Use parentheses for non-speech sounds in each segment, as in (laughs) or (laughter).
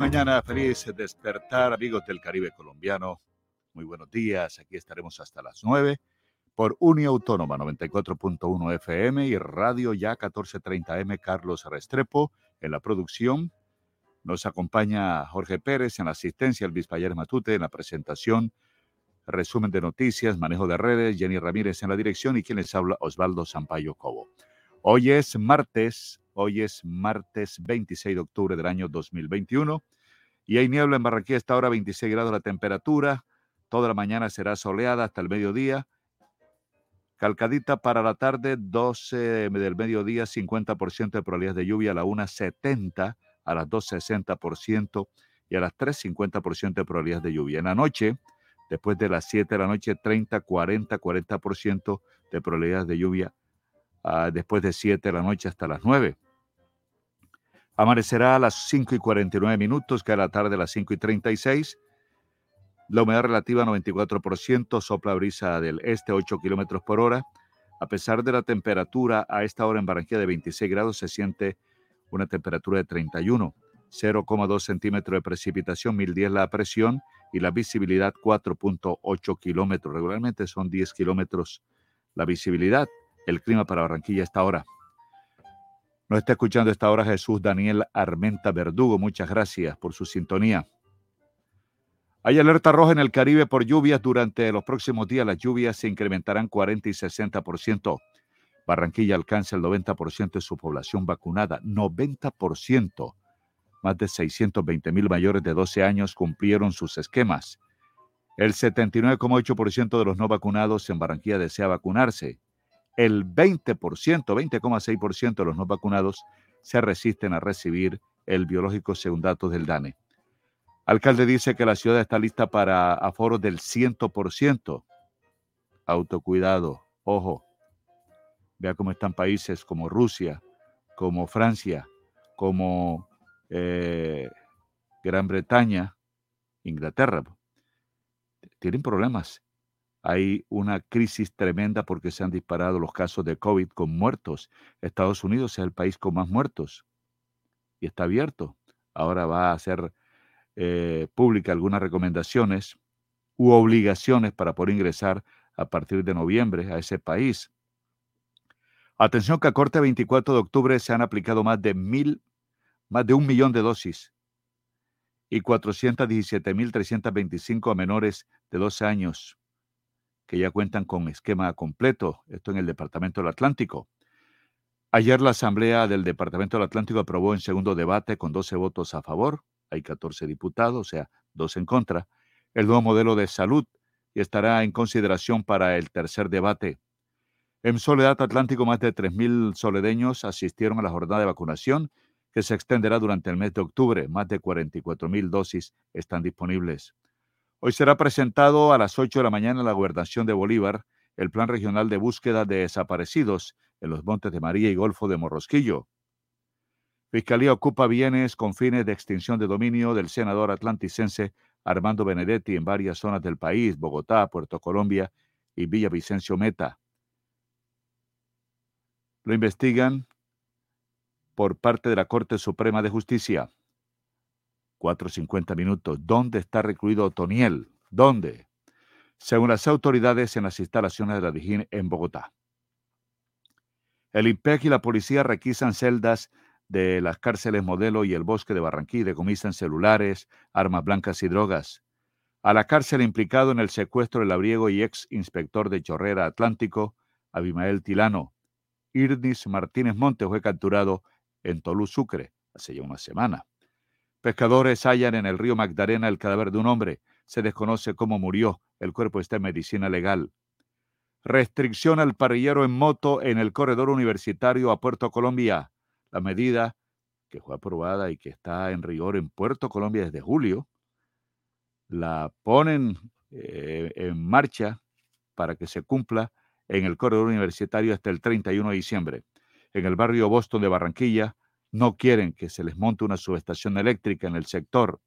Mañana feliz despertar, amigos del Caribe colombiano. Muy buenos días. Aquí estaremos hasta las 9 por Unia Autónoma 94.1 FM y Radio Ya 1430M Carlos Restrepo en la producción. Nos acompaña Jorge Pérez en la asistencia, el Payares Matute en la presentación, resumen de noticias, manejo de redes, Jenny Ramírez en la dirección y quien les habla Osvaldo Sampaio Cobo. Hoy es martes Hoy es martes 26 de octubre del año 2021 y hay niebla en Barranquilla esta hora 26 grados la temperatura. Toda la mañana será soleada hasta el mediodía. Calcadita para la tarde, 12 del mediodía, 50% de probabilidades de lluvia, a la 1 70, a las 2 60% y a las 3 50% de probabilidades de lluvia. En la noche, después de las 7 de la noche, 30, 40, 40% de probabilidades de lluvia, ah, después de 7 de la noche hasta las 9. Amanecerá a las 5 y 49 minutos, que a la tarde a las 5 y 36. La humedad relativa 94%, sopla brisa del este 8 kilómetros por hora. A pesar de la temperatura a esta hora en Barranquilla de 26 grados, se siente una temperatura de 31, 0,2 centímetros de precipitación, 1010 la presión y la visibilidad 4.8 kilómetros. Regularmente son 10 kilómetros la visibilidad. El clima para Barranquilla a esta hora. Nos está escuchando esta hora Jesús Daniel Armenta Verdugo. Muchas gracias por su sintonía. Hay alerta roja en el Caribe por lluvias. Durante los próximos días las lluvias se incrementarán 40 y 60%. Barranquilla alcanza el 90% de su población vacunada. 90%. Más de 620 mil mayores de 12 años cumplieron sus esquemas. El 79,8% de los no vacunados en Barranquilla desea vacunarse el 20%, 20,6% de los no vacunados se resisten a recibir el biológico según datos del DANE. Alcalde dice que la ciudad está lista para aforos del 100%. Autocuidado, ojo. Vea cómo están países como Rusia, como Francia, como eh, Gran Bretaña, Inglaterra. Tienen problemas hay una crisis tremenda porque se han disparado los casos de COVID con muertos. Estados Unidos es el país con más muertos y está abierto. Ahora va a hacer eh, pública algunas recomendaciones u obligaciones para poder ingresar a partir de noviembre a ese país. Atención que a corte 24 de octubre se han aplicado más de mil, más de un millón de dosis y 417.325 a menores de 12 años que ya cuentan con esquema completo, esto en el Departamento del Atlántico. Ayer la Asamblea del Departamento del Atlántico aprobó en segundo debate con 12 votos a favor, hay 14 diputados, o sea, dos en contra, el nuevo modelo de salud y estará en consideración para el tercer debate. En Soledad Atlántico, más de 3.000 soledeños asistieron a la jornada de vacunación que se extenderá durante el mes de octubre. Más de 44.000 dosis están disponibles. Hoy será presentado a las 8 de la mañana en la gobernación de Bolívar el Plan Regional de Búsqueda de Desaparecidos en los Montes de María y Golfo de Morrosquillo. Fiscalía ocupa bienes con fines de extinción de dominio del senador atlanticense Armando Benedetti en varias zonas del país, Bogotá, Puerto Colombia y Villavicencio Meta. Lo investigan por parte de la Corte Suprema de Justicia. 4.50 minutos. ¿Dónde está recluido Otoniel? ¿Dónde? Según las autoridades en las instalaciones de la Dijín en Bogotá. El IMPEC y la policía requisan celdas de las cárceles Modelo y el Bosque de Barranquilla, decomisan celulares, armas blancas y drogas. A la cárcel implicado en el secuestro del labriego y ex inspector de Chorrera Atlántico, Abimael Tilano. Irnis Martínez Montes fue capturado en Tolú, Sucre, hace ya una semana. Pescadores hallan en el río Magdalena el cadáver de un hombre. Se desconoce cómo murió. El cuerpo está en medicina legal. Restricción al parrillero en moto en el corredor universitario a Puerto Colombia. La medida que fue aprobada y que está en rigor en Puerto Colombia desde julio, la ponen eh, en marcha para que se cumpla en el corredor universitario hasta el 31 de diciembre. En el barrio Boston de Barranquilla, no quieren que se les monte una subestación eléctrica en el sector.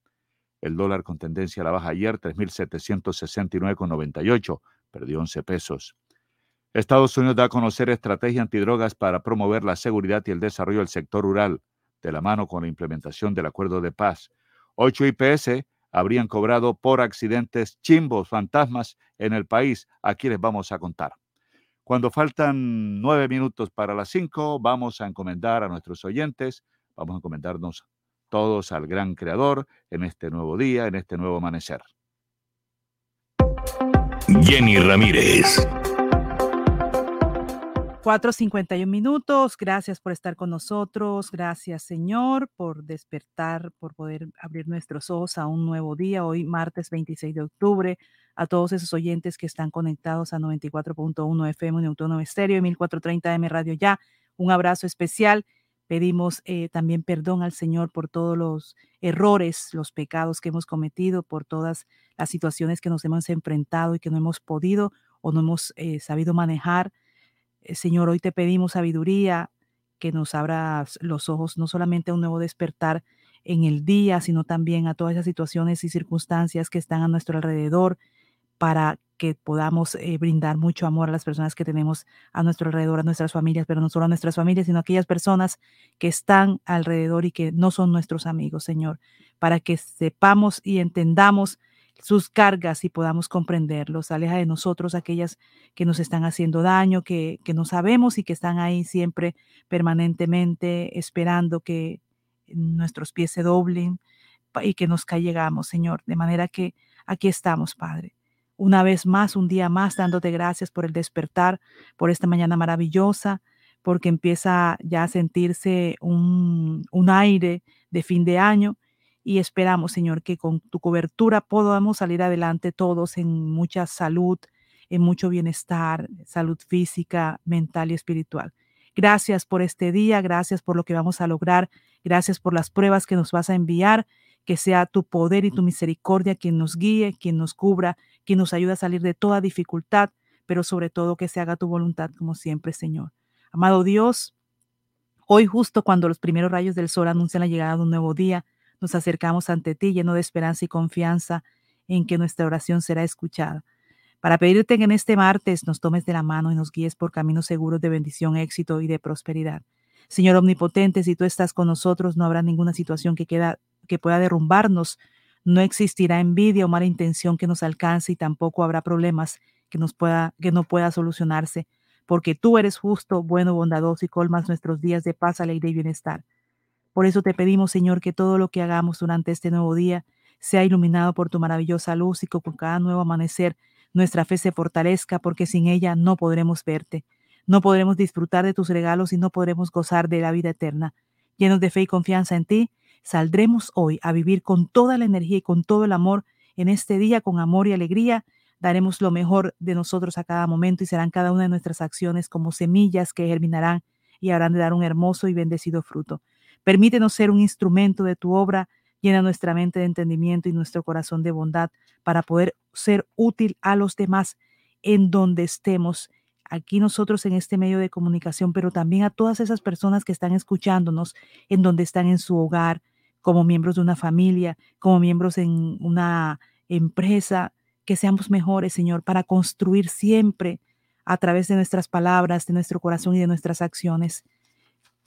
El dólar con tendencia a la baja ayer, 3.769,98, perdió 11 pesos. Estados Unidos da a conocer estrategia antidrogas para promover la seguridad y el desarrollo del sector rural, de la mano con la implementación del acuerdo de paz. Ocho IPS habrían cobrado por accidentes chimbos, fantasmas en el país. Aquí les vamos a contar. Cuando faltan nueve minutos para las cinco, vamos a encomendar a nuestros oyentes, vamos a encomendarnos todos al gran Creador en este nuevo día, en este nuevo amanecer. Jenny Ramírez. 4.51 minutos. Gracias por estar con nosotros. Gracias, Señor, por despertar, por poder abrir nuestros ojos a un nuevo día. Hoy, martes 26 de octubre. A todos esos oyentes que están conectados a 94.1 FM Neutrono Estéreo y 1430 M Radio Ya. Un abrazo especial. Pedimos eh, también perdón al Señor por todos los errores, los pecados que hemos cometido, por todas las situaciones que nos hemos enfrentado y que no hemos podido o no hemos eh, sabido manejar. Eh, Señor, hoy te pedimos sabiduría, que nos abras los ojos no solamente a un nuevo despertar en el día, sino también a todas esas situaciones y circunstancias que están a nuestro alrededor para que podamos eh, brindar mucho amor a las personas que tenemos a nuestro alrededor, a nuestras familias, pero no solo a nuestras familias, sino a aquellas personas que están alrededor y que no son nuestros amigos, Señor, para que sepamos y entendamos sus cargas y podamos comprenderlos. Aleja de nosotros aquellas que nos están haciendo daño, que, no sabemos y que están ahí siempre permanentemente esperando que nuestros pies se doblen y que nos caigamos, Señor. De manera que aquí estamos, Padre. Una vez más, un día más, dándote gracias por el despertar, por esta mañana maravillosa, porque empieza ya a sentirse un, un aire de fin de año y esperamos, Señor, que con tu cobertura podamos salir adelante todos en mucha salud, en mucho bienestar, salud física, mental y espiritual. Gracias por este día, gracias por lo que vamos a lograr, gracias por las pruebas que nos vas a enviar, que sea tu poder y tu misericordia quien nos guíe, quien nos cubra, quien nos ayude a salir de toda dificultad, pero sobre todo que se haga tu voluntad como siempre, Señor. Amado Dios, hoy justo cuando los primeros rayos del sol anuncian la llegada de un nuevo día, nos acercamos ante ti lleno de esperanza y confianza en que nuestra oración será escuchada. Para pedirte que en este martes nos tomes de la mano y nos guíes por caminos seguros de bendición, éxito y de prosperidad. Señor omnipotente, si tú estás con nosotros, no habrá ninguna situación que, queda, que pueda derrumbarnos. No existirá envidia o mala intención que nos alcance y tampoco habrá problemas que, nos pueda, que no pueda solucionarse, porque tú eres justo, bueno, bondadoso y colmas nuestros días de paz, alegría y bienestar. Por eso te pedimos, Señor, que todo lo que hagamos durante este nuevo día sea iluminado por tu maravillosa luz y que con cada nuevo amanecer nuestra fe se fortalezca, porque sin ella no podremos verte, no podremos disfrutar de tus regalos y no podremos gozar de la vida eterna. Llenos de fe y confianza en ti, saldremos hoy a vivir con toda la energía y con todo el amor en este día, con amor y alegría. Daremos lo mejor de nosotros a cada momento y serán cada una de nuestras acciones como semillas que germinarán y habrán de dar un hermoso y bendecido fruto. Permítenos ser un instrumento de tu obra, llena nuestra mente de entendimiento y nuestro corazón de bondad para poder ser útil a los demás en donde estemos. Aquí nosotros en este medio de comunicación, pero también a todas esas personas que están escuchándonos en donde están en su hogar, como miembros de una familia, como miembros en una empresa, que seamos mejores, Señor, para construir siempre a través de nuestras palabras, de nuestro corazón y de nuestras acciones.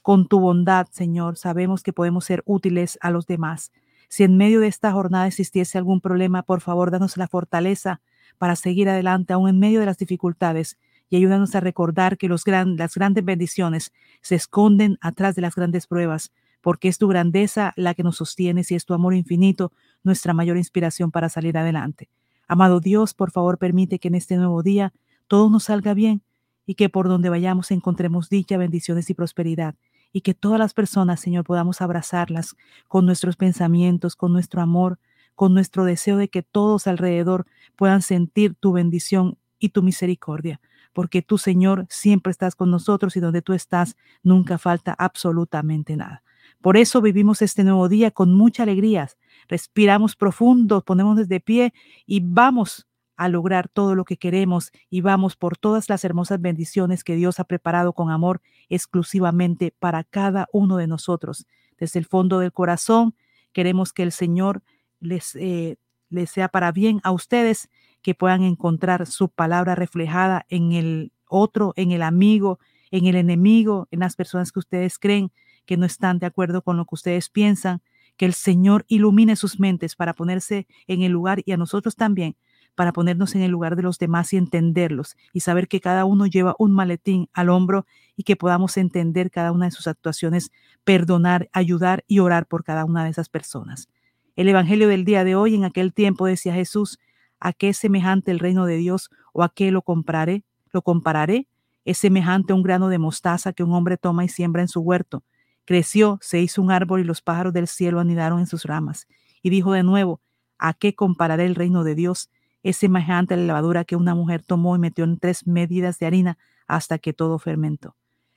Con tu bondad, Señor, sabemos que podemos ser útiles a los demás. Si en medio de esta jornada existiese algún problema, por favor, danos la fortaleza para seguir adelante aún en medio de las dificultades y ayúdanos a recordar que las grandes bendiciones se esconden atrás de las grandes pruebas, porque es tu grandeza la que nos sostiene y es tu amor infinito nuestra mayor inspiración para salir adelante. Amado Dios, por favor, permite que en este nuevo día todo nos salga bien y que por donde vayamos encontremos dicha, bendiciones y prosperidad y que todas las personas, Señor, podamos abrazarlas con nuestros pensamientos, con nuestro amor, con nuestro deseo de que todos alrededor puedan sentir tu bendición y tu misericordia, porque tú, Señor, siempre estás con nosotros y donde tú estás nunca falta absolutamente nada. Por eso vivimos este nuevo día con mucha alegría. Respiramos profundo, ponemos desde pie y vamos a lograr todo lo que queremos y vamos por todas las hermosas bendiciones que Dios ha preparado con amor exclusivamente para cada uno de nosotros. Desde el fondo del corazón queremos que el Señor les, eh, les sea para bien a ustedes, que puedan encontrar su palabra reflejada en el otro, en el amigo, en el enemigo, en las personas que ustedes creen que no están de acuerdo con lo que ustedes piensan, Que el Señor ilumine sus mentes para ponerse en el lugar y a nosotros también para ponernos en el lugar de los demás y entenderlos y saber que cada uno lleva un maletín al hombro y que podamos entender cada una de sus actuaciones, perdonar, ayudar y orar por cada una de esas personas. El Evangelio del día de hoy, en aquel tiempo decía Jesús, ¿a qué es semejante el reino de Dios o a qué lo compararé? ¿Lo compararé? Es semejante a un grano de mostaza que un hombre toma y siembra en su huerto. Creció, se hizo un árbol y los pájaros del cielo anidaron en sus ramas. Y dijo de nuevo, ¿a qué compararé el reino de Dios? Es semejante a la levadura que una mujer tomó y metió en tres medidas de harina hasta que todo fermentó.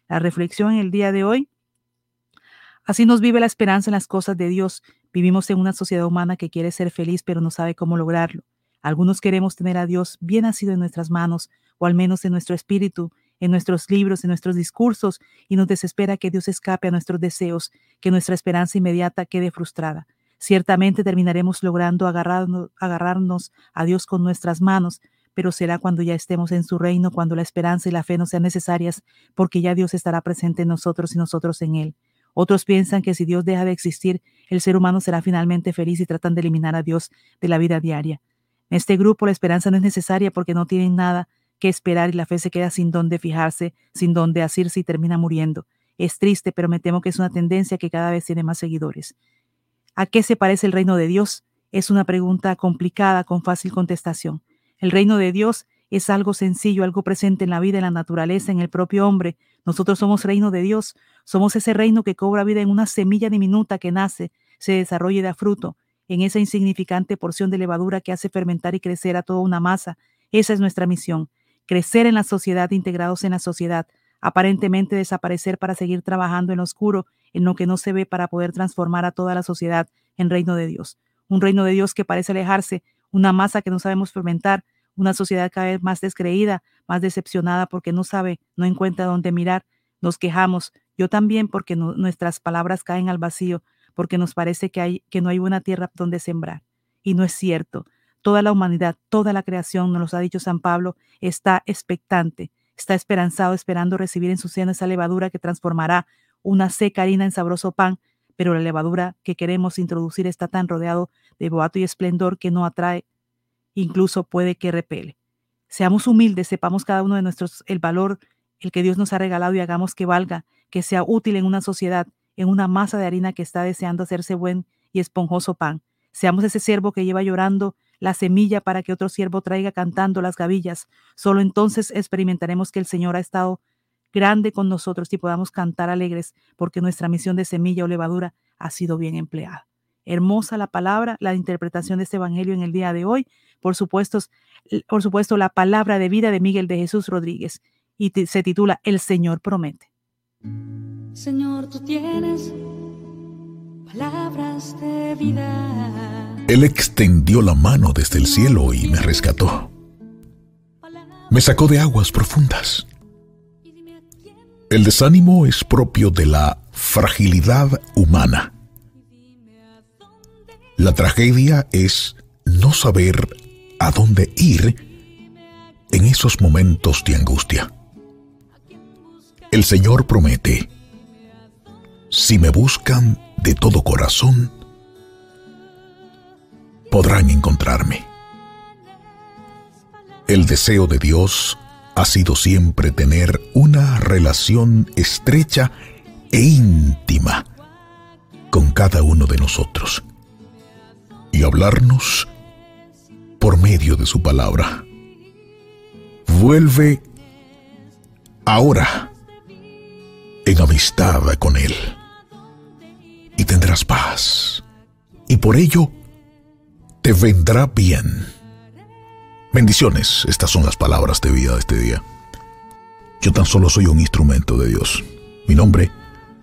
La reflexión en el día de hoy. Así nos vive la esperanza en las cosas de Dios. Vivimos en una sociedad humana que quiere ser feliz pero no sabe cómo lograrlo. Algunos queremos tener a Dios bien nacido en nuestras manos o al menos en nuestro espíritu, en nuestros libros, en nuestros discursos y nos desespera que Dios escape a nuestros deseos, que nuestra esperanza inmediata quede frustrada. Ciertamente terminaremos logrando agarrarnos, a Dios con nuestras manos, pero será cuando ya estemos en su reino, cuando la esperanza y la fe no sean necesarias, porque ya Dios estará presente en nosotros y nosotros en Él. Otros piensan que si Dios deja de existir, el ser humano será finalmente feliz y tratan de eliminar a Dios de la vida diaria. En este grupo la esperanza no es necesaria porque no tienen nada que esperar y la fe se queda sin dónde fijarse, sin dónde asirse y termina muriendo. Es triste, pero me temo que es una tendencia que cada vez tiene más seguidores. ¿A qué se parece el reino de Dios? Es una pregunta complicada con fácil contestación. El reino de Dios es algo sencillo, algo presente en la vida, en la naturaleza, en el propio hombre. Nosotros somos reino de Dios, somos ese reino que cobra vida en una semilla diminuta que nace, se desarrolla y da fruto, en esa insignificante porción de levadura que hace fermentar y crecer a toda una masa. Esa es nuestra misión, crecer en la sociedad, integrados en la sociedad, aparentemente desaparecer para seguir trabajando en lo oscuro, en lo que no se ve para poder transformar a toda la sociedad en reino de Dios. Un reino de Dios que parece alejarse, una masa que no sabemos fermentar, una sociedad cada vez más descreída, más decepcionada porque no sabe, no encuentra dónde mirar. Nos quejamos, yo también porque nuestras palabras caen al vacío, porque nos parece que, hay, que no hay buena tierra donde sembrar. Y no es cierto. Toda la humanidad, toda la creación, nos lo ha dicho San Pablo, está expectante, Está esperanzado esperando recibir en su seno esa levadura que transformará una seca harina en sabroso pan, pero la levadura que queremos introducir está tan rodeado de boato y esplendor que no atrae, incluso puede que repele. Seamos humildes, sepamos cada uno de nosotros el valor, el que Dios nos ha regalado y hagamos que valga, que sea útil en una sociedad, en una masa de harina que está deseando hacerse buen y esponjoso pan. Seamos ese siervo que lleva llorando la semilla para que otro siervo traiga cantando las gavillas. Solo entonces experimentaremos que el Señor ha estado grande con nosotros y podamos cantar alegres porque nuestra misión de semilla o levadura ha sido bien empleada. Hermosa la palabra, la interpretación de este evangelio en el día de hoy. Por supuesto, por supuesto la palabra de vida de Miguel de Jesús Rodríguez y se titula El Señor promete. Señor, tú tienes palabras de vida. Él extendió la mano desde el cielo y me rescató. Me sacó de aguas profundas. El desánimo es propio de la fragilidad humana. La tragedia es no saber a dónde ir en esos momentos de angustia. El Señor promete, si me buscan de todo corazón, podrán encontrarme. El deseo de Dios ha sido siempre tener una relación estrecha e íntima con cada uno de nosotros y hablarnos por medio de su palabra. Vuelve ahora en amistad con Él y tendrás paz. Y por ello te vendrá bien. Bendiciones, estas son las palabras de vida de este día. Yo tan solo soy un instrumento de Dios. Mi nombre,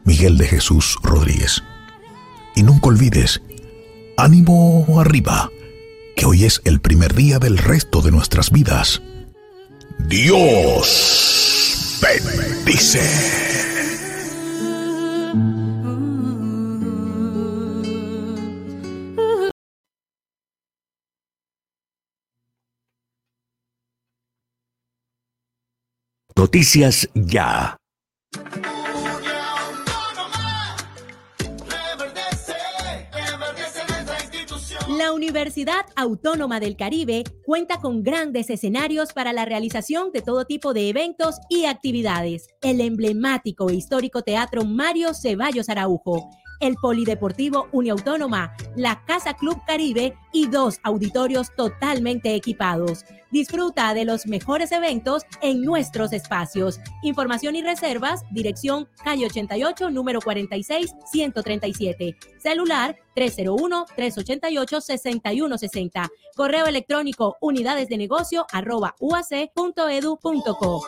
Miguel de Jesús Rodríguez. Y nunca olvides, ánimo arriba, que hoy es el primer día del resto de nuestras vidas. Dios bendice. Noticias Ya. La Universidad Autónoma del Caribe cuenta con grandes escenarios para la realización de todo tipo de eventos y actividades. El emblemático e histórico Teatro Mario Ceballos Araujo el Polideportivo Uniautónoma, la Casa Club Caribe y dos auditorios totalmente equipados. Disfruta de los mejores eventos en nuestros espacios. Información y reservas, dirección calle 88, número 46, 137. Celular 301-388-6160. Correo electrónico unidades de arroba uac.edu.co.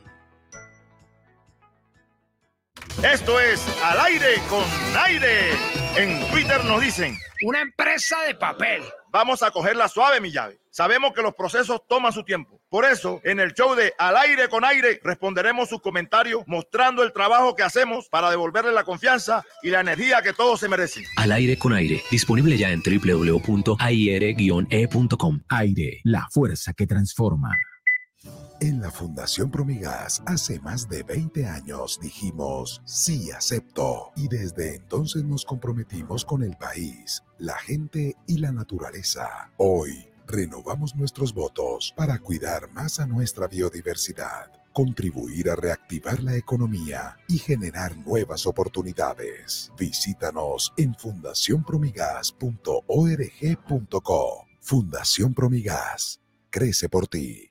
Esto es Al aire con aire. En Twitter nos dicen. Una empresa de papel. Vamos a cogerla suave, mi llave. Sabemos que los procesos toman su tiempo. Por eso, en el show de Al aire con aire, responderemos sus comentarios mostrando el trabajo que hacemos para devolverle la confianza y la energía que todos se merecen. Al aire con aire. Disponible ya en www.aire-e.com. Aire, la fuerza que transforma. En la Fundación Promigas hace más de 20 años dijimos sí acepto y desde entonces nos comprometimos con el país, la gente y la naturaleza. Hoy renovamos nuestros votos para cuidar más a nuestra biodiversidad, contribuir a reactivar la economía y generar nuevas oportunidades. Visítanos en fundacionpromigas.org.co. Fundación Promigas. Crece por ti.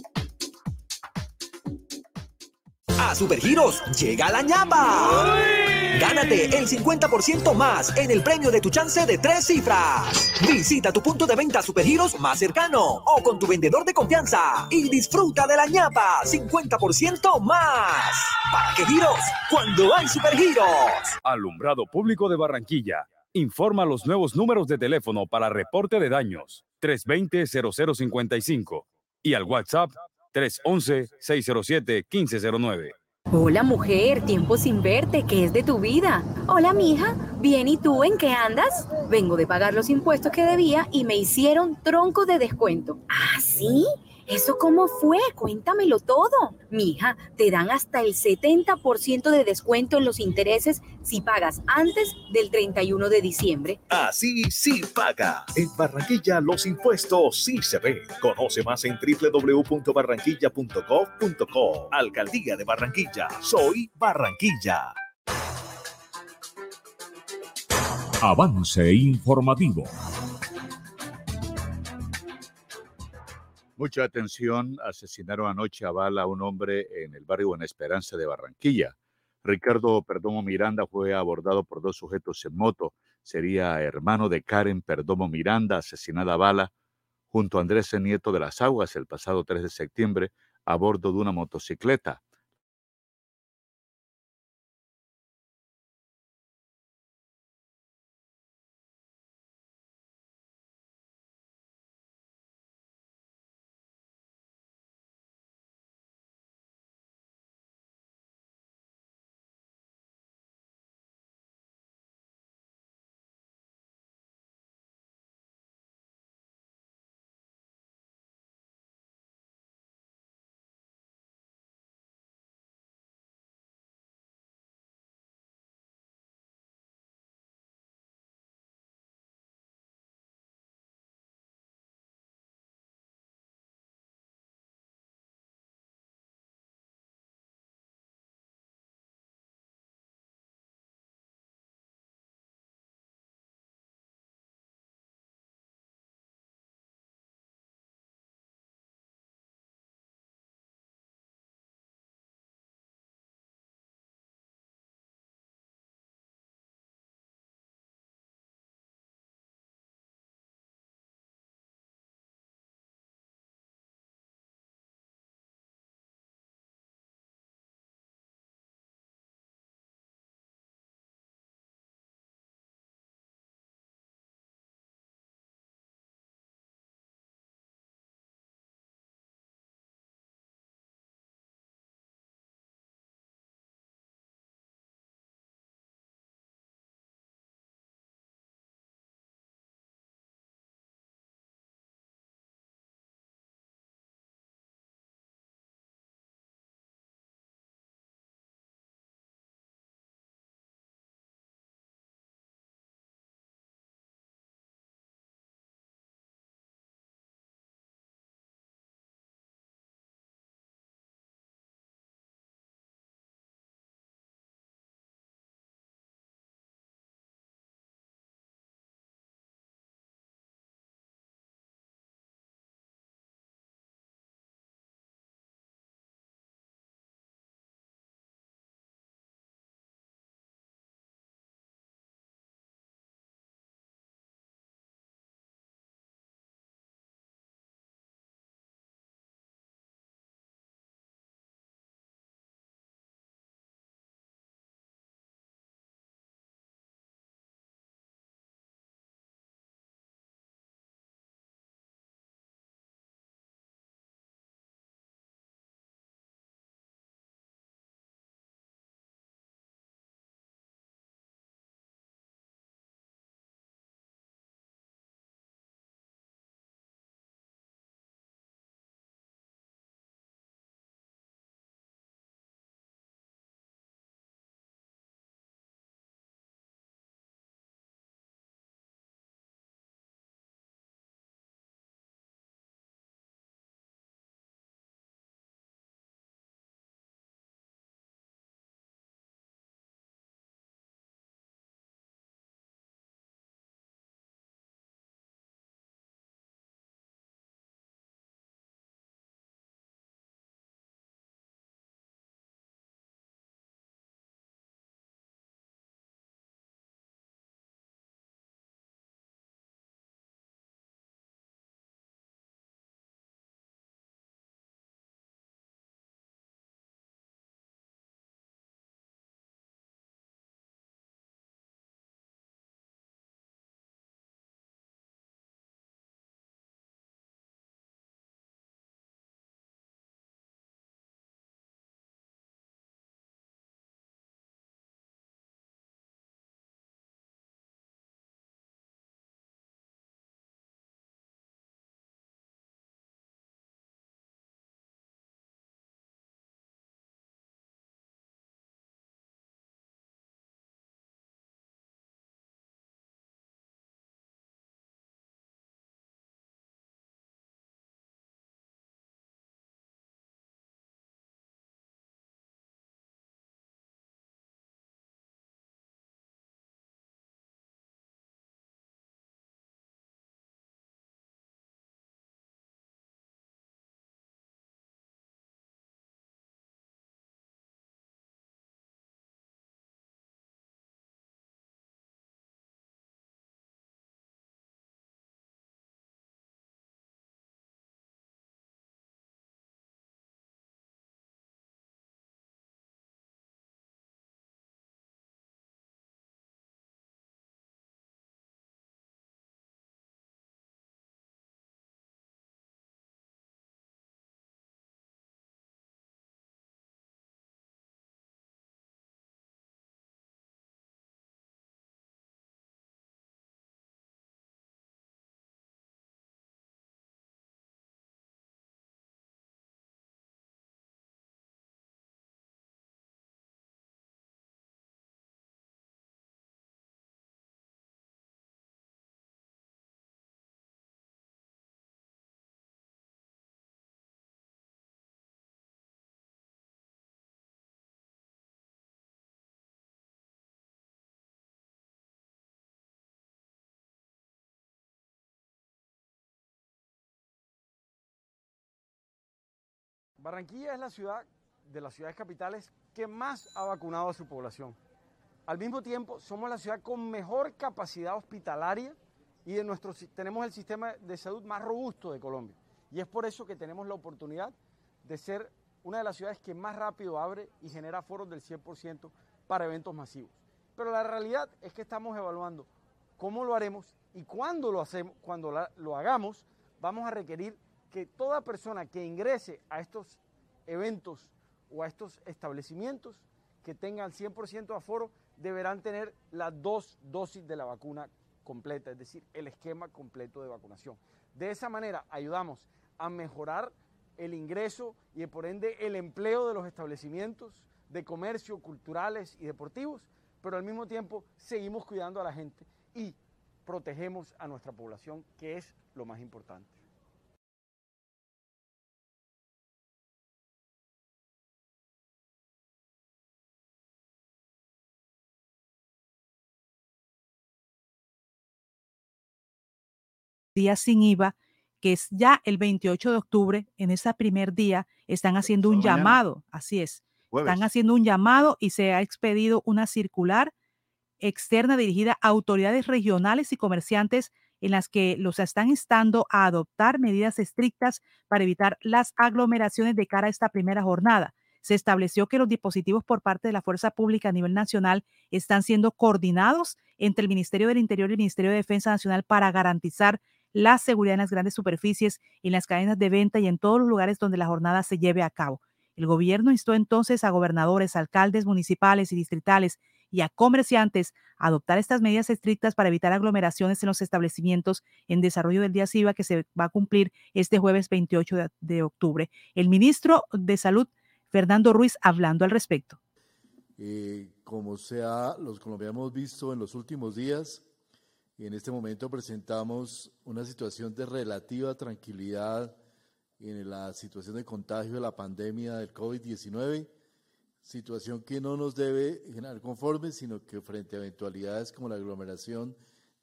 A Supergiros llega la ñapa. Gánate el 50% más en el premio de tu chance de tres cifras. Visita tu punto de venta Supergiros más cercano o con tu vendedor de confianza y disfruta de la ñapa 50% más. ¿Para qué giros? Cuando hay Supergiros. Alumbrado Público de Barranquilla. Informa los nuevos números de teléfono para reporte de daños 320-0055 y al WhatsApp 311-607-1509. Hola mujer, tiempo sin verte, ¿qué es de tu vida? Hola mija, bien y tú en qué andas? Vengo de pagar los impuestos que debía y me hicieron tronco de descuento. ¿Ah, sí? ¿Eso cómo fue? Cuéntamelo todo. Mija, te dan hasta el 70% de descuento en los intereses si pagas antes del 31 de diciembre. Así sí paga. En Barranquilla los impuestos sí se ven. Conoce más en www.barranquilla.gov.co. Alcaldía de Barranquilla. Soy Barranquilla. Avance informativo. Mucha atención, asesinaron anoche a bala a un hombre en el barrio Buena Esperanza de Barranquilla. Ricardo Perdomo Miranda fue abordado por dos sujetos en moto. Sería hermano de Karen Perdomo Miranda, asesinada a bala, junto a Andrés Nieto de las Aguas el pasado 3 de septiembre a bordo de una motocicleta. Barranquilla es la ciudad de las ciudades capitales que más ha vacunado a su población. Al mismo tiempo, somos la ciudad con mejor capacidad hospitalaria y de nuestro, tenemos el sistema de salud más robusto de Colombia. Y es por eso que tenemos la oportunidad de ser una de las ciudades que más rápido abre y genera foros del 100% para eventos masivos. Pero la realidad es que estamos evaluando cómo lo haremos y cuándo lo hacemos, cuando lo hagamos, vamos a requerir que toda persona que ingrese a estos eventos o a estos establecimientos que tengan 100% de aforo deberán tener las dos dosis de la vacuna completa, es decir, el esquema completo de vacunación. De esa manera ayudamos a mejorar el ingreso y por ende el empleo de los establecimientos de comercio, culturales y deportivos, pero al mismo tiempo seguimos cuidando a la gente y protegemos a nuestra población, que es lo más importante. Día sin IVA, que es ya el 28 de octubre, en ese primer día, están haciendo un llamado, así es, están haciendo un llamado y se ha expedido una circular externa dirigida a autoridades regionales y comerciantes en las que los están instando a adoptar medidas estrictas para evitar las aglomeraciones de cara a esta primera jornada. Se estableció que los dispositivos por parte de la Fuerza Pública a nivel nacional están siendo coordinados entre el Ministerio del Interior y el Ministerio de Defensa Nacional para garantizar la seguridad en las grandes superficies, en las cadenas de venta y en todos los lugares donde la jornada se lleve a cabo. El gobierno instó entonces a gobernadores, alcaldes municipales y distritales y a comerciantes a adoptar estas medidas estrictas para evitar aglomeraciones en los establecimientos en desarrollo del día SIVA que se va a cumplir este jueves 28 de, octubre. El ministro de Salud, Fernando Ruiz, hablando al respecto. Eh, como sea, los colombianos hemos visto en los últimos días, en este momento presentamos una situación de relativa tranquilidad en la situación de contagio de la pandemia del COVID-19 situación que no nos debe generar conformes, sino que frente a eventualidades como la aglomeración,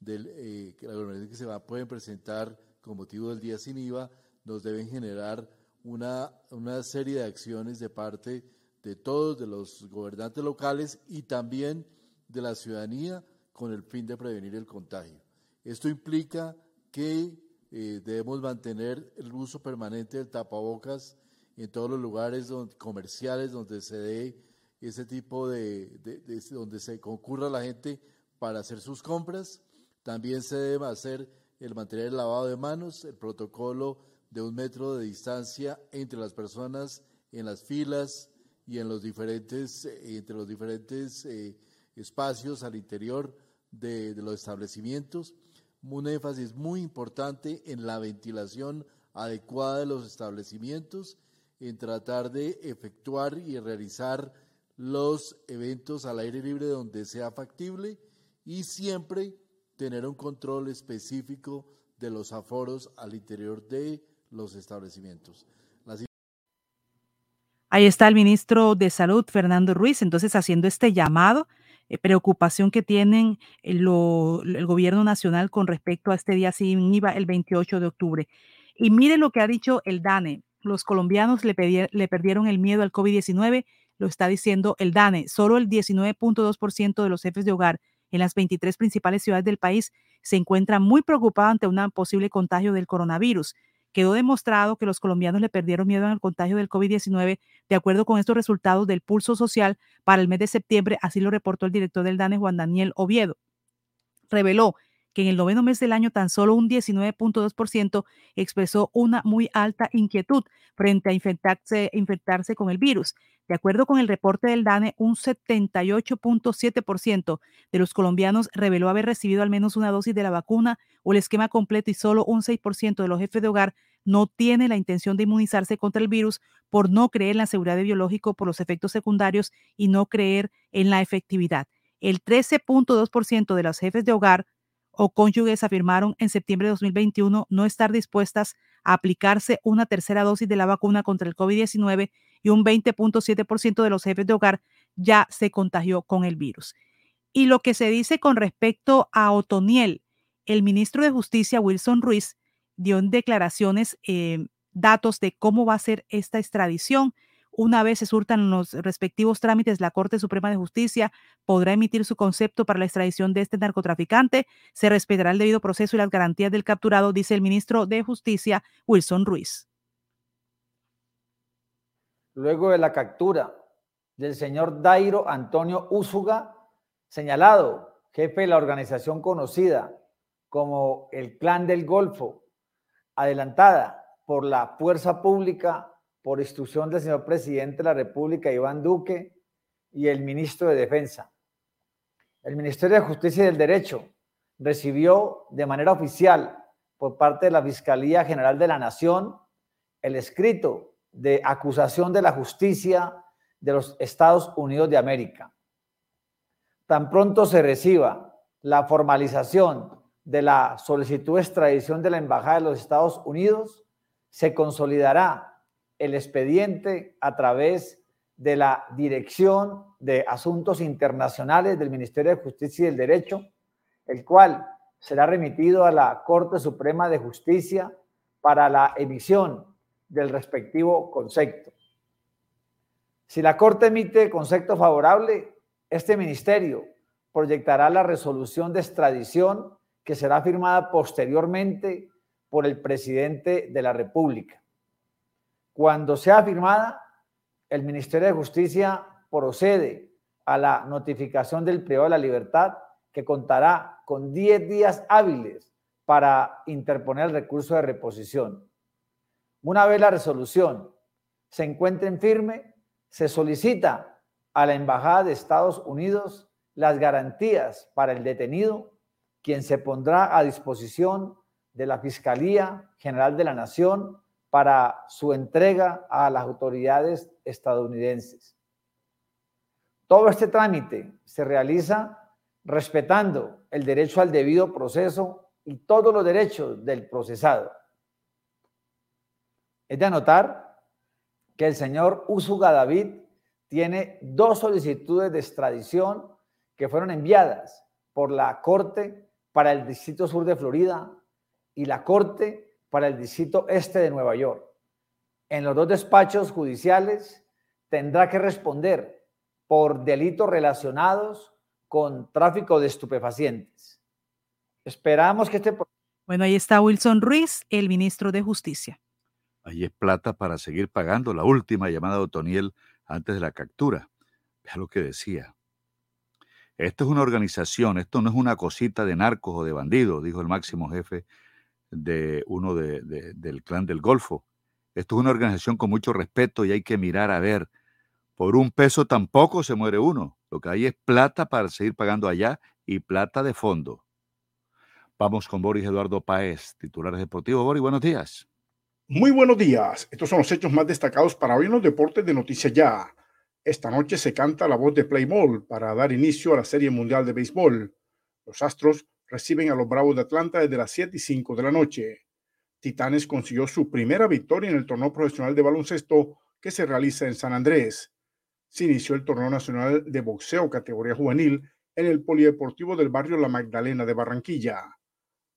eh, que, la aglomeración que se va, pueden presentar con motivo del día sin IVA, nos deben generar una, una serie de acciones de parte de todos, de los gobernantes locales y también de la ciudadanía con el fin de prevenir el contagio. Esto implica que eh, debemos mantener el uso permanente del tapabocas en todos los lugares comerciales donde se dé ese tipo de, donde se concurra la gente para hacer sus compras. También se debe hacer el mantener el lavado de manos, el protocolo de un metro de distancia entre las personas en las filas y en los diferentes, eh, entre los diferentes eh, espacios al interior de, los establecimientos. Un énfasis muy importante en la ventilación adecuada de los establecimientos en tratar de efectuar y realizar los eventos al aire libre donde sea factible y siempre tener un control específico de los aforos al interior de los establecimientos. Ahí está el ministro de Salud, Fernando Ruiz, entonces haciendo este llamado, preocupación que tienen el, el gobierno nacional con respecto a este día sin IVA el 28 de octubre. Y mire lo que ha dicho el DANE, los colombianos le, perdieron el miedo al COVID-19, lo está diciendo el DANE. Solo el 19.2% de los jefes de hogar en las 23 principales ciudades del país se encuentra muy preocupado ante un posible contagio del coronavirus. Quedó demostrado que los colombianos le perdieron miedo al contagio del COVID-19 de acuerdo con estos resultados del pulso social para el mes de septiembre, así lo reportó el director del DANE, Juan Daniel Oviedo. Reveló que en el noveno mes del año tan solo un 19.2% expresó una muy alta inquietud frente a infectarse, con el virus. De acuerdo con el reporte del DANE, un 78.7% de los colombianos reveló haber recibido al menos una dosis de la vacuna o el esquema completo y solo un 6% de los jefes de hogar no tiene la intención de inmunizarse contra el virus por no creer en la seguridad de biológico por los efectos secundarios y no creer en la efectividad. El 13.2% de los jefes de hogar o cónyuges afirmaron en septiembre de 2021 no estar dispuestas a aplicarse una tercera dosis de la vacuna contra el COVID-19 y un 20.7% de los jefes de hogar ya se contagió con el virus. Y lo que se dice con respecto a Otoniel, el ministro de Justicia, Wilson Ruiz, dio declaraciones eh, datos de cómo va a ser esta extradición. Una vez se surtan los respectivos trámites, la Corte Suprema de Justicia podrá emitir su concepto para la extradición de este narcotraficante. Se respetará el debido proceso y las garantías del capturado, dice el ministro de Justicia, Wilson Ruiz. Luego de la captura del señor Dairo Antonio Úsuga, señalado jefe de la organización conocida como el Clan del Golfo, adelantada por la fuerza pública por instrucción del señor presidente de la República, Iván Duque, y el ministro de Defensa. El Ministerio de Justicia y del Derecho recibió de manera oficial por parte de la Fiscalía General de la Nación el escrito de acusación de la justicia de los Estados Unidos de América. Tan pronto se reciba la formalización de la solicitud de extradición de la Embajada de los Estados Unidos, se consolidará el expediente a través de la Dirección de Asuntos Internacionales del Ministerio de Justicia y del Derecho, el cual será remitido a la Corte Suprema de Justicia para la emisión del respectivo concepto. Si la Corte emite concepto favorable, este ministerio proyectará la resolución de extradición que será firmada posteriormente por el presidente de la República. Cuando sea firmada, el Ministerio de Justicia procede a la notificación del periodo de la libertad que contará con 10 días hábiles para interponer el recurso de reposición. Una vez la resolución se encuentre en firme, se solicita a la Embajada de Estados Unidos las garantías para el detenido, quien se pondrá a disposición de la Fiscalía General de la Nación para su entrega a las autoridades estadounidenses. Todo este trámite se realiza respetando el derecho al debido proceso y todos los derechos del procesado. Es de anotar que el señor Usuga David tiene dos solicitudes de extradición que fueron enviadas por la Corte para el Distrito Sur de Florida y la Corte para el Distrito Este de Nueva York. En los dos despachos judiciales tendrá que responder por delitos relacionados con tráfico de estupefacientes. Esperamos que este... Bueno, ahí está Wilson Ruiz, el ministro de Justicia. Ahí es plata para seguir pagando la última llamada de Otoniel antes de la captura. Vea lo que decía. Esto es una organización, esto no es una cosita de narcos o de bandidos, dijo el máximo jefe de uno del clan del Golfo. Esto es una organización con mucho respeto y hay que mirar a ver. Por un peso tampoco se muere uno. Lo que hay es plata para seguir pagando allá y plata de fondo. Vamos con Boris Eduardo Paez, titulares deportivos. Boris, buenos días. Muy buenos días. Estos son los hechos más destacados para hoy en los deportes de Noticias Ya. Esta noche se canta la voz de Playball para dar inicio a la Serie Mundial de Béisbol. Los Astros reciben a los Bravos de Atlanta desde las 7 y 5 de la noche. Titanes consiguió su primera victoria en el torneo profesional de baloncesto que se realiza en San Andrés. Se inició el torneo nacional de boxeo categoría juvenil en el Polideportivo del barrio La Magdalena de Barranquilla.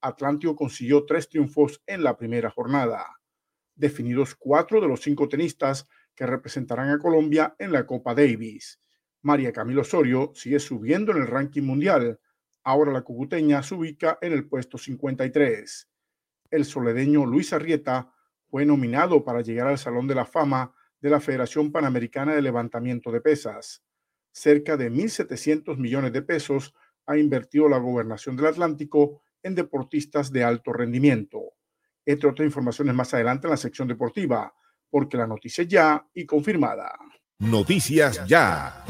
Atlantio consiguió tres triunfos en la primera jornada definidos cuatro de los cinco tenistas que representarán a Colombia en la Copa Davis. María Camilo Osorio sigue subiendo en el ranking mundial. Ahora la cucuteña se ubica en el puesto 53. El soledeño Luis Arrieta fue nominado para llegar al Salón de la Fama de la Federación Panamericana de Levantamiento de Pesas. Cerca de 1.700 millones de pesos ha invertido la gobernación del Atlántico en deportistas de alto rendimiento entre otras informaciones más adelante en la sección deportiva, porque la noticia ya y confirmada. Noticias ya.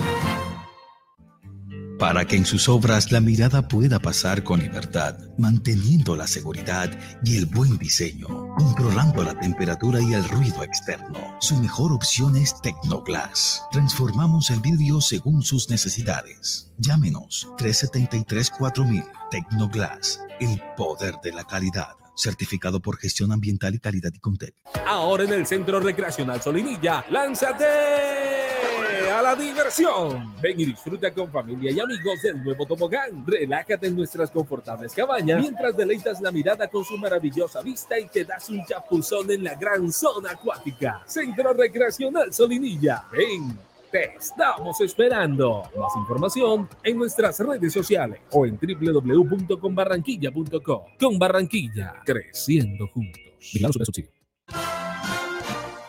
Para que en sus obras la mirada pueda pasar con libertad, manteniendo la seguridad y el buen diseño, controlando la temperatura y el ruido externo. Su mejor opción es Tecnoglass. Transformamos el vidrio según sus necesidades. Llámenos 373-4000 Tecnoglass, el poder de la calidad certificado por gestión ambiental y calidad y Contec. Ahora en el Centro Recreacional Solinilla, lánzate a la diversión. Ven y disfruta con familia y amigos del nuevo tobogán. Relájate en nuestras confortables cabañas mientras deleitas la mirada con su maravillosa vista y te das un chapuzón en la gran zona acuática. Centro Recreacional Solinilla. Ven. Te estamos esperando. Más información en nuestras redes sociales o en www.conbarranquilla.com. Con Barranquilla, creciendo juntos. Vigilado.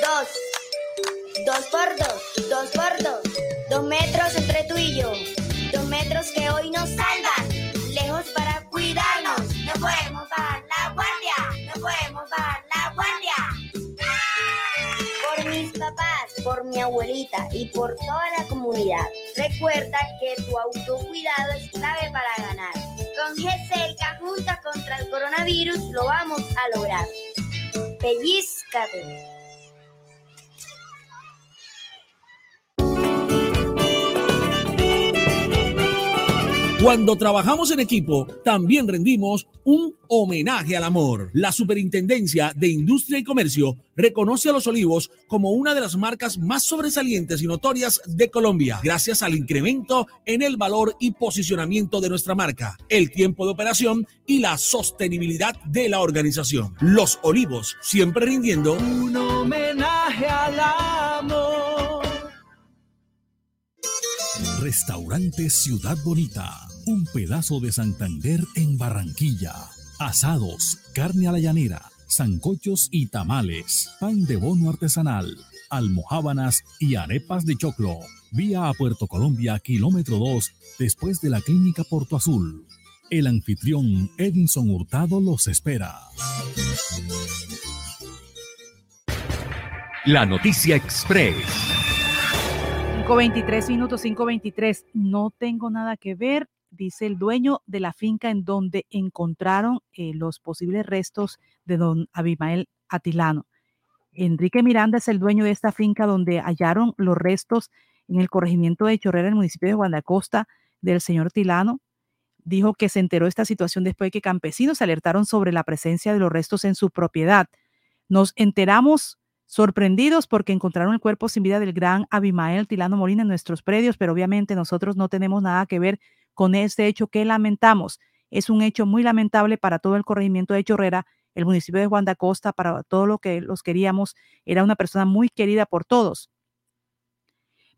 Dos. Dos por dos. Dos por dos. Dos metros entre tú y yo. Dos metros que hoy nos salvan. Lejos para cuidarnos. No podemos bajar la guardia. No podemos bajar la guardia. Por mis papás, por mi abuelita y por toda la comunidad. Recuerda que tu autocuidado es clave para ganar. Con GCLK juntos contra el coronavirus lo vamos a lograr. Pellizcate. Cuando trabajamos en equipo, también rendimos un homenaje al amor. La Superintendencia de Industria y Comercio reconoce a Los Olivos como una de las marcas más sobresalientes y notorias de Colombia, gracias al incremento en el valor y posicionamiento de nuestra marca, el tiempo de operación y la sostenibilidad de la organización. Los Olivos, siempre rindiendo un homenaje al amor. Restaurante Ciudad Bonita un pedazo de Santander en Barranquilla. Asados, carne a la llanera, zancochos y tamales, pan de bono artesanal, almohábanas y arepas de choclo. Vía a Puerto Colombia, kilómetro 2, después de la clínica Porto Azul. El anfitrión Edinson Hurtado los espera. La noticia express. 5.23 minutos, 5.23. No tengo nada que ver dice el dueño de la finca en donde encontraron eh, los posibles restos de don Abimael Atilano. Enrique Miranda es el dueño de esta finca donde hallaron los restos en el corregimiento de Chorrera, en el municipio de Guanacosta, del señor Tilano. Dijo que se enteró de esta situación después de que campesinos alertaron sobre la presencia de los restos en su propiedad. Nos enteramos sorprendidos porque encontraron el cuerpo sin vida del gran Abimael Tilano Molina en nuestros predios, pero obviamente nosotros no tenemos nada que ver con este hecho que lamentamos. Es un hecho muy lamentable para todo el corregimiento de Chorrera, el municipio de Juan de Acosta, para todo lo que los queríamos. Era una persona muy querida por todos.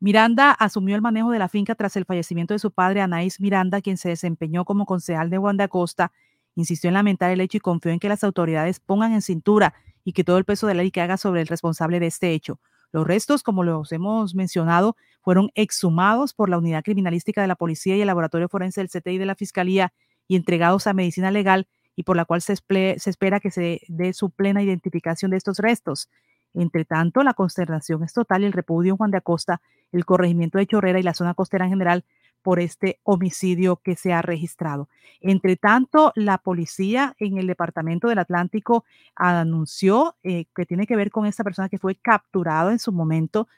Miranda asumió el manejo de la finca tras el fallecimiento de su padre, Anaís Miranda, quien se desempeñó como concejal de Juan de Acosta. Insistió en lamentar el hecho y confió en que las autoridades pongan en cintura y que todo el peso de la ley que haga sobre el responsable de este hecho. Los restos, como los hemos mencionado, fueron exhumados por la Unidad Criminalística de la Policía y el Laboratorio Forense del CTI de la Fiscalía y entregados a Medicina Legal y por la cual se, espera que se dé su plena identificación de estos restos. Entre tanto, la consternación es total y el repudio en Juan de Acosta, el corregimiento de Chorrera y la zona costera en general por este homicidio que se ha registrado. Entre tanto, la policía en el Departamento del Atlántico anunció eh, que tiene que ver con esta persona que fue capturado en su momento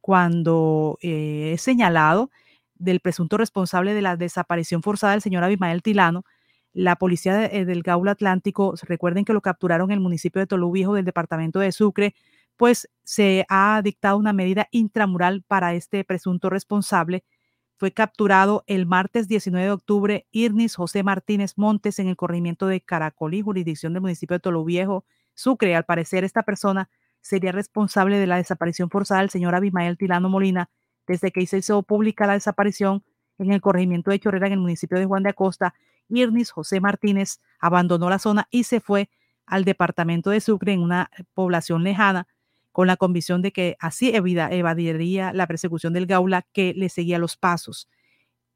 cuando eh, es señalado del presunto responsable de la desaparición forzada del señor Abimael Tilano. La policía eh, del Gaula Atlántico, recuerden que lo capturaron en el municipio de Tolú Viejo del departamento de Sucre, pues se ha dictado una medida intramural para este presunto responsable fue capturado el martes 19 de octubre Irnis José Martínez Montes en el corregimiento de Caracolí, jurisdicción del municipio de Toluviejo, Sucre. Al parecer, esta persona sería responsable de la desaparición forzada del señor Abimael Tilano Molina desde que se hizo pública la desaparición en el corregimiento de Chorrera en el municipio de Juan de Acosta. Irnis José Martínez abandonó la zona y se fue al departamento de Sucre en una población lejana con la convicción de que así evadiría la persecución del Gaula que le seguía los pasos.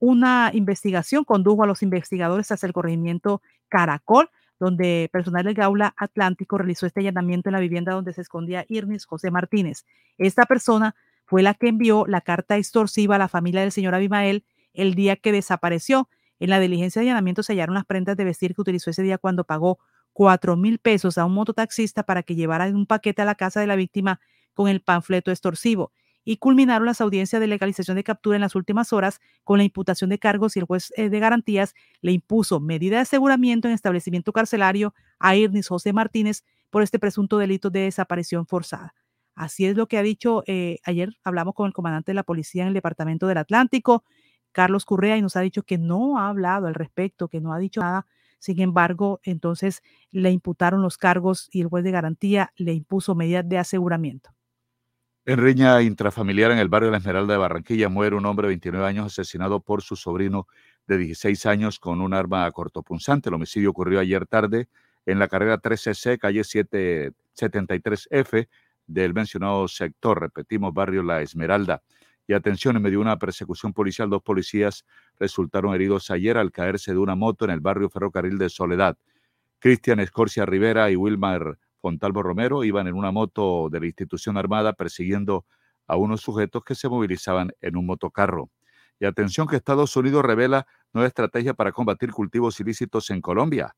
Una investigación condujo a los investigadores hasta el corregimiento Caracol, donde personal del Gaula Atlántico realizó este allanamiento en la vivienda donde se escondía Irnis José Martínez. Esta persona fue la que envió la carta extorsiva a la familia del señor Abimael el día que desapareció. En la diligencia de allanamiento se hallaron las prendas de vestir que utilizó ese día cuando pagó cuatro mil pesos a un mototaxista para que llevara un paquete a la casa de la víctima con el panfleto extorsivo y culminaron las audiencias de legalización de captura en las últimas horas con la imputación de cargos y el juez eh, de garantías le impuso medida de aseguramiento en establecimiento carcelario a Irnis José Martínez por este presunto delito de desaparición forzada. Así es lo que ha dicho, eh, ayer hablamos con el comandante de la policía en el departamento del Atlántico, Carlos Currea, y nos ha dicho que no ha hablado al respecto, que no ha dicho nada. Sin embargo, entonces le imputaron los cargos y el juez de garantía le impuso medidas de aseguramiento. En riña intrafamiliar en el barrio La Esmeralda de Barranquilla muere un hombre de 29 años asesinado por su sobrino de 16 años con un arma cortopunzante. El homicidio ocurrió ayer tarde en la carrera 13C, calle 773F del mencionado sector. Repetimos, barrio La Esmeralda. Y atención, en medio de una persecución policial, dos policías resultaron heridos ayer al caerse de una moto en el barrio Ferrocarril de Soledad. Cristian Escorcia Rivera y Wilmar Fontalvo Romero iban en una moto de la institución armada persiguiendo a unos sujetos que se movilizaban en un motocarro. Y atención que Estados Unidos revela nueva estrategia para combatir cultivos ilícitos en Colombia.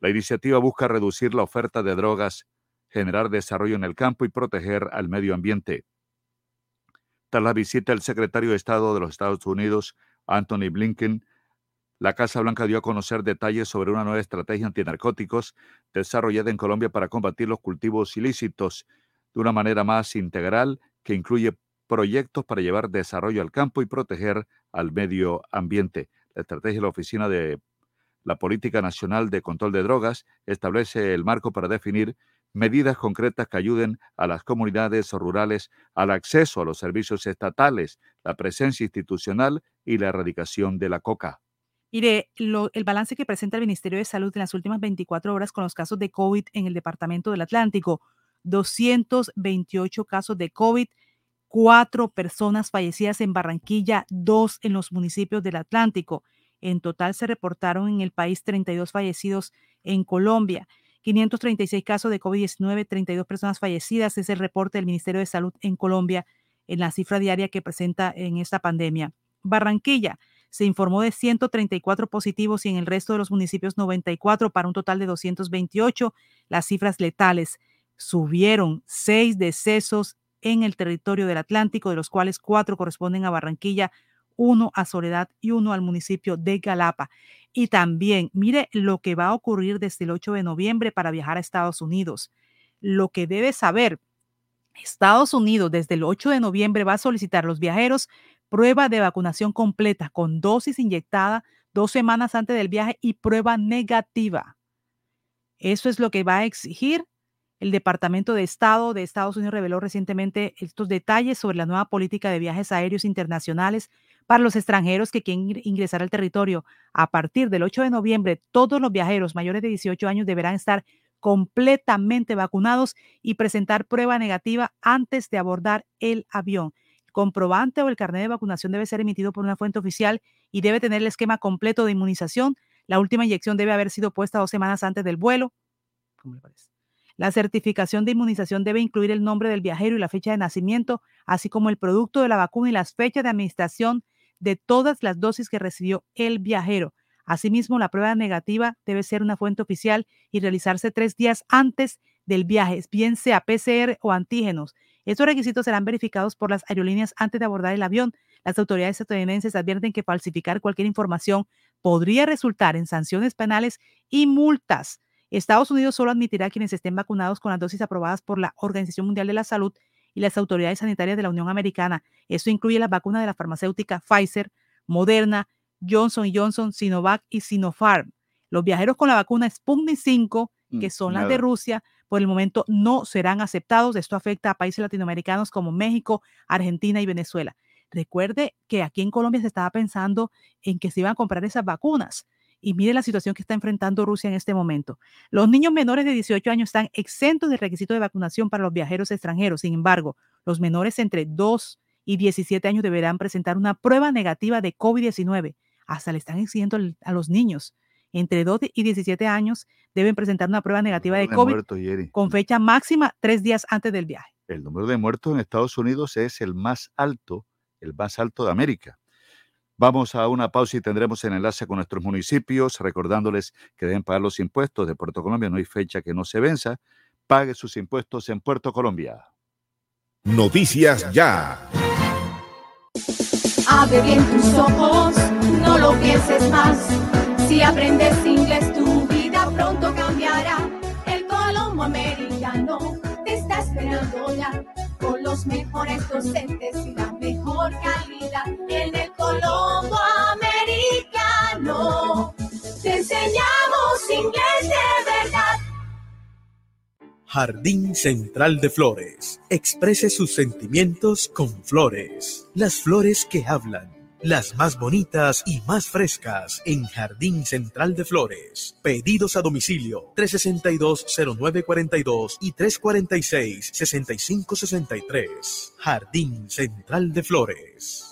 La iniciativa busca reducir la oferta de drogas, generar desarrollo en el campo y proteger al medio ambiente. Tras la visita del secretario de Estado de los Estados Unidos, Anthony Blinken, la Casa Blanca dio a conocer detalles sobre una nueva estrategia antinarcóticos desarrollada en Colombia para combatir los cultivos ilícitos de una manera más integral que incluye proyectos para llevar desarrollo al campo y proteger al medio ambiente. La estrategia de la Oficina de la Política Nacional de Control de Drogas establece el marco para definir medidas concretas que ayuden a las comunidades rurales al acceso a los servicios estatales, la presencia institucional y la erradicación de la coca. Mire, el balance que presenta el Ministerio de Salud en las últimas 24 horas con los casos de COVID en el Departamento del Atlántico. 228 casos de COVID, cuatro personas fallecidas en Barranquilla, dos en los municipios del Atlántico. En total se reportaron en el país 32 fallecidos en Colombia. 536 casos de COVID-19, 32 personas fallecidas. Es el reporte del Ministerio de Salud en Colombia en la cifra diaria que presenta en esta pandemia. Barranquilla, se informó de 134 positivos y en el resto de los municipios 94 para un total de 228. Las cifras letales subieron seis decesos en el territorio del Atlántico, de los cuales cuatro corresponden a Barranquilla, uno a Soledad y uno al municipio de Galapa. Y también, mire lo que va a ocurrir desde el 8 de noviembre para viajar a Estados Unidos. Lo que debe saber, Estados Unidos desde el 8 de noviembre va a solicitar a los viajeros prueba de vacunación completa con dosis inyectada dos semanas antes del viaje y prueba negativa. Eso es lo que va a exigir. El Departamento de Estado de Estados Unidos reveló recientemente estos detalles sobre la nueva política de viajes aéreos internacionales para los extranjeros que quieren ingresar al territorio. A partir del 8 de noviembre, todos los viajeros mayores de 18 años deberán estar completamente vacunados y presentar prueba negativa antes de abordar el avión comprobante o el carnet de vacunación debe ser emitido por una fuente oficial y debe tener el esquema completo de inmunización. La última inyección debe haber sido puesta dos semanas antes del vuelo. La certificación de inmunización debe incluir el nombre del viajero y la fecha de nacimiento, así como el producto de la vacuna y las fechas de administración de todas las dosis que recibió el viajero. Asimismo, la prueba negativa debe ser una fuente oficial y realizarse tres días antes del viaje, bien sea PCR o antígenos. Estos requisitos serán verificados por las aerolíneas antes de abordar el avión. Las autoridades estadounidenses advierten que falsificar cualquier información podría resultar en sanciones penales y multas. Estados Unidos solo admitirá a quienes estén vacunados con las dosis aprobadas por la Organización Mundial de la Salud y las autoridades sanitarias de la Unión Americana. Esto incluye las vacunas de la farmacéutica Pfizer, Moderna, Johnson Johnson, Sinovac y Sinopharm. Los viajeros con la vacuna Sputnik 5, que mm, son las de Rusia, por el momento no serán aceptados. Esto afecta a países latinoamericanos como México, Argentina y Venezuela. Recuerde que aquí en Colombia se estaba pensando en que se iban a comprar esas vacunas. Y mire la situación que está enfrentando Rusia en este momento. Los niños menores de 18 años están exentos del requisito de vacunación para los viajeros extranjeros. Sin embargo, los menores entre 2 y 17 años deberán presentar una prueba negativa de COVID-19. Hasta le están exigiendo a los niños entre 2 y 17 años deben presentar una prueba negativa de COVID con fecha máxima tres días antes del viaje. el número de muertos en Estados Unidos es el más alto, el más alto de América. Vamos a una pausa y tendremos el enlace con nuestros municipios, recordándoles que deben pagar los impuestos de Puerto Colombia. No hay fecha que no se venza. Pague sus impuestos en Puerto Colombia. Noticias Ya. Abre bien tus ojos, no lo pienses más. Si aprendes inglés, tu vida pronto cambiará. El Colombo Americano te está esperando ya. Con los mejores docentes y la mejor calidad. En el Colombo Americano te enseñamos inglés de verdad. Jardín Central de Flores. Exprese sus sentimientos con flores. Las flores que hablan. Las más bonitas y más frescas en Jardín Central de Flores. Pedidos a domicilio 362-0942 y 346-6563. Jardín Central de Flores.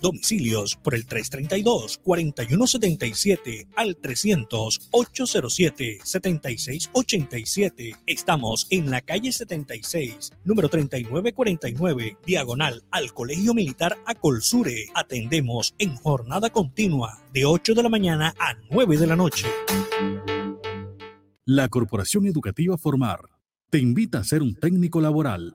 Domicilios por el 332-4177 al 300-807-7687. Estamos en la calle 76, número 3949, diagonal al Colegio Militar Acolsure. Atendemos en jornada continua de 8 de la mañana a 9 de la noche. La Corporación Educativa Formar te invita a ser un técnico laboral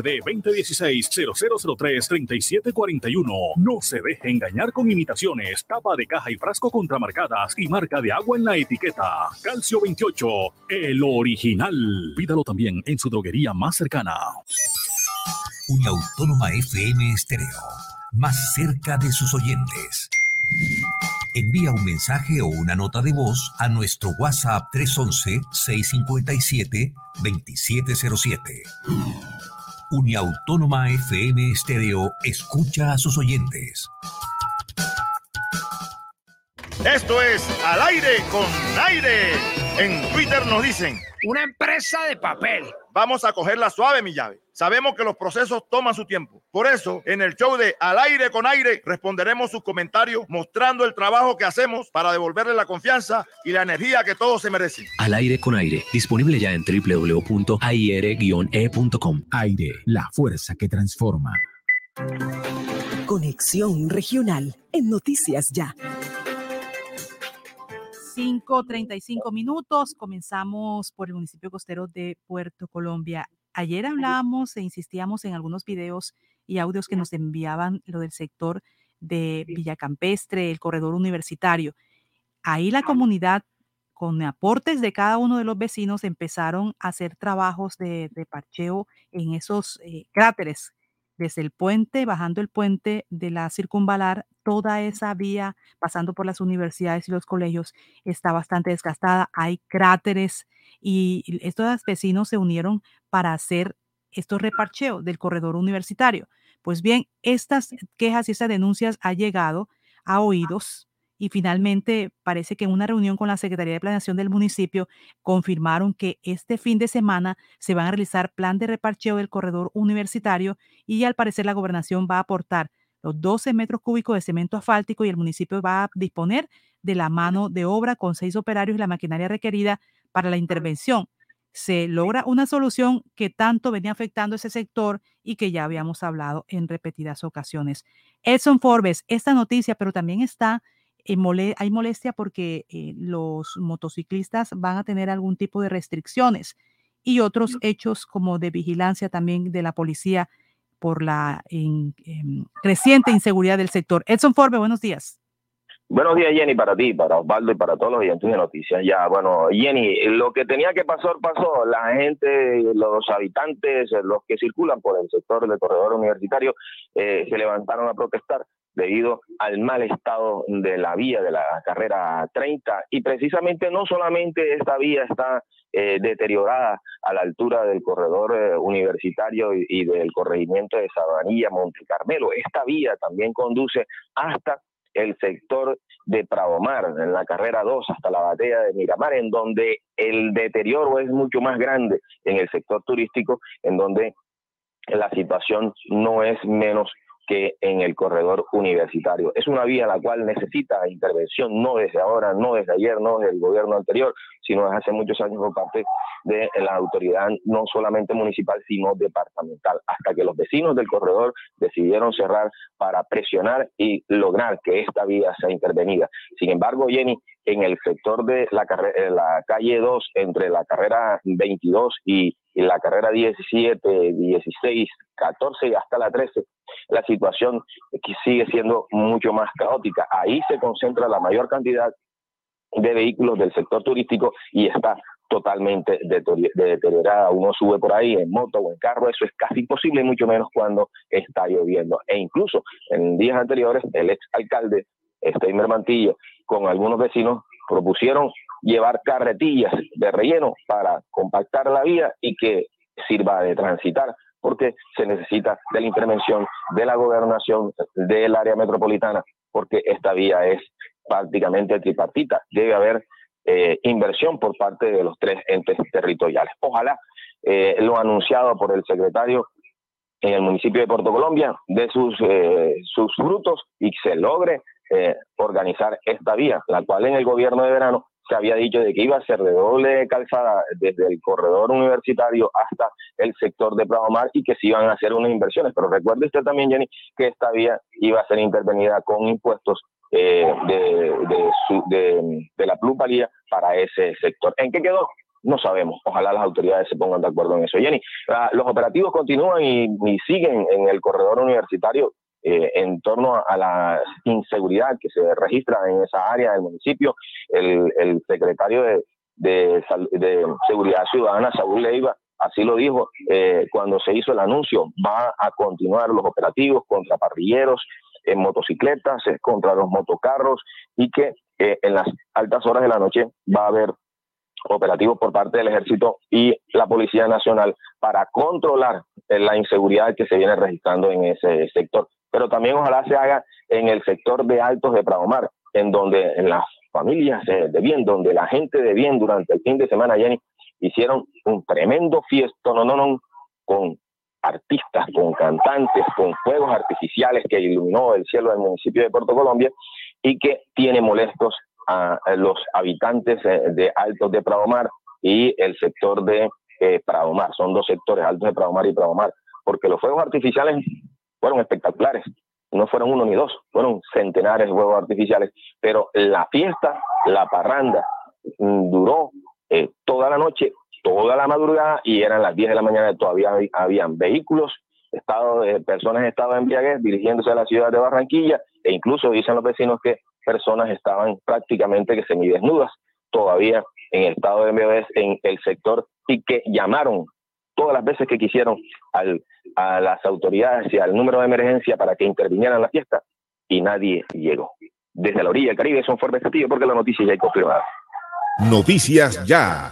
2016-0003-3741. No se deje engañar con imitaciones, tapa de caja y frasco contramarcadas y marca de agua en la etiqueta. Calcio 28, el original. Pídalo también en su droguería más cercana. Uniautónoma FM Estéreo, más cerca de sus oyentes. Envía un mensaje o una nota de voz a nuestro WhatsApp 311-657-2707. Uniautónoma FM Estéreo escucha a sus oyentes. Esto es Al aire con aire. En Twitter nos dicen. Una empresa de papel. Vamos a cogerla suave, mi llave. Sabemos que los procesos toman su tiempo. Por eso, en el show de Al aire con aire, responderemos sus comentarios mostrando el trabajo que hacemos para devolverle la confianza y la energía que todos se merecen. Al aire con aire, disponible ya en www.aire-e.com. Aire, la fuerza que transforma. Conexión Regional en Noticias Ya. 5.35 minutos. Comenzamos por el municipio costero de Puerto Colombia. Ayer hablábamos e insistíamos en algunos videos y audios que nos enviaban lo del sector de Villacampestre, el corredor universitario. Ahí la comunidad, con aportes de cada uno de los vecinos, empezaron a hacer trabajos de, de parcheo en esos eh, cráteres desde el puente, bajando el puente de la circunvalar, toda esa vía pasando por las universidades y los colegios está bastante desgastada. Hay cráteres y estos vecinos se unieron para hacer estos reparcheos del corredor universitario. Pues bien, estas quejas y estas denuncias han llegado a oídos y finalmente parece que en una reunión con la Secretaría de Planeación del municipio confirmaron que este fin de semana se van a realizar plan de reparcheo del corredor universitario y al parecer la gobernación va a aportar los 12 metros cúbicos de cemento asfáltico y el municipio va a disponer de la mano de obra con seis operarios y la maquinaria requerida para la intervención. Se logra una solución que tanto venía afectando ese sector y que ya habíamos hablado en repetidas ocasiones. Edson Forbes, esta noticia, pero también está hay molestia porque eh, los motociclistas van a tener algún tipo de restricciones y otros hechos como de vigilancia también de la policía por la in- em, creciente inseguridad del sector. Edson Forbe, buenos días. Buenos días, Jenny, para ti, para Osvaldo y para todos los oyentes de noticias. Ya, bueno, Jenny, lo que tenía que pasar, pasó. La gente, los habitantes, los que circulan por el sector del corredor universitario, eh, se levantaron a protestar debido al mal estado de la vía de la carrera 30. Y precisamente no solamente esta vía está eh, deteriorada a la altura del corredor eh, universitario y, y del corregimiento de Sabanilla, Monte Carmelo, esta vía también conduce hasta el sector de Pradomar, en la carrera 2 hasta la batalla de Miramar, en donde el deterioro es mucho más grande en el sector turístico, en donde la situación no es menos que en el corredor universitario. Es una vía la cual necesita intervención, no desde ahora, no desde ayer, no desde el gobierno anterior, sino desde hace muchos años por parte de la autoridad no solamente municipal, sino departamental, hasta que los vecinos del corredor decidieron cerrar para presionar y lograr que esta vía sea intervenida. Sin embargo, Jenny, en el sector de la, eh, la calle 2, entre la carrera 22 y, y la carrera 17, 16, 14 y hasta la 13, la situación sigue siendo mucho más caótica. Ahí se concentra la mayor cantidad de vehículos del sector turístico y está totalmente deterior- deteriorada. Uno sube por ahí en moto o en carro, eso es casi imposible, mucho menos cuando está lloviendo. E incluso en días anteriores, el ex alcalde Steimer Mantillo, con algunos vecinos, propusieron llevar carretillas de relleno para compactar la vía y que sirva de transitar, porque se necesita de la intervención de la gobernación del área metropolitana, porque esta vía es prácticamente tripartita. Debe haber eh, inversión por parte de los tres entes territoriales. Ojalá eh, lo anunciado por el secretario en el municipio de Puerto Colombia de sus, eh, sus frutos y se logre eh, organizar esta vía, la cual en el gobierno de verano se había dicho de que iba a ser de doble calzada desde el corredor universitario hasta el sector de Prado Mar y que se iban a hacer unas inversiones. Pero recuerde usted también, Jenny, que esta vía iba a ser intervenida con impuestos eh, de, de, su- de- de la plusvalía para ese sector. ¿En qué quedó? No sabemos. Ojalá las autoridades se pongan de acuerdo en eso. Jenny, ah, los operativos continúan y, y siguen en el corredor universitario eh, en torno a, la inseguridad que se registra en esa área del municipio. El, secretario de, Seguridad Ciudadana, Saúl Leiva, así lo dijo eh, cuando se hizo el anuncio. Va a continuar los operativos contra parrilleros, en motocicletas, contra los motocarros y que eh, en las altas horas de la noche va a haber operativos por parte del ejército y la Policía Nacional para controlar eh, la inseguridad que se viene registrando en ese sector. Pero también ojalá se haga en el sector de Altos de Pradomar, en donde en las familias de bien, donde la gente de bien durante el fin de semana, Jenny, hicieron un tremendo fiesto, no, no, no, con artistas, con cantantes, con fuegos artificiales que iluminó el cielo del municipio de Puerto Colombia y que tiene molestos a, los habitantes de Altos de Pradomar y el sector de eh, Pradomar. Son dos sectores, Altos de Pradomar y Pradomar, porque los fuegos artificiales fueron espectaculares. No fueron uno ni dos, fueron centenares de fuegos artificiales, pero la fiesta, la parranda, mm, duró eh, toda la noche, toda la madrugada y eran las 10 de la mañana todavía hab- habían vehículos, estado, eh, personas en estado de embriaguez dirigiéndose a la ciudad de Barranquilla e incluso dicen los vecinos que personas estaban prácticamente que semidesnudas todavía en estado de embriaguez en el sector y que llamaron todas las veces que quisieron al, a las autoridades y al número de emergencia para que intervinieran en la fiesta y nadie llegó. Desde la orilla del Caribe son Fuerte Castillo porque la noticia ya hay confirmada. Noticias Ya.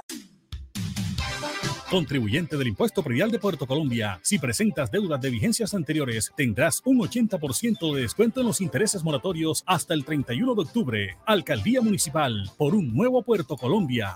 Contribuyente del impuesto predial de Puerto Colombia. Si presentas deudas de vigencias anteriores, tendrás un 80% de descuento en los intereses moratorios hasta el 31 de octubre. Alcaldía Municipal por un nuevo Puerto Colombia.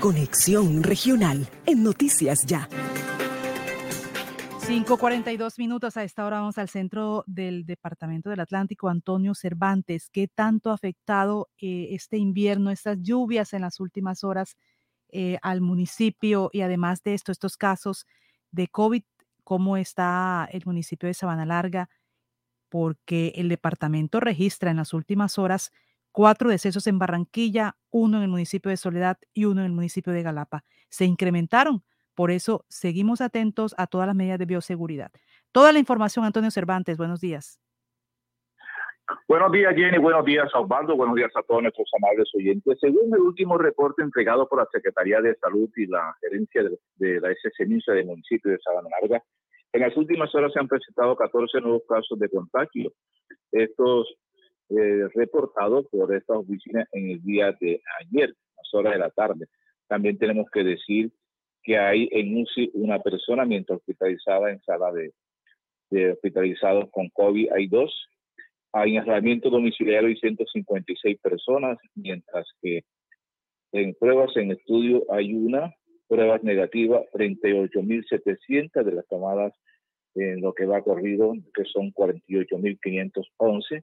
Conexión Regional en Noticias Ya. 5.42 minutos. A esta hora vamos al centro del Departamento del Atlántico, Antonio Cervantes. ¿Qué tanto ha afectado eh, este invierno, estas lluvias en las últimas horas eh, al municipio? Y además de esto, estos casos de COVID, ¿cómo está el municipio de Sabana Larga? Porque el departamento registra en las últimas horas cuatro decesos en Barranquilla, uno en el municipio de Soledad y uno en el municipio de Galapa. Se incrementaron, por eso seguimos atentos a todas las medidas de bioseguridad. Toda la información, Antonio Cervantes, buenos días. Buenos días, Jenny. Buenos días, Osvaldo. Buenos días a todos nuestros amables oyentes. Según el último reporte entregado por la Secretaría de Salud y la gerencia de, la SSMISA del municipio de Sabana Larga, en las últimas horas se han presentado 14 nuevos casos de contagio. Estos eh, reportado por esta oficina en el día de ayer, a las horas de la tarde. También tenemos que decir que hay en UCI una persona mientras hospitalizada en sala de, de hospitalizados con COVID, hay dos. Hay aislamiento domiciliario y 156 personas, mientras que en pruebas en estudio hay una, pruebas negativas 38.700 de las tomadas en lo que va corrido, que son 48.511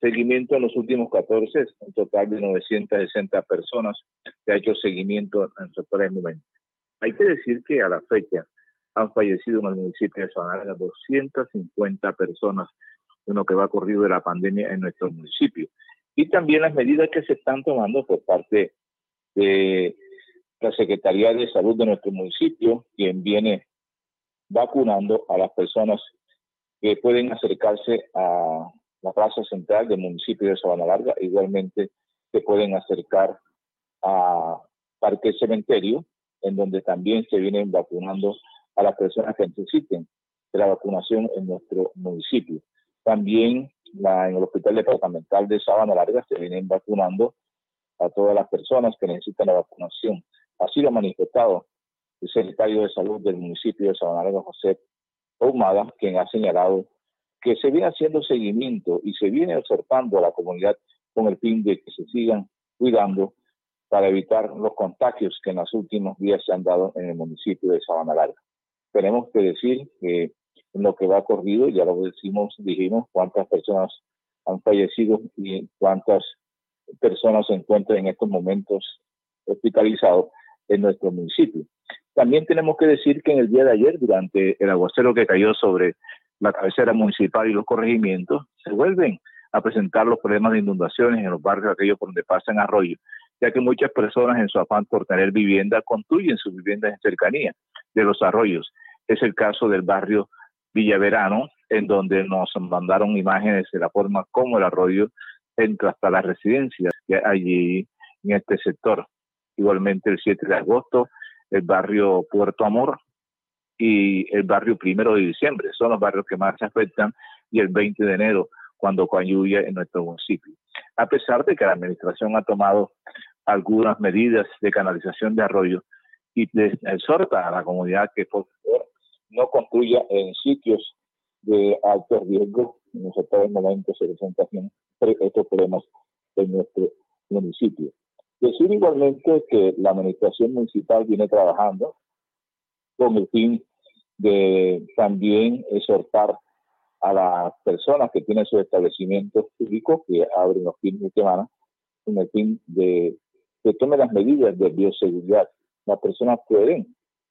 seguimiento en los últimos 14, un total de 960 personas que ha hecho seguimiento en sectores momentos. Hay que decir que a la fecha han fallecido en el municipio de Sonora 250 personas en lo que va corrido de la pandemia en nuestro municipio. Y también las medidas que se están tomando por parte de la Secretaría de Salud de nuestro municipio, quien viene vacunando a las personas que pueden acercarse a la plaza central del municipio de Sabana Larga. Igualmente se pueden acercar a Parque Cementerio, en donde también se vienen vacunando a las personas que necesiten de la vacunación en nuestro municipio. También la, en el Hospital Departamental de Sabana Larga se vienen vacunando a todas las personas que necesitan la vacunación. Así lo ha manifestado el secretario de Salud del municipio de Sabana Larga, José Ahumada, quien ha señalado que se viene haciendo seguimiento y se viene observando a la comunidad con el fin de que se sigan cuidando para evitar los contagios que en los últimos días se han dado en el municipio de Sabana Larga. Tenemos que decir que en lo que va corrido, ya lo decimos, dijimos cuántas personas han fallecido y cuántas personas se encuentran en estos momentos hospitalizados en nuestro municipio. También tenemos que decir que en el día de ayer, durante el aguacero que cayó sobre la cabecera municipal y los corregimientos, se vuelven a presentar los problemas de inundaciones en los barrios aquellos por donde pasan arroyos, ya que muchas personas en su afán por tener vivienda construyen sus viviendas en cercanía de los arroyos. Es el caso del barrio Villaverano, en donde nos mandaron imágenes de la forma como el arroyo entra hasta las residencias allí en este sector. Igualmente el 7 de agosto, el barrio Puerto Amor, y el barrio primero de diciembre. Son los barrios que más se afectan y el 20 de enero cuando con lluvia en nuestro municipio. A pesar de que la administración ha tomado algunas medidas de canalización de arroyo y exhorta a la comunidad que por favor no construya en sitios de alto riesgo, en estos momentos se presentan estos problemas en nuestro municipio. Decir igualmente que la administración municipal viene trabajando con el fin de también exhortar a las personas que tienen sus establecimientos públicos que abren los fines de semana con el fin de que tomen las medidas de bioseguridad. Las personas pueden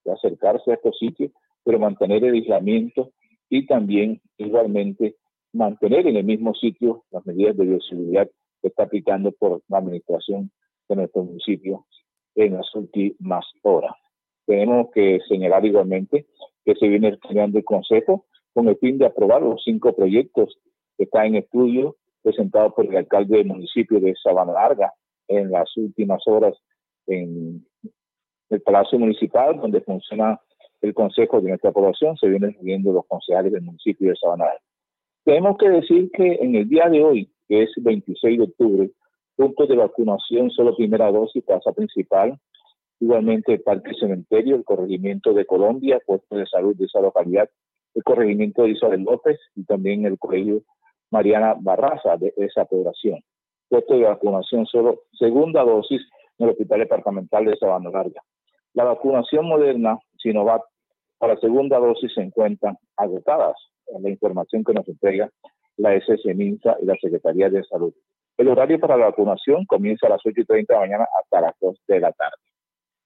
acercarse a estos sitios, pero mantener el aislamiento y también igualmente mantener en el mismo sitio las medidas de bioseguridad que está aplicando por la administración de nuestro municipio en las últimas horas. Tenemos que señalar igualmente que se viene creando el Consejo con el fin de aprobar los cinco proyectos que están en estudio presentados por el alcalde del municipio de Sabana Larga en las últimas horas en el Palacio Municipal, donde funciona el Consejo de nuestra población, se vienen viendo los concejales del municipio de Sabana Larga. Tenemos que decir que en el día de hoy, que es 26 de octubre, puntos de vacunación, solo primera dosis, casa principal, igualmente el Parque Cementerio, el Corregimiento de Colombia, puesto de salud de esa localidad, el Corregimiento de Isabel López y también el Colegio Mariana Barraza de esa población. Puesto de vacunación solo segunda dosis en el Hospital Departamental de Sabana Larga. La vacunación moderna Sinovac para segunda dosis se encuentran agotadas en la información que nos entrega la SS Minsa y la Secretaría de Salud. El horario para la vacunación comienza a las 8 y 30 de la mañana hasta las 2 de la tarde.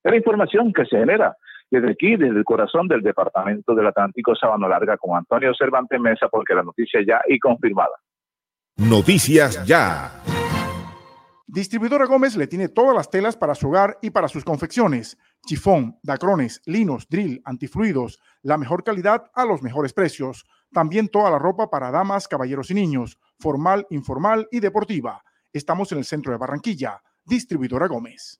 Es la información que se genera desde aquí, desde el corazón del Departamento del Atlántico Sabano Larga con Antonio Cervantes Mesa, porque la noticia ya y confirmada. Noticias ya. Distribuidora Gómez le tiene todas las telas para su hogar y para sus confecciones. Chifón, dacrones, linos, drill, antifluidos, la mejor calidad a los mejores precios. También toda la ropa para damas, caballeros y niños, formal, informal y deportiva. Estamos en el centro de Barranquilla. Distribuidora Gómez.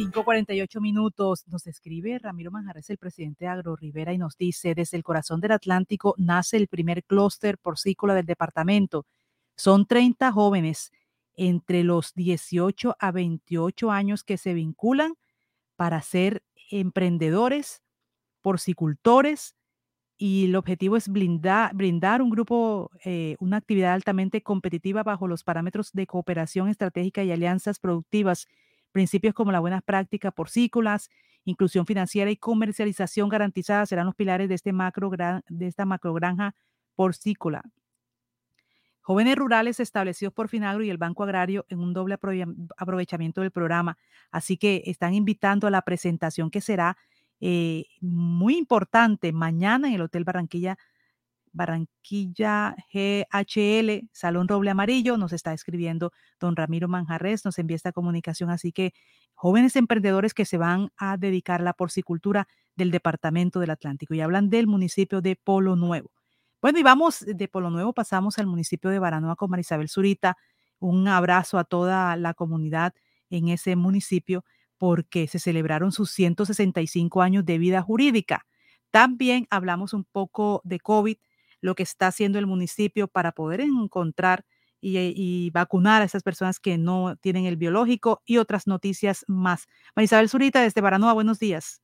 5:48 minutos. Nos escribe Ramiro Manjarres, el presidente de Agro Rivera, y nos dice: Desde el corazón del Atlántico nace el primer clúster porcícola del departamento. Son 30 jóvenes entre los 18 a 28 años que se vinculan para ser emprendedores, porcicultores, y el objetivo es brindar un grupo, eh, una actividad altamente competitiva bajo los parámetros de cooperación estratégica y alianzas productivas Principios como la buena práctica porcícolas, inclusión financiera y comercialización garantizada serán los pilares de, este esta macrogranja porcícola. Jóvenes rurales establecidos por Finagro y el Banco Agrario en un doble aprovechamiento del programa. Así que están invitando a la presentación que será eh, muy importante mañana en el Hotel Barranquilla Barranquilla GHL, Salón Roble Amarillo, nos está escribiendo don Ramiro Manjarres, nos envía esta comunicación, así que jóvenes emprendedores que se van a dedicar a la porcicultura del Departamento del Atlántico y hablan del municipio de Polo Nuevo. Bueno, y vamos de Polo Nuevo, pasamos al municipio de Baranoa con Marisabel Zurita. Un abrazo a toda la comunidad en ese municipio porque se celebraron sus 165 años de vida jurídica. También hablamos un poco de COVID lo que está haciendo el municipio para poder encontrar y, vacunar a esas personas que no tienen el biológico y otras noticias más. Marisabel Zurita desde Baranoa, buenos días.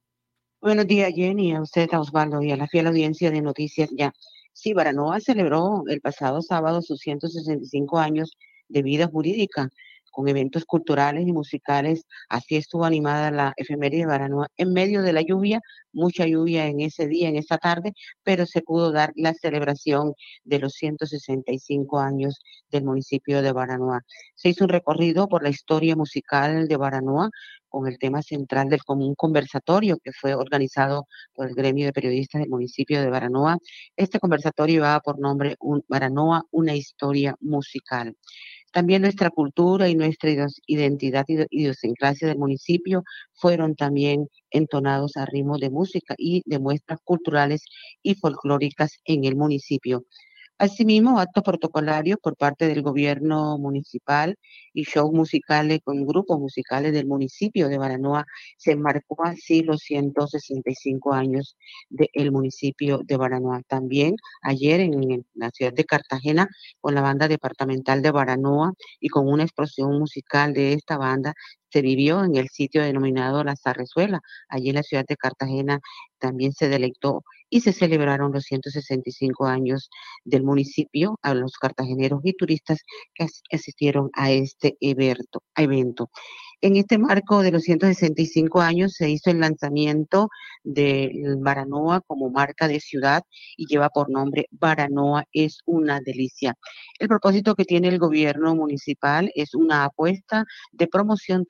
Buenos días, Jenny, a usted, a Osvaldo y a la fiel audiencia de Noticias Ya. Sí, Baranoa celebró el pasado sábado sus 165 años de vida jurídica con eventos culturales y musicales. Así estuvo animada la efeméride de Baranoa en medio de la lluvia, mucha lluvia en ese día, en esta tarde, pero se pudo dar la celebración de los 165 años del municipio de Baranoa. Se hizo un recorrido por la historia musical de Baranoa con el tema central del común conversatorio que fue organizado por el gremio de periodistas del municipio de Baranoa. Este conversatorio va por nombre un, Baranoa, una historia musical. También nuestra cultura y nuestra identidad y idiosincrasia del municipio fueron también entonados a ritmo de música y de muestras culturales y folclóricas en el municipio. Asimismo, actos protocolarios por parte del gobierno municipal y shows musicales con grupos musicales del municipio de Baranoa se marcó así los 165 años del municipio de Baranoa. También ayer en, la ciudad de Cartagena con la banda departamental de Baranoa y con una explosión musical de esta banda se vivió en el sitio denominado La Zarrezuela, allí en la ciudad de Cartagena también se deleitó y se celebraron los 165 años del municipio a los cartageneros y turistas que asistieron a este evento. En este marco de los 165 años se hizo el lanzamiento del Baranoa como marca de ciudad y lleva por nombre Baranoa es una delicia. El propósito que tiene el gobierno municipal es una apuesta de promoción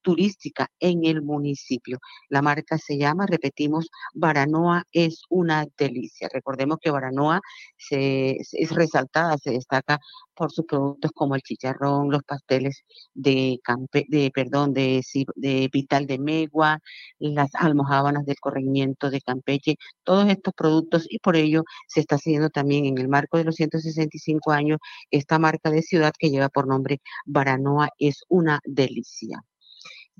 turística en el municipio. La marca se llama, repetimos, Baranoa es una delicia. Recordemos que Baranoa se, es resaltada, se destaca por sus productos como el chicharrón, los pasteles de, campe, de perdón, de, de Vital de Megua, las almohábanas del corregimiento de Campeche, todos estos productos y por ello se está haciendo también en el marco de los 165 años esta marca de ciudad que lleva por nombre Baranoa es una delicia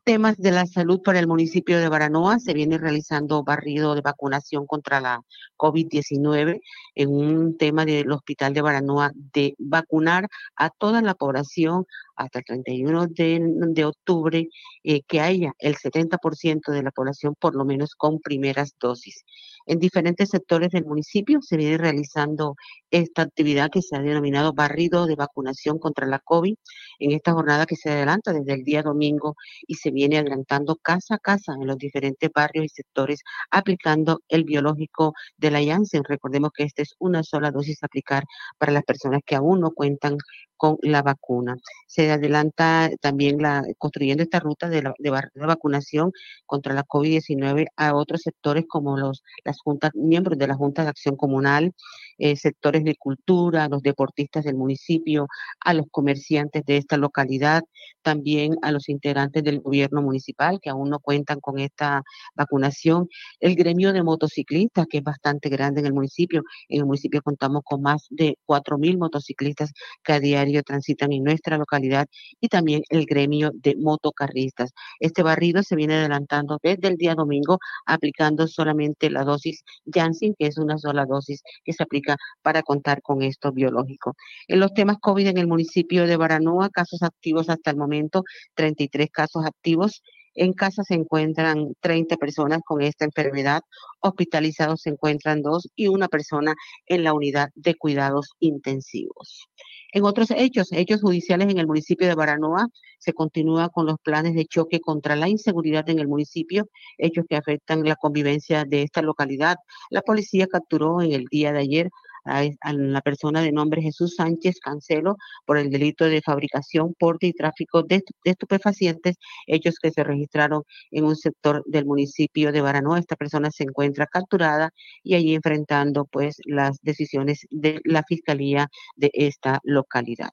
temas de la salud para el municipio de Baranoa. Se viene realizando barrido de vacunación contra la COVID-19 en un tema del Hospital de Baranoa de vacunar a toda la población hasta el 31 de, octubre eh, que haya el 70% de la población por lo menos con primeras dosis. En diferentes sectores del municipio se viene realizando esta actividad que se ha denominado barrido de vacunación contra la COVID en esta jornada que se adelanta desde el día domingo y se viene adelantando casa a casa en los diferentes barrios y sectores aplicando el biológico de la Janssen. Recordemos que esta es una sola dosis a aplicar para las personas que aún no cuentan con la vacuna. Se adelanta también la, construyendo esta ruta de, la, de, vacunación contra la COVID-19 a otros sectores como los las juntas, miembros de la Junta de Acción Comunal, eh, sectores de cultura, los deportistas del municipio, a los comerciantes de esta localidad, también a los integrantes del gobierno municipal que aún no cuentan con esta vacunación, el gremio de motociclistas que es bastante grande en el municipio. En el municipio contamos con más de 4.000 motociclistas que a diario transitan en nuestra localidad y también el gremio de motocarristas. Este barrido se viene adelantando desde el día domingo aplicando solamente la dosis Janssen, que es una sola dosis que se aplica para contar con esto biológico. En los temas COVID en el municipio de Baranoa, casos activos hasta el momento, 33 casos activos. En casa se encuentran 30 personas con esta enfermedad, hospitalizados se encuentran dos y una persona en la unidad de cuidados intensivos. En otros hechos, hechos judiciales en el municipio de Baranoa, se continúa con los planes de choque contra la inseguridad en el municipio, hechos que afectan la convivencia de esta localidad. La policía capturó en el día de ayer a, la persona de nombre Jesús Sánchez Cancelo por el delito de fabricación, porte y tráfico de, estupefacientes, hechos que se registraron en un sector del municipio de Baranoa. Esta persona se encuentra capturada y allí enfrentando pues las decisiones de la fiscalía de esta localidad.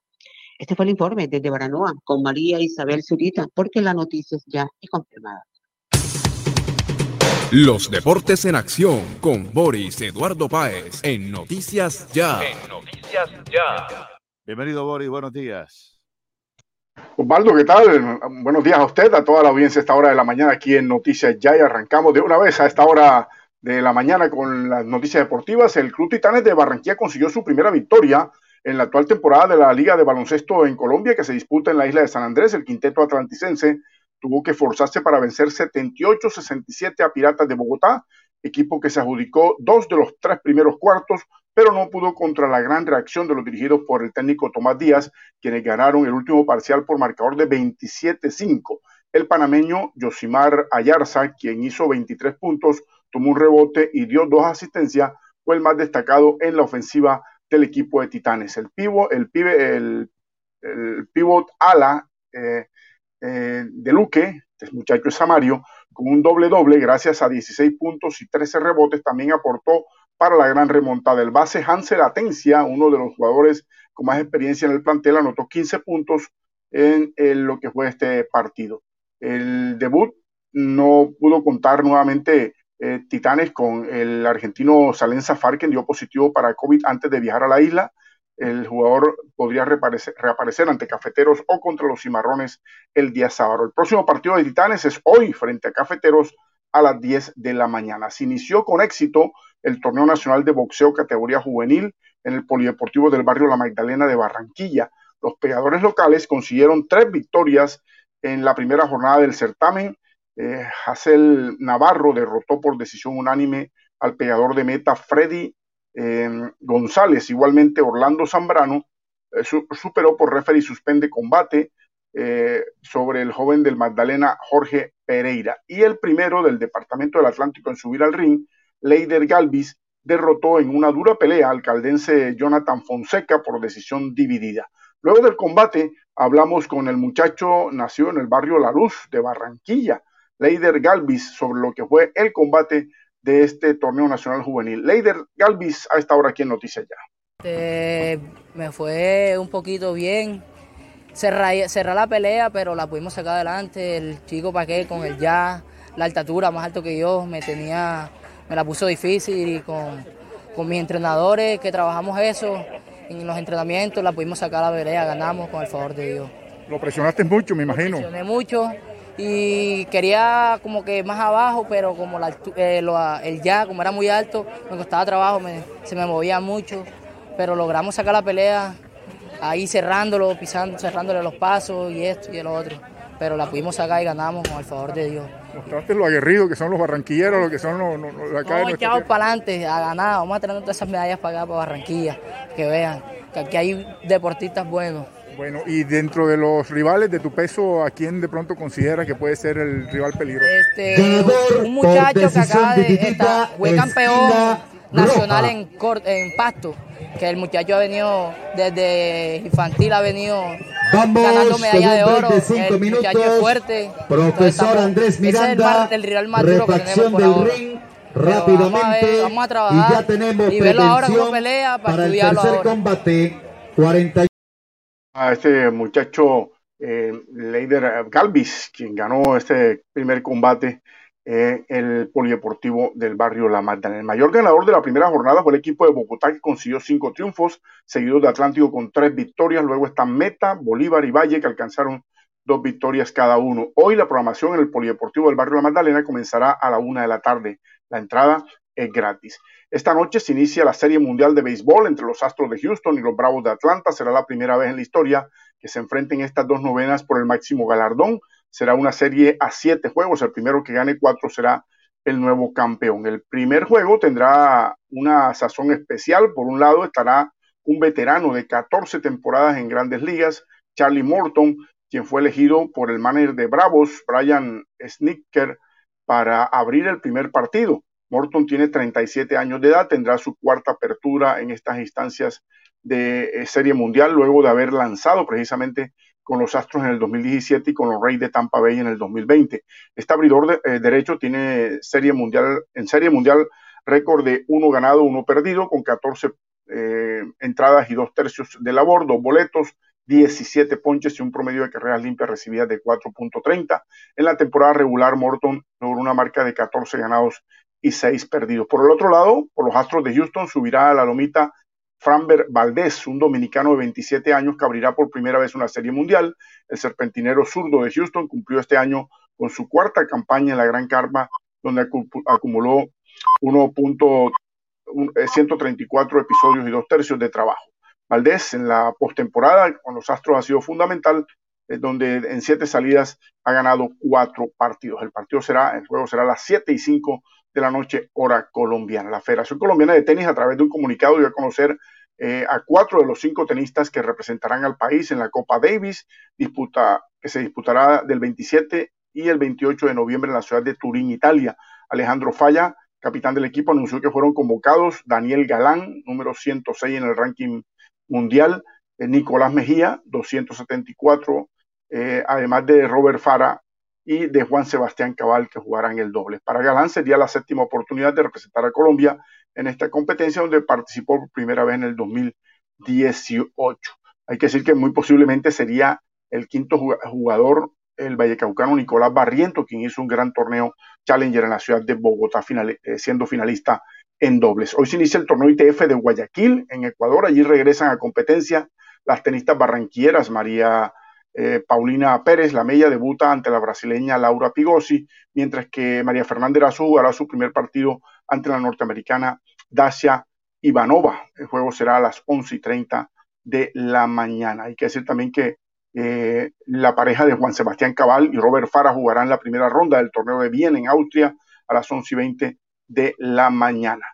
Este fue el informe desde Baranoa con María Isabel Zurita, porque la noticia ya es confirmada. Los deportes en acción con Boris Eduardo Páez en Noticias Ya. En Noticias Ya. Bienvenido Boris, buenos días. Osvaldo, ¿qué tal? Buenos días a usted, a toda la audiencia a esta hora de la mañana aquí en Noticias Ya y arrancamos de una vez a esta hora de la mañana con las noticias deportivas. El Club Titanes de Barranquilla consiguió su primera victoria en la actual temporada de la Liga de Baloncesto en Colombia que se disputa en la isla de San Andrés. El quinteto atlanticense tuvo que forzarse para vencer 78-67 a Piratas de Bogotá, equipo que se adjudicó dos de los tres primeros cuartos, pero no pudo contra la gran reacción de los dirigidos por el técnico Tomás Díaz, quienes ganaron el último parcial por marcador de 27-5. El panameño Yosimar Ayarza, quien hizo 23 puntos, tomó un rebote y dio dos asistencias, fue el más destacado en la ofensiva del equipo de Titanes. El pivo, el el, ala eh, eh, de Luque, este muchacho es Samario, con un doble-doble gracias a 16 puntos y 13 rebotes, también aportó para la gran remontada. El base Hansel Atencia, uno de los jugadores con más experiencia en el plantel, anotó 15 puntos en, lo que fue este partido. El debut no pudo contar nuevamente eh, Titanes con el argentino Salen Zafar, quien dio positivo para COVID antes de viajar a la isla. El jugador podría reaparecer, ante Cafeteros o contra los Cimarrones el día sábado. El próximo partido de Titanes es hoy frente a Cafeteros a las 10 de la mañana. Se inició con éxito el torneo nacional de boxeo categoría juvenil en el Polideportivo del barrio La Magdalena de Barranquilla. Los pegadores locales consiguieron tres victorias en la primera jornada del certamen. Eh, Navarro derrotó por decisión unánime al pegador de meta Freddy em, González. Igualmente Orlando Zambrano eh, superó por referee suspende combate eh, sobre el joven del Magdalena Jorge Pereira. Y el primero del Departamento del Atlántico en subir al ring, Leider Galvis, derrotó en una dura pelea al caldense Jonathan Fonseca por decisión dividida. Luego del combate hablamos con el muchacho nació en el barrio La Luz de Barranquilla, Leider Galvis, sobre lo que fue el combate de este torneo nacional juvenil. Leider Galvis a esta hora aquí en Noticias Ya. Eh, me fue un poquito bien. Cerré, la pelea, pero la pudimos sacar adelante. El chico Paqué con el ya, la altatura más alto que yo, me tenía me la puso difícil y con, mis entrenadores que trabajamos eso, en los entrenamientos la pudimos sacar a la pelea, ganamos con el favor de Dios. Lo presionaste mucho, me imagino. Lo presioné mucho y quería como que más abajo, pero como eh, el ya, como era muy alto, me costaba trabajo, se me movía mucho, pero logramos sacar la pelea ahí cerrándolo, pisando, cerrándole los pasos y esto y el otro, pero la pudimos sacar y ganamos con el favor de Dios. Mostraste lo aguerrido que son los barranquilleros, lo que son los, los, acá Vamos para adelante, a ganar, vamos a tener todas esas medallas para acá, para Barranquilla, que vean que aquí hay deportistas buenos. Bueno, y dentro de los rivales de tu peso, ¿a quién de pronto consideras que puede ser el rival peligroso? Este, un muchacho que acaba de estar, fue campeón nacional en, en Pasto, que el muchacho ha venido desde infantil, ha venido Vamos ganando medalla de oro. El minutos. muchacho fuerte. Profesor Andrés Miranda. Es el, rival más duro que tenemos por del ahora. ring. Rápidamente. Vamos a, ver, vamos a trabajar y ya tenemos y verlo ahora como pelea para, para el estudiarlo tercer ahora. combate. 40 a este muchacho eh, Leider Galvis, quien ganó este primer combate en el polideportivo del barrio La Magdalena. El mayor ganador de la primera jornada fue el equipo de Bogotá, que consiguió cinco triunfos, seguido de Atlántico con tres victorias. Luego están Meta, Bolívar y Valle, que alcanzaron dos victorias cada uno. Hoy la programación en el polideportivo del barrio La Magdalena comenzará a la una de la tarde. La entrada es gratis. Esta noche se inicia la Serie Mundial de Béisbol entre los Astros de Houston y los Bravos de Atlanta. Será la primera vez en la historia que se enfrenten estas dos novenas por el máximo galardón. Será una serie a siete juegos. El primero que gane cuatro será el nuevo campeón. El primer juego tendrá una sazón especial. Por un lado estará un veterano de 14 temporadas en grandes ligas, Charlie Morton, quien fue elegido por el manager de Bravos, Brian Snicker, para abrir el primer partido. Morton tiene 37 años de edad, tendrá su cuarta apertura en estas instancias de eh, Serie Mundial, luego de haber lanzado precisamente con los Astros en el 2017 y con los Reyes de Tampa Bay en el 2020. Este abridor eh, derecho tiene serie mundial, en Serie Mundial récord de uno ganado, uno perdido, con 14 eh, entradas y dos tercios de labor, dos boletos, 17 ponches y un promedio de carreras limpias recibidas de 4.30. En la temporada regular, Morton logró una marca de 14 ganados y 6 perdidos. Por el otro lado, por los Astros de Houston subirá a la lomita Framber Valdez, un dominicano de 27 años que abrirá por primera vez una serie mundial. El serpentinero zurdo de Houston cumplió este año con su cuarta campaña en la Gran Carpa, donde acumuló 1.134 episodios y dos tercios de trabajo. Valdés en la postemporada con los Astros ha sido fundamental, donde en siete salidas ha ganado cuatro partidos. El partido será, el juego será a las 7 y 5 de la noche, hora colombiana. La Federación Colombiana de Tenis, a través de un comunicado, dio a conocer eh, a cuatro de los cinco tenistas que representarán al país en la Copa Davis, disputa, que se disputará del 27 y el 28 de noviembre en la ciudad de Turín, Italia. Alejandro Falla, capitán del equipo, anunció que fueron convocados Daniel Galán, número 106 en el ranking mundial, eh, Nicolás Mejía, 274, eh, además de Robert Fara y de Juan Sebastián Cabal, que jugarán el doble. Para Galán sería la séptima oportunidad de representar a Colombia en esta competencia, donde participó por primera vez en el 2018. Hay que decir que muy posiblemente sería el quinto jugador el vallecaucano Nicolás Barriento, quien hizo un gran torneo Challenger en la ciudad de Bogotá, eh, siendo finalista en dobles. Hoy se inicia el torneo ITF de Guayaquil, en Ecuador. Allí regresan a competencia las tenistas barranquilleras María eh, Paulina Pérez, la Mella, debuta ante la brasileña Laura Pigosi, mientras que María Fernanda Erazu jugará su primer partido ante la norteamericana Dacia Ivanova. El juego será a las 11 y 30 de la mañana. Hay que decir también que eh, la pareja de Juan Sebastián Cabal y Robert Fara jugarán la primera ronda del torneo de Viena en Austria a las 11 y 20 de la mañana.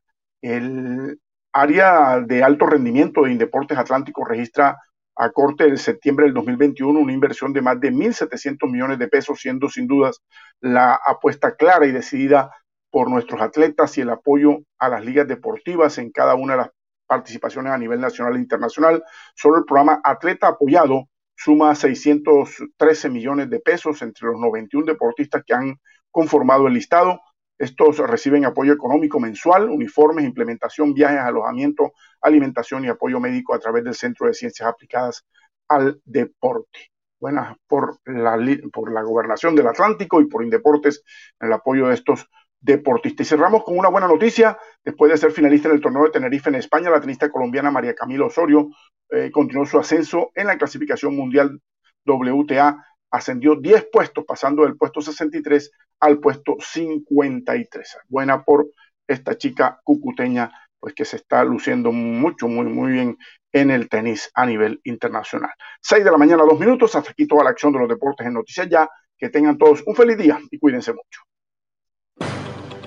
El área de alto rendimiento de Indeportes Atlántico registra a corte de septiembre del 2021 una inversión de más de 1.700 millones de pesos, siendo sin dudas la apuesta clara y decidida por nuestros atletas y el apoyo a las ligas deportivas en cada una de las participaciones a nivel nacional e internacional. Solo el programa Atleta Apoyado suma 613 millones de pesos entre los 91 deportistas que han conformado el listado. Estos reciben apoyo económico mensual, uniformes, implementación, viajes, alojamiento, alimentación y apoyo médico a través del Centro de Ciencias Aplicadas al Deporte. Buenas por la, por la gobernación del Atlántico y por Indeportes en el apoyo de estos deportistas. Y cerramos con una buena noticia. Después de ser finalista en el torneo de Tenerife en España, la tenista colombiana María Camila Osorio eh, continuó su ascenso en la clasificación mundial WTA ascendió 10 puestos, pasando del puesto 63 al puesto 53. Buena por esta chica cucuteña, pues que se está luciendo mucho, muy, muy bien en el tenis a nivel internacional. 6 de la mañana, dos minutos. Hasta aquí toda la acción de los deportes en Noticias Ya. Que tengan todos un feliz día y cuídense mucho.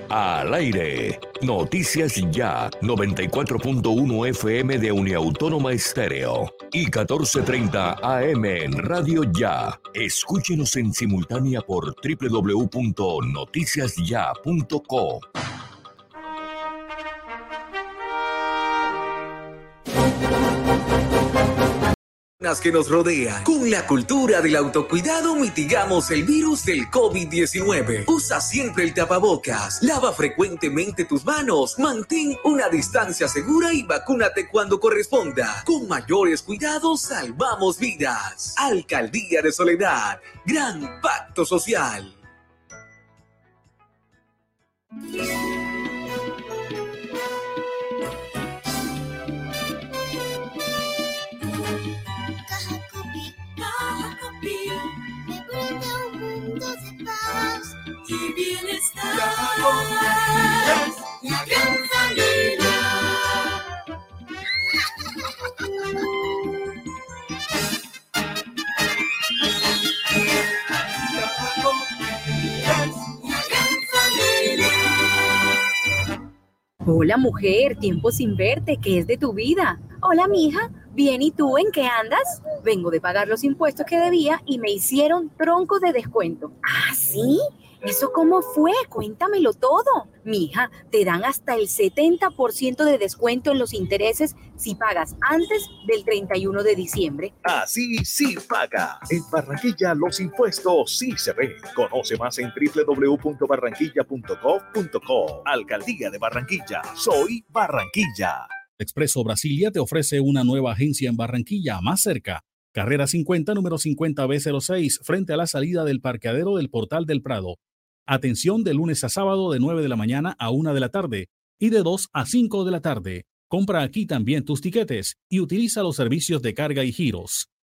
Al aire. Noticias Ya. 94.1 FM de Uniautónoma Estéreo. Y 14.30 AM en Radio Ya. Escúchenos en simultánea por www.noticiasya.co. que nos rodean. Con la cultura del autocuidado mitigamos el virus del COVID-19. Usa siempre el tapabocas, lava frecuentemente tus manos, mantén una distancia segura y vacúnate cuando corresponda. Con mayores cuidados salvamos vidas. Alcaldía de Soledad, gran pacto social. Bienestar. La gran. Hola mujer, tiempo sin verte, ¿qué es de tu vida? Hola mija, bien y tú en qué andas? Vengo de pagar los impuestos que debía y me hicieron tronco de descuento. ¿Ah, sí? ¿Eso cómo fue? Cuéntamelo todo. Mija, te dan hasta el 70% de descuento en los intereses si pagas antes del 31 de diciembre. Así sí paga. En Barranquilla los impuestos sí se ven. Conoce más en www.barranquilla.gov.co. Alcaldía de Barranquilla. Soy Barranquilla. Expreso Brasilia te ofrece una nueva agencia en Barranquilla, más cerca. Carrera 50, número 50B06, frente a la salida del parqueadero del Portal del Prado. Atención de lunes a sábado de 9 de la mañana a 1 de la tarde y de 2 a 5 de la tarde. Compra aquí también tus tiquetes y utiliza los servicios de carga y giros.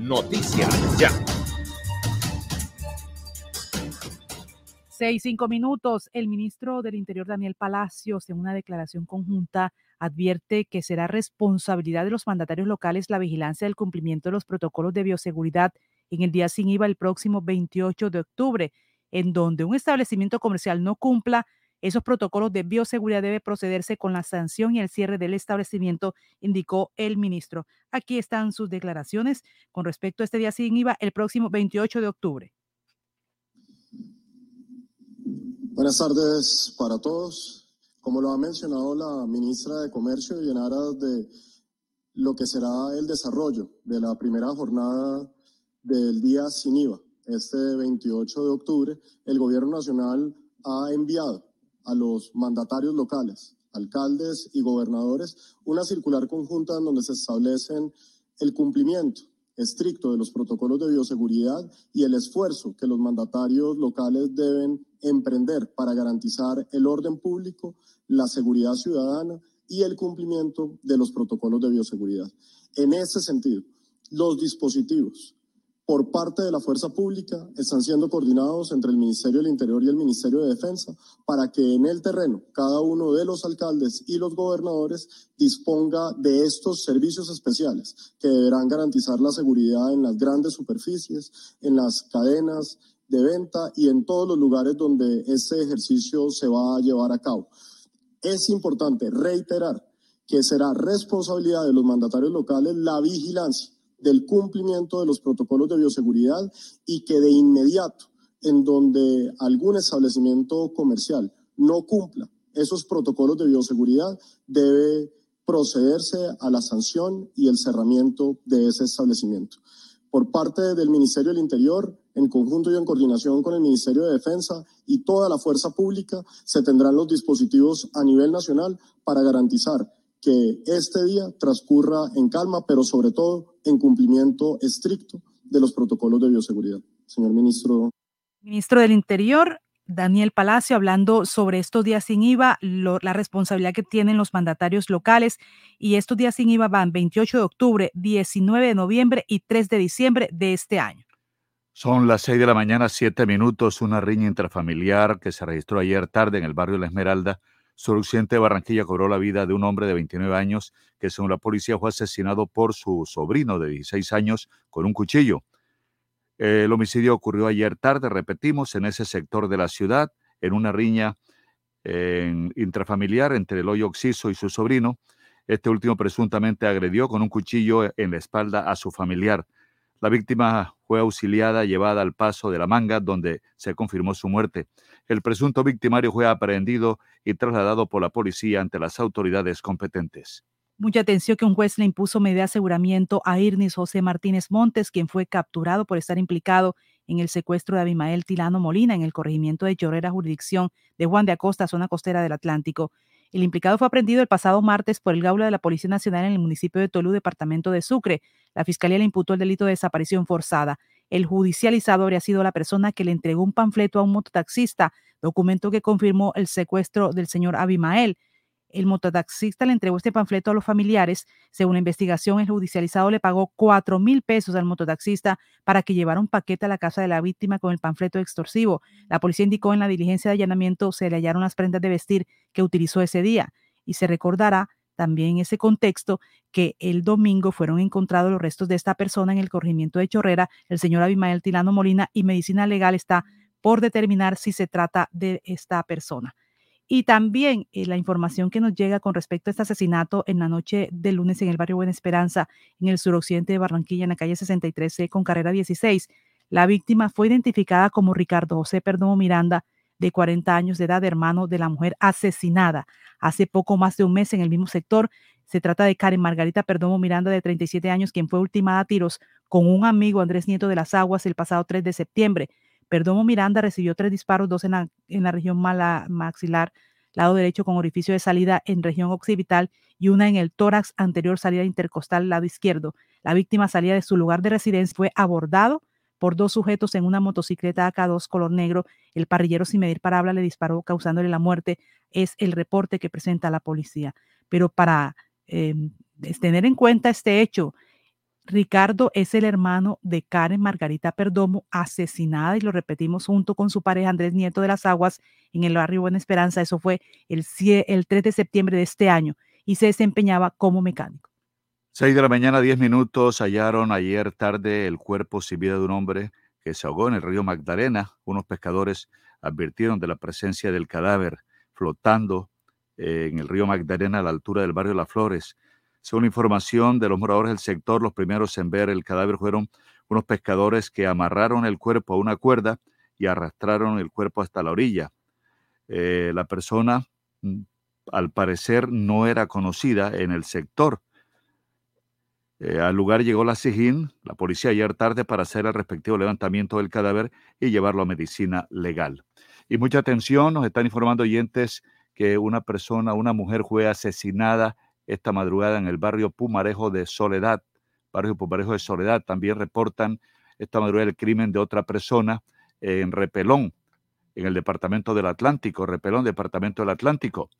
Noticias Ya. Seis, cinco minutos. El ministro del Interior, Daniel Palacios, en una declaración conjunta, advierte que será responsabilidad de los mandatarios locales la vigilancia del cumplimiento de los protocolos de bioseguridad en el día sin IVA el próximo 28 de octubre, en donde un establecimiento comercial no cumpla esos protocolos de bioseguridad debe procederse con la sanción y el cierre del establecimiento, indicó el ministro. Aquí están sus declaraciones con respecto a este día sin IVA el próximo 28 de octubre. Buenas tardes para todos. Como lo ha mencionado la ministra de Comercio y en de lo que será el desarrollo de la primera jornada del día sin IVA, este 28 de octubre, el Gobierno Nacional ha enviado a los mandatarios locales, alcaldes y gobernadores una circular conjunta en donde se establecen el cumplimiento estricto de los protocolos de bioseguridad y el esfuerzo que los mandatarios locales deben emprender para garantizar el orden público, la seguridad ciudadana y el cumplimiento de los protocolos de bioseguridad. En ese sentido, los dispositivos por parte de la fuerza pública están siendo coordinados entre el Ministerio del Interior y el Ministerio de Defensa para que en el terreno cada uno de los alcaldes y los gobernadores disponga de estos servicios especiales que deberán garantizar la seguridad en las grandes superficies, en las cadenas de venta y en todos los lugares donde este ejercicio se va a llevar a cabo. Es importante reiterar que será responsabilidad de los mandatarios locales la vigilancia del cumplimiento de los protocolos de bioseguridad y que de inmediato, en donde algún establecimiento comercial no cumpla esos protocolos de bioseguridad, debe procederse a la sanción y el cerramiento de ese establecimiento. Por parte del Ministerio del Interior, en conjunto y en coordinación con el Ministerio de Defensa y toda la fuerza pública, se tendrán los dispositivos a nivel nacional para garantizar que este día transcurra en calma, pero sobre todo en cumplimiento estricto de los protocolos de bioseguridad. Señor ministro. Ministro del Interior, Daniel Palacio, hablando sobre estos días sin IVA, lo, la responsabilidad que tienen los mandatarios locales. Y estos días sin IVA van 28 de octubre, 19 de noviembre y 3 de diciembre de este año. Son las 6 de la mañana, 7 minutos, una riña intrafamiliar que se registró ayer tarde en el barrio La Esmeralda Suroccidente de Barranquilla cobró la vida de un hombre de 29 años que, según la policía, fue asesinado por su sobrino de 16 años con un cuchillo. El homicidio ocurrió ayer tarde, repetimos, en ese sector de la ciudad, en una riña intrafamiliar entre el hoyo Oxiso y su sobrino. Este último presuntamente agredió con un cuchillo en la espalda a su familiar. La víctima fue auxiliada, llevada al paso de la manga, donde se confirmó su muerte. El presunto victimario fue aprehendido y trasladado por la policía ante las autoridades competentes. Mucha atención que un juez le impuso medida de aseguramiento a Irnis José Martínez Montes, quien fue capturado por estar implicado en el secuestro de Abimael Tilano Molina en el corregimiento de Llorera, jurisdicción de Juan de Acosta, zona costera del Atlántico. El implicado fue aprendido el pasado martes por el Gaula de la Policía Nacional en el municipio de Tolú, departamento de Sucre. La fiscalía le imputó el delito de desaparición forzada. El judicializado habría sido la persona que le entregó un panfleto a un mototaxista, documento que confirmó el secuestro del señor Abimael. El mototaxista le entregó este panfleto a los familiares. Según la investigación, el judicializado le pagó cuatro mil pesos al mototaxista para que llevara un paquete a la casa de la víctima con el panfleto extorsivo. La policía indicó en la diligencia de allanamiento se le hallaron las prendas de vestir que utilizó ese día. Y se recordará también en ese contexto que el domingo fueron encontrados los restos de esta persona en el corregimiento de Chorrera, el señor Abimael Tilano Molina, y Medicina Legal está por determinar si se trata de esta persona. Y también eh, la información que nos llega con respecto a este asesinato en la noche de lunes en el barrio Buena Esperanza, en el suroccidente de Barranquilla, en la calle 63C con carrera 16. La víctima fue identificada como Ricardo José Perdomo Miranda, de 40 años de edad, hermano de la mujer asesinada hace poco más de un mes en el mismo sector. Se trata de Karen Margarita Perdomo Miranda, de 37 años, quien fue ultimada a tiros con un amigo Andrés Nieto de las Aguas el pasado 3 de septiembre. Perdomo Miranda recibió tres disparos, dos en la, región maxilar, lado derecho con orificio de salida en región occipital y una en el tórax anterior salida intercostal, lado izquierdo. La víctima salía de su lugar de residencia, fue abordado por dos sujetos en una motocicleta AK2 color negro. El parrillero sin medir palabra le disparó causándole la muerte. Es el reporte que presenta la policía. Pero para eh, tener en cuenta este hecho, Ricardo es el hermano de Karen Margarita Perdomo, asesinada, y lo repetimos, junto con su pareja Andrés Nieto de las Aguas en el barrio Buena Esperanza. Eso fue el, el 3 de septiembre de este año y se desempeñaba como mecánico. 6 de la mañana, 10 minutos, hallaron ayer tarde el cuerpo sin vida de un hombre que se ahogó en el río Magdalena. Unos pescadores advirtieron de la presencia del cadáver flotando eh, en el río Magdalena a la altura del barrio Las Flores. Según información de los moradores del sector, los primeros en ver el cadáver fueron unos pescadores que amarraron el cuerpo a una cuerda y arrastraron el cuerpo hasta la orilla. Eh, la persona, mm, al parecer, no era conocida en el sector. Eh, al lugar llegó la SIGIN, la policía ayer tarde, para hacer el respectivo levantamiento del cadáver y llevarlo a medicina legal. Y mucha atención, nos están informando oyentes que una persona, una mujer fue asesinada esta madrugada en el barrio Pumarejo de Soledad. Barrio Pumarejo de Soledad. También reportan esta madrugada el crimen de otra persona en Repelón, en el departamento del Atlántico. Repelón, departamento del Atlántico.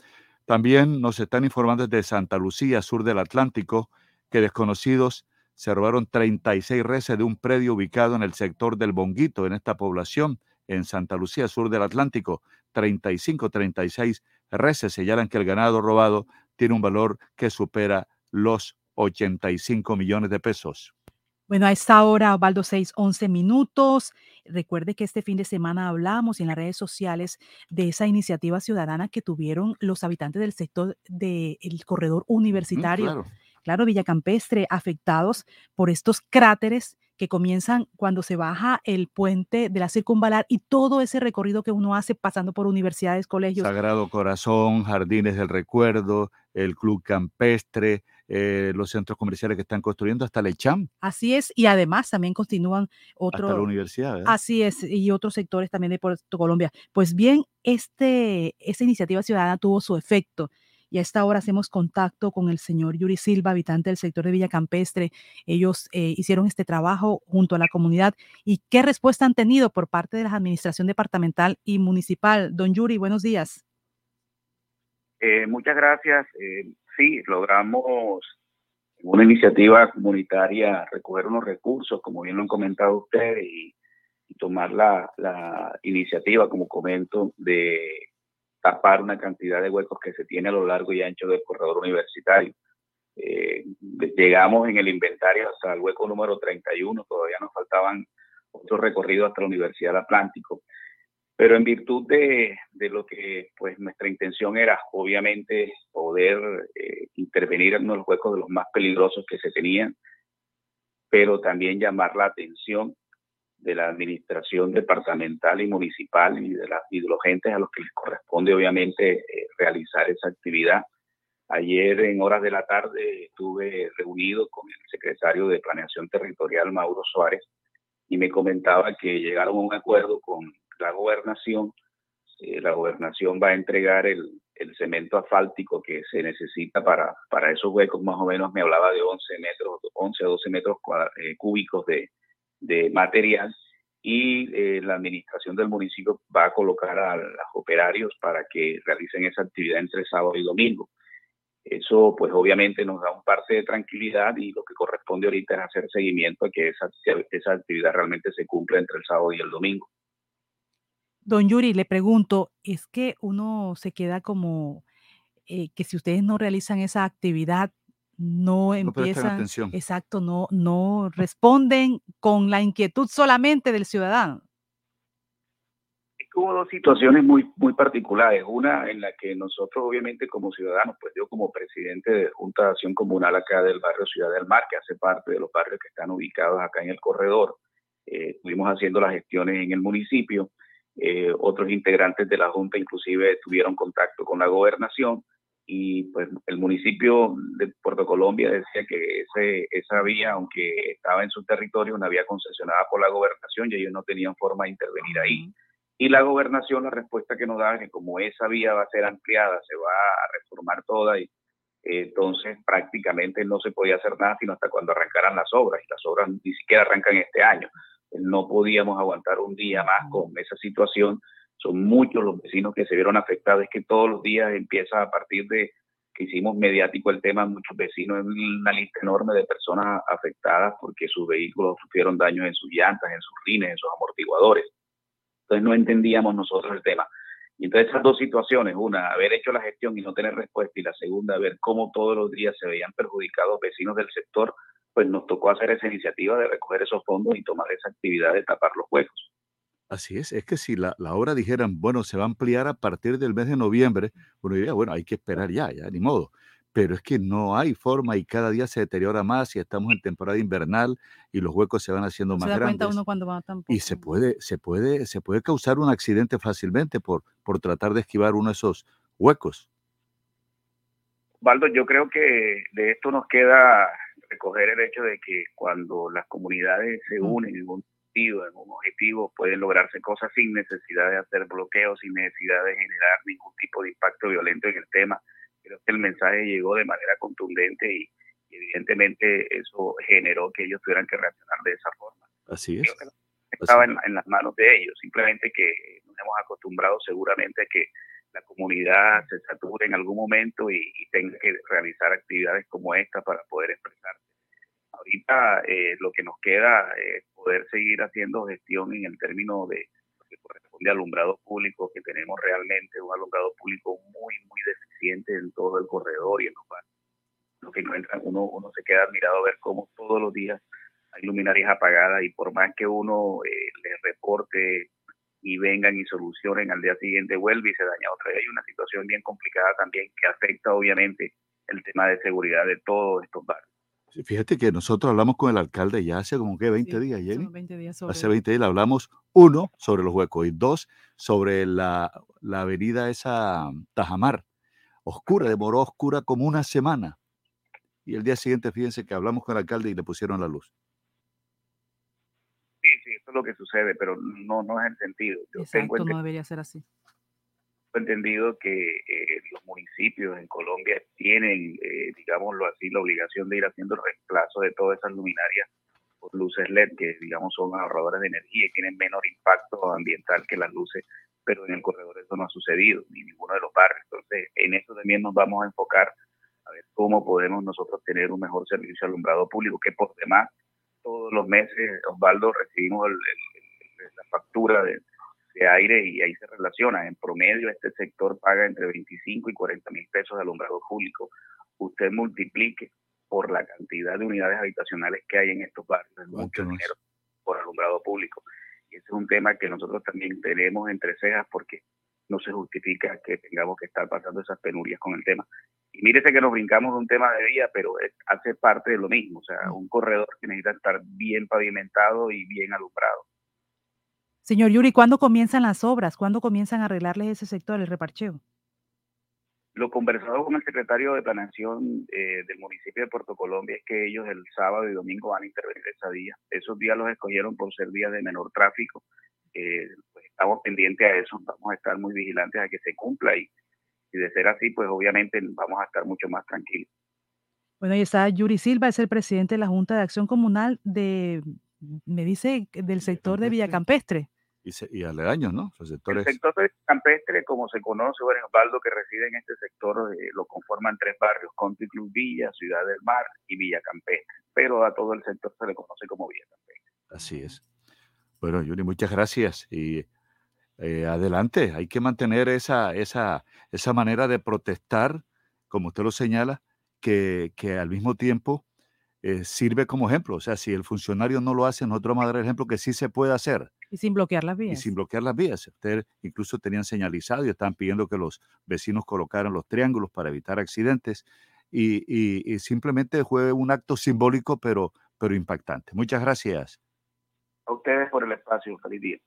También nos están informando desde Santa Lucía, sur del Atlántico, que desconocidos se robaron 36 reses de un predio ubicado en el sector del Bonguito, en esta población, en Santa Lucía, sur del Atlántico. 35, 36 reses señalan que el ganado robado tiene un valor que supera los 85 millones de pesos. Bueno, a esta hora, Osvaldo, 6, 11 minutos. Recuerde que este fin de semana hablamos en las redes sociales de esa iniciativa ciudadana que tuvieron los habitantes del sector del corredor universitario. claro. Claro, Villacampestre, afectados por estos cráteres que comienzan cuando se baja el puente de la circunvalar y todo ese recorrido que uno hace pasando por universidades, colegios. Sagrado Corazón, Jardines del Recuerdo, el Club Campestre, eh, los centros comerciales que están construyendo, hasta Lecham, Así es, y además también continúan hasta la otros. universidad. ¿verdad? Así es, y otros sectores también de Puerto Colombia. Pues bien, este, esta iniciativa ciudadana tuvo su efecto y a esta hora hacemos contacto con el señor Yuri Silva, habitante del sector de Villa Campestre. Ellos eh, hicieron este trabajo junto a la comunidad y qué respuesta han tenido por parte de la administración departamental y municipal. Don Yuri, buenos días. Eh, muchas gracias. Eh, sí, logramos una iniciativa comunitaria recoger unos recursos, como bien lo han comentado ustedes, y, y tomar la, la iniciativa, como comento, de tapar una cantidad de huecos que se tiene a lo largo y ancho del corredor universitario. Eh, llegamos en el inventario hasta el hueco número 31, todavía nos faltaban otros recorridos hasta la Universidad del Atlántico. Pero en virtud de, lo que pues nuestra intención era, obviamente, poder eh, intervenir en los huecos de los más peligrosos que se tenían, pero también llamar la atención de la administración departamental y municipal y de, la, y los gentes a los que les corresponde, obviamente, eh, realizar esa actividad. Ayer en horas de la tarde estuve reunido con el secretario de Planeación Territorial, Mauro Suárez, y me comentaba que llegaron a un acuerdo con la gobernación. Eh, la gobernación va a entregar el, el, cemento asfáltico que se necesita para, para esos huecos, más o menos me hablaba de 11 metros, 11 a 12 metros eh, cúbicos de, de material y eh, la administración del municipio va a colocar a los operarios para que realicen esa actividad entre sábado y domingo. Eso pues obviamente nos da un parte de tranquilidad y lo que corresponde ahorita es hacer seguimiento a que esa, esa actividad realmente se cumpla entre el sábado y el domingo. Don Yuri, le pregunto, es que uno se queda como eh, que si ustedes no realizan esa actividad, no No empiezan, atención. exacto, no, no responden con la inquietud solamente del ciudadano. Es que hubo dos situaciones muy, muy particulares. Una en la que nosotros, obviamente, como ciudadanos, pues yo como presidente de Junta de Acción Comunal acá del barrio Ciudad del Mar, que hace parte de los barrios que están ubicados acá en el corredor, eh, estuvimos haciendo las gestiones en el municipio. Eh, otros integrantes de la Junta inclusive tuvieron contacto con la gobernación y pues el municipio de Puerto Colombia decía que ese, esa vía, aunque estaba en su territorio, una vía concesionada por la gobernación y ellos no tenían forma de intervenir ahí. Y la gobernación, la respuesta que nos da es que como esa vía va a ser ampliada, se va a reformar toda y eh, entonces prácticamente no se podía hacer nada sino hasta cuando arrancaran las obras y las obras ni siquiera arrancan este año. No podíamos aguantar un día más con esa situación son muchos los vecinos que se vieron afectados, es que todos los días empieza a partir de que hicimos mediático el tema, muchos vecinos, una lista enorme de personas afectadas porque sus vehículos sufrieron daños en sus llantas, en sus rines, en sus amortiguadores. Entonces no entendíamos nosotros el tema. Y entonces esas dos situaciones, una, haber hecho la gestión y no tener respuesta, y la segunda, ver cómo todos los días se veían perjudicados vecinos del sector, pues nos tocó hacer esa iniciativa de recoger esos fondos y tomar esa actividad de tapar los huecos. Así es, es que si la, la obra dijeran, bueno, se va a ampliar a partir del mes de noviembre, uno diría, bueno, hay que esperar ya, ya, ni modo. pero es que no hay forma y cada día se deteriora más y estamos en temporada invernal y los huecos se van haciendo No se más da cuenta grandes uno cuando va tan y se puede, se puede, se puede causar un accidente fácilmente por, por tratar de esquivar uno de esos huecos. Baldo, yo creo que de esto nos queda recoger el hecho de que cuando las comunidades se unen en un en un objetivo, pueden lograrse cosas sin necesidad de hacer bloqueos, sin necesidad de generar ningún tipo de impacto violento en el tema. Creo que el mensaje llegó de manera contundente y, y evidentemente eso generó que ellos tuvieran que reaccionar de esa forma. Así es. Estaba en, en las manos de ellos, simplemente que nos hemos acostumbrado seguramente a que la comunidad se sature en algún momento y, y tenga que realizar actividades como esta para poder expresarse. Ahorita eh, lo que nos queda es poder seguir haciendo gestión en el término de lo que corresponde a alumbrado público, que tenemos realmente un alumbrado público muy, muy deficiente en todo el corredor y en los barrios. Lo que encuentran, uno, uno se queda admirado a ver cómo todos los días hay luminarias apagadas y por más que uno eh, les reporte y vengan y solucionen al día siguiente vuelve y se daña otra. Hay una situación bien complicada también que afecta obviamente el tema de seguridad de todos estos barrios. Fíjate que nosotros hablamos con el alcalde ya hace como que 20 días, Jenny. Son 20 días sobre Hace 20 días le hablamos, uno, sobre los huecos y dos, sobre la, la avenida esa Tajamar, oscura, demoró oscura como una semana. Y el día siguiente, fíjense que hablamos con el alcalde y le pusieron la luz. Sí, sí, eso es lo que sucede, pero no, no es el sentido. Yo tengo Exacto, no debería ser así. Entendido que eh, los municipios en Colombia tienen, eh, digámoslo así, la obligación de ir haciendo el reemplazo de todas esas luminarias por luces LED, que digamos son ahorradoras de energía y tienen menor impacto ambiental que las luces, pero en el corredor eso no ha sucedido, ni ninguno de los barrios. Entonces, en eso también nos vamos a enfocar a ver cómo podemos nosotros tener un mejor servicio alumbrado público, que por demás, todos los meses, Osvaldo, recibimos el- el- el- la factura de, de aire y ahí se relaciona. En promedio, este sector paga entre 25 y 40 mil pesos de alumbrado público. Usted multiplique por la cantidad de unidades habitacionales que hay en estos barrios, es mucho dinero por alumbrado público. Y ese es un tema que nosotros también tenemos entre cejas porque no se justifica que tengamos que estar pasando esas penurias con el tema. Y mírese que nos brincamos de un tema de vía, pero es- hace parte de lo mismo, o sea, un corredor que necesita estar bien pavimentado y bien alumbrado. Señor Yuri, ¿cuándo comienzan las obras? ¿Cuándo comienzan a arreglarles ese sector, el reparcheo? Lo conversado con el secretario de Planeación eh, del municipio de Puerto Colombia es que ellos el sábado y domingo van a intervenir esa día. Esos días los escogieron por ser días de menor tráfico. Eh, pues estamos pendientes a eso, vamos a estar muy vigilantes a que se cumpla y, y de ser así, pues obviamente vamos a estar mucho más tranquilos. Bueno, y está Yuri Silva, es el presidente de la Junta de Acción Comunal de, me dice, del sector de Villacampestre. Y, se- y aledaños, ¿no? Los El sector campestre, como se conoce, bueno, Osvaldo, que reside en este sector, eh, lo conforman tres barrios, Country Club Villa, Ciudad del Mar y Villa Campestre. Pero a todo el sector se le conoce como Villa Campestre. Así es. Bueno, Yuri, muchas gracias. Y eh, adelante, hay que mantener esa, esa, esa manera de protestar, como usted lo señala, que, que al mismo tiempo eh, sirve como ejemplo. O sea, si el funcionario no lo hace, nosotros vamos a dar el ejemplo que sí se puede hacer Y sin bloquear las y vías. sin bloquear las vías. Ustedes incluso tenían señalizado y estaban pidiendo que los vecinos colocaran los triángulos para evitar accidentes y, y- y simplemente fue un acto simbólico, pero, pero impactante. Muchas gracias. A ustedes por el espacio. Feliz día.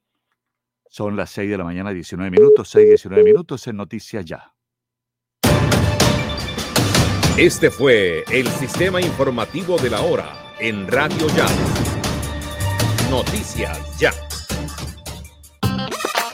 Son las 6 de la mañana, 19 minutos, 6, 19 minutos en Noticias Ya. Este fue el sistema informativo de la hora en Radio Ya. Noticias Ya.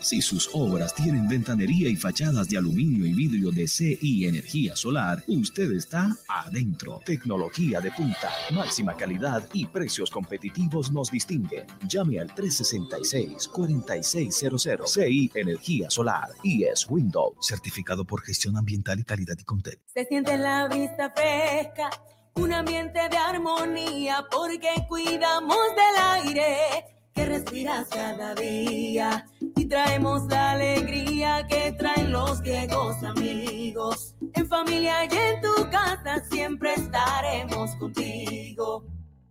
Si sus obras tienen ventanería y fachadas de aluminio y vidrio de CI Energía Solar, usted está adentro. Tecnología de punta, máxima calidad y precios competitivos nos distinguen. Llame al 366-4600 CI Energía Solar y es Windows, certificado por gestión ambiental y calidad y Contec. Se siente la vista fresca, un ambiente de armonía, porque cuidamos del aire que respiras cada día y traemos la alegría que traen los viejos amigos. En familia y en tu casa siempre estaremos contigo.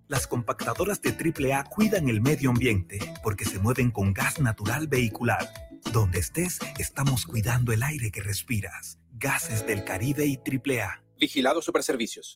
Las compactadoras de AAA cuidan el medio ambiente porque se mueven con gas natural vehicular. Donde estés, estamos cuidando el aire que respiras. Gases del Caribe y AAA. Vigilado Superservicios.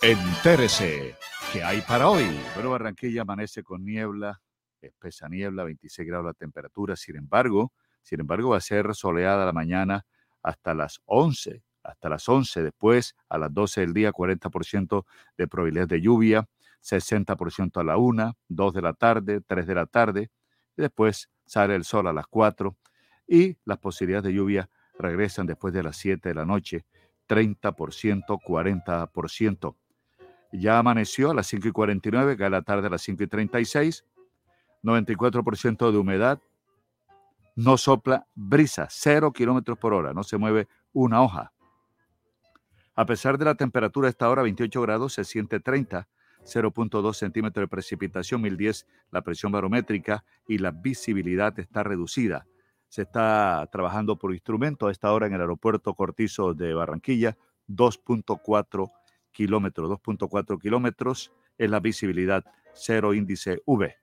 Entérese. ¿Qué hay para hoy? Bueno, Barranquilla amanece con niebla, espesa niebla, 26 grados la temperatura. Sin embargo, sin embargo, va a ser soleada la mañana hasta las 11, hasta las 11. Después, a las 12 del día, 40% de probabilidad de lluvia, 60% a la 1, 2 de la tarde, 3 de la tarde. Y después sale el sol a las 4 y las posibilidades de lluvia regresan después de las 7 de la noche, 30%, 40%. Ya amaneció a las 5 y 49, cae la tarde a las 5 y 36, 94% de humedad, no sopla brisa, 0 kilómetros por hora, no se mueve una hoja. A pesar de la temperatura a esta hora, 28 grados, se siente 30, 0.2 centímetros de precipitación, 1010 la presión barométrica y la visibilidad está reducida. Se está trabajando por instrumento a esta hora en el aeropuerto Cortizo de Barranquilla, 2.4 kilómetros, 2.4 kilómetros es la visibilidad, cero índice V.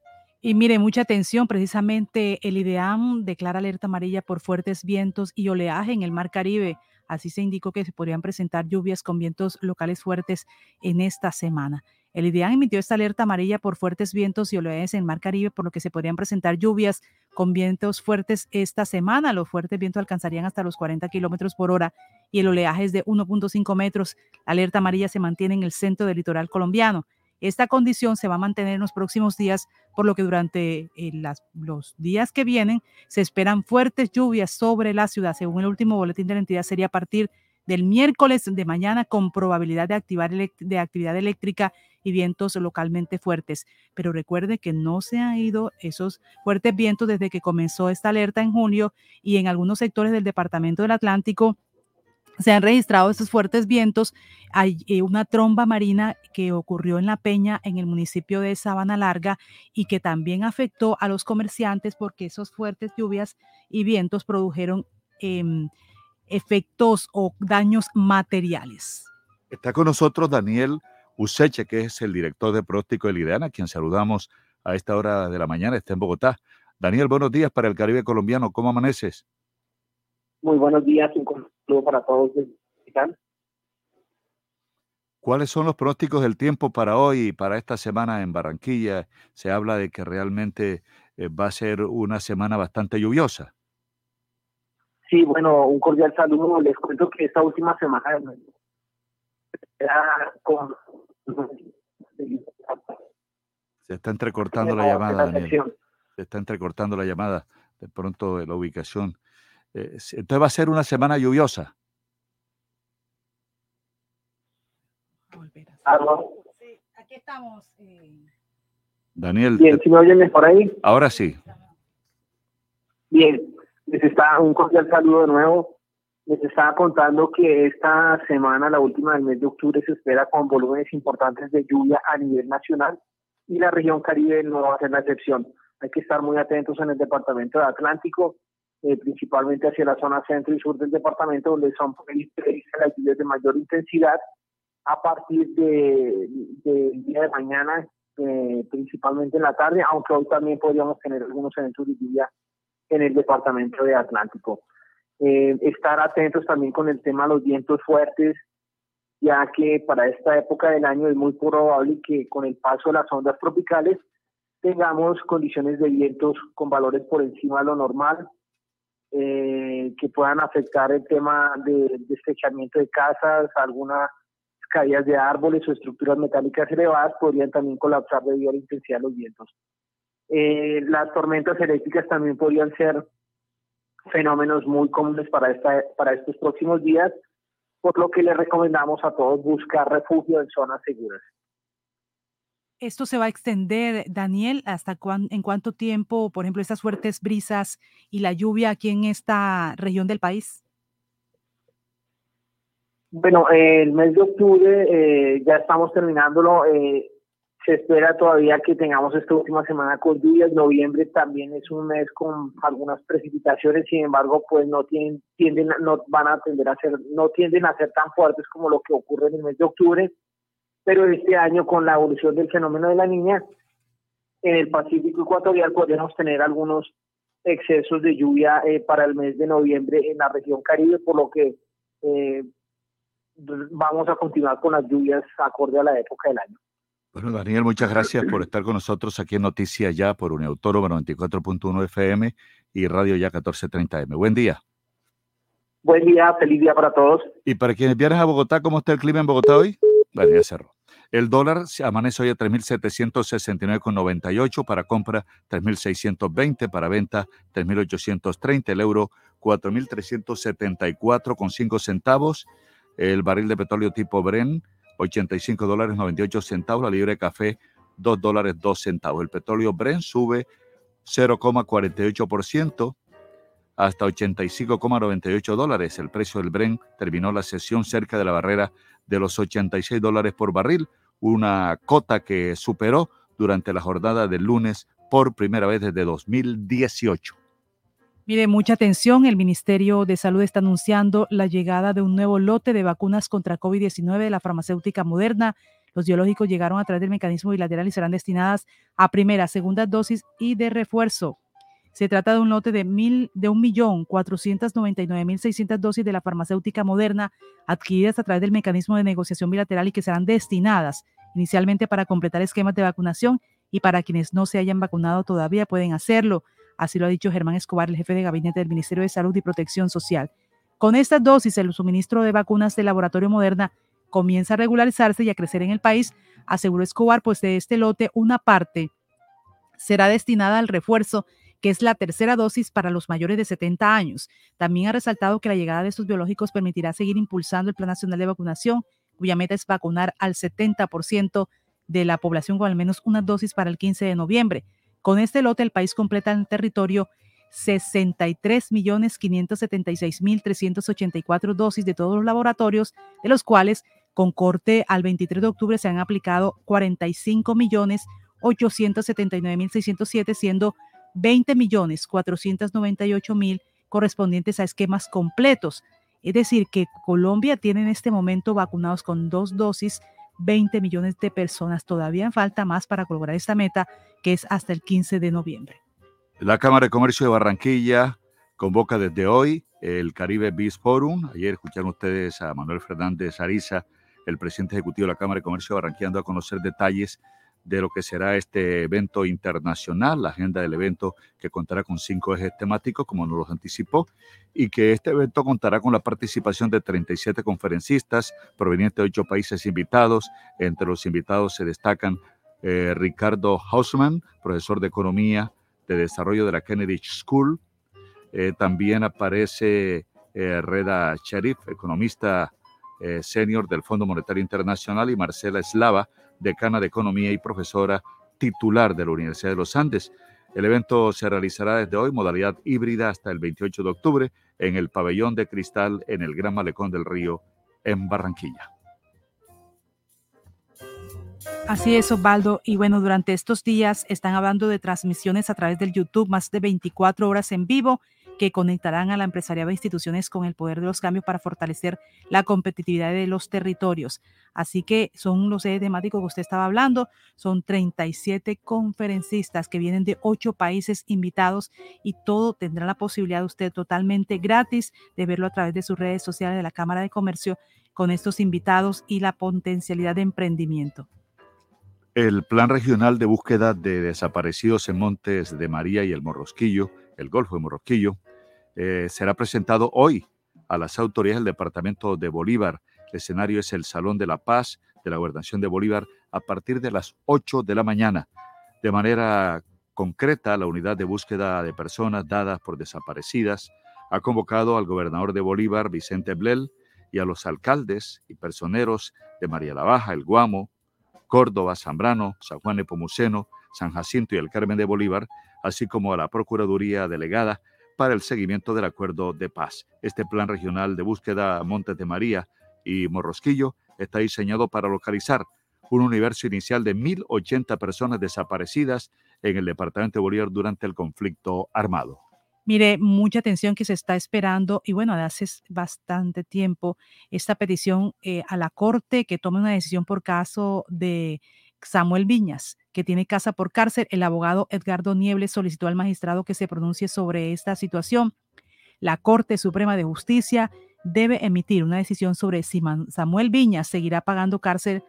Y mire, mucha atención, precisamente el IDEAM declara alerta amarilla por fuertes vientos y oleaje en el Mar Caribe. Así se indicó que se podrían presentar lluvias con vientos locales fuertes en esta semana. El IDEAM emitió esta alerta amarilla por fuertes vientos y oleajes en el Mar Caribe, por lo que se podrían presentar lluvias con vientos fuertes esta semana. Los fuertes vientos alcanzarían hasta los 40 kilómetros por hora y el oleaje es de 1.5 metros. La alerta amarilla se mantiene en el centro del litoral colombiano. Esta condición se va a mantener en los próximos días, por lo que durante eh, los días que vienen se esperan fuertes lluvias sobre la ciudad. Según el último boletín de la entidad, sería a partir del miércoles de mañana con probabilidad de actividad eléctrica y vientos localmente fuertes. Pero recuerde que no se han ido esos fuertes vientos desde que comenzó esta alerta en junio y en algunos sectores del departamento del Atlántico se han registrado estos fuertes vientos. Hay eh, una tromba marina que ocurrió en La Peña, en el municipio de Sabana Larga, y que también afectó a los comerciantes porque esos fuertes lluvias y vientos produjeron em, efectos o daños materiales. Está con nosotros Daniel Useche, que es el director de pronóstico del IDEAN, a quien saludamos a esta hora de la mañana, está en Bogotá. Daniel, buenos días para el Caribe colombiano. ¿Cómo amaneces? Muy buenos días, un saludo para todos. ¿Cuáles son los pronósticos del tiempo para hoy y para esta semana en Barranquilla? Se habla de que realmente eh, va a ser una semana bastante lluviosa. Sí, bueno, un cordial saludo. Les cuento que esta última semana era con... Se está entrecortando la llamada, Daniel. Se está entrecortando la llamada. De pronto la ubicación. Eh, entonces va a ser una semana lluviosa. Sí, aquí estamos. eh, Daniel, Bien, ¿sí me oyen mejor ahí? ahora sí. Bien, les está un cordial saludo de nuevo. Les estaba contando que esta semana, la última del mes de octubre, se espera con volúmenes importantes de lluvia a nivel nacional y la región Caribe no va a ser la excepción. Hay que estar muy atentos en el departamento de Atlántico, eh, principalmente hacia la zona centro y sur del departamento, donde son previstas las lluvias de mayor intensidad a partir del de, día de mañana, eh, principalmente en la tarde, aunque hoy también podríamos tener algunos eventos de lluvia en el departamento de Atlántico. Eh, estar atentos también con el tema de los vientos fuertes, ya que para esta época del año es muy probable que con el paso de las ondas tropicales tengamos condiciones de vientos con valores por encima de lo normal, eh, que puedan afectar el tema de estrechamiento de casas, algunas caídas de árboles o estructuras metálicas elevadas podrían también colapsar debido a la intensidad de los vientos. Eh, las tormentas eléctricas también podrían ser fenómenos muy comunes para, estos próximos días, por lo que le recomendamos a todos buscar refugio en zonas seguras. ¿Esto se va a extender, Daniel, hasta en cuánto tiempo, por ejemplo, estas fuertes brisas y la lluvia aquí en esta región del país? Bueno, el mes de octubre eh, ya estamos terminándolo. Eh, se espera todavía que tengamos esta última semana con lluvias. Noviembre también es un mes con algunas precipitaciones, sin embargo, pues no tienen, tienden, no van a tender a ser, no tienden a ser tan fuertes como lo que ocurre en el mes de octubre. Pero este año, con la evolución del fenómeno de la niña, en el Pacífico Ecuatorial podemos tener algunos excesos de lluvia eh, para el mes de noviembre en la región Caribe, por lo que eh, vamos a continuar con las lluvias acorde a la época del año. Bueno, Daniel, muchas gracias por estar con nosotros aquí en Noticias Ya por Uniautónoma 94.1 FM y Radio Ya 1430M. Buen día. Buen día, feliz día para todos. Y para quienes viajan a Bogotá, ¿cómo está el clima en Bogotá hoy? Bueno, ya cerró. El dólar se amanece hoy a 3.769,98 para compra, 3.620 para venta, 3.830 el euro, 4.374,5 centavos. El barril de petróleo tipo Bren, 85 dólares 98 centavos. La libra de café, 2 dólares 2 centavos. El petróleo Bren sube 0,48% hasta 85,98 dólares. El precio del Bren terminó la sesión cerca de la barrera de los 86 dólares por barril, una cota que superó durante la jornada del lunes por primera vez desde 2018. Mire, mucha atención. El Ministerio de Salud está anunciando la llegada de un nuevo lote de vacunas contra COVID-19 de la farmacéutica moderna. Los biológicos llegaron a través del mecanismo bilateral y serán destinadas a primera, segunda dosis y de refuerzo. Se trata de un lote de, mil, de 1.499.600 dosis de la farmacéutica moderna adquiridas a través del mecanismo de negociación bilateral y que serán destinadas inicialmente para completar esquemas de vacunación y para quienes no se hayan vacunado todavía pueden hacerlo. Así lo ha dicho Germán Escobar, el jefe de gabinete del Ministerio de Salud y Protección Social. Con estas dosis, el suministro de vacunas del laboratorio Moderna comienza a regularizarse y a crecer en el país, aseguró Escobar, pues de este lote una parte será destinada al refuerzo, que es la tercera dosis para los mayores de 70 años. También ha resaltado que la llegada de estos biológicos permitirá seguir impulsando el Plan Nacional de Vacunación, cuya meta es vacunar al 70% de la población con al menos una dosis para el 15 de noviembre. Con este lote, el país completa en el territorio 63.576.384 dosis de todos los laboratorios, de los cuales con corte al 23 de octubre se han aplicado 45.879.607, siendo 20.498.000 correspondientes a esquemas completos. Es decir, que Colombia tiene en este momento vacunados con dos dosis 20 millones de personas. Todavía falta más para lograr esta meta, que es hasta el 15 de noviembre. La Cámara de Comercio de Barranquilla convoca desde hoy el Caribe Beach Forum. Ayer escucharon ustedes a Manuel Fernández Ariza, el presidente ejecutivo de la Cámara de Comercio de Barranquilla, dando a conocer detalles de lo que será este evento internacional, la agenda del evento que contará con cinco ejes temáticos, como nos los anticipó, y que este evento contará con la participación de 37 conferencistas provenientes de ocho países invitados. Entre los invitados se destacan eh, Ricardo Hausman, profesor de Economía de Desarrollo de la Kennedy School. Eh, también aparece eh, Reda Sharif, economista senior del Fondo Monetario Internacional, y Marcela Slava, decana de Economía y profesora titular de la Universidad de los Andes. El evento se realizará desde hoy, modalidad híbrida, hasta el 28 de octubre, en el pabellón de cristal en el Gran Malecón del Río, en Barranquilla. Así es, Osvaldo. Y bueno, durante estos días están hablando de transmisiones a través del YouTube, más de 24 horas en vivo que conectarán a la empresariado e instituciones con el poder de los cambios para fortalecer la competitividad de los territorios. Así que son los ejes temáticos que usted estaba hablando, son 37 conferencistas que vienen de ocho países invitados y todo tendrá la posibilidad de usted totalmente gratis de verlo a través de sus redes sociales de la Cámara de Comercio con estos invitados y la potencialidad de emprendimiento. El Plan Regional de Búsqueda de Desaparecidos en Montes de María y el Morrosquillo, el Golfo de Morrosquillo, eh, será presentado hoy a las autoridades del Departamento de Bolívar. El escenario es el Salón de la Paz de la Gobernación de Bolívar a partir de las 8 de la mañana. De manera concreta, la unidad de búsqueda de personas dadas por desaparecidas ha convocado al gobernador de Bolívar, Vicente Blel, y a los alcaldes y personeros de María la Baja, El Guamo, Córdoba, Zambrano, San Juan de Pomuceno, San Jacinto y el Carmen de Bolívar, así como a la Procuraduría Delegada para el seguimiento del acuerdo de paz. Este plan regional de búsqueda Montes de María y Morrosquillo está diseñado para localizar un universo inicial de 1.080 personas desaparecidas en el departamento de Bolívar durante el conflicto armado. Mire, mucha atención que se está esperando y bueno, hace bastante tiempo esta petición eh, a la Corte que tome una decisión por caso de Samuel Viñas, que tiene casa por cárcel. El abogado Edgardo Niebles solicitó al magistrado que se pronuncie sobre esta situación. La Corte Suprema de Justicia debe emitir una decisión sobre si Samuel Viñas seguirá pagando cárcel,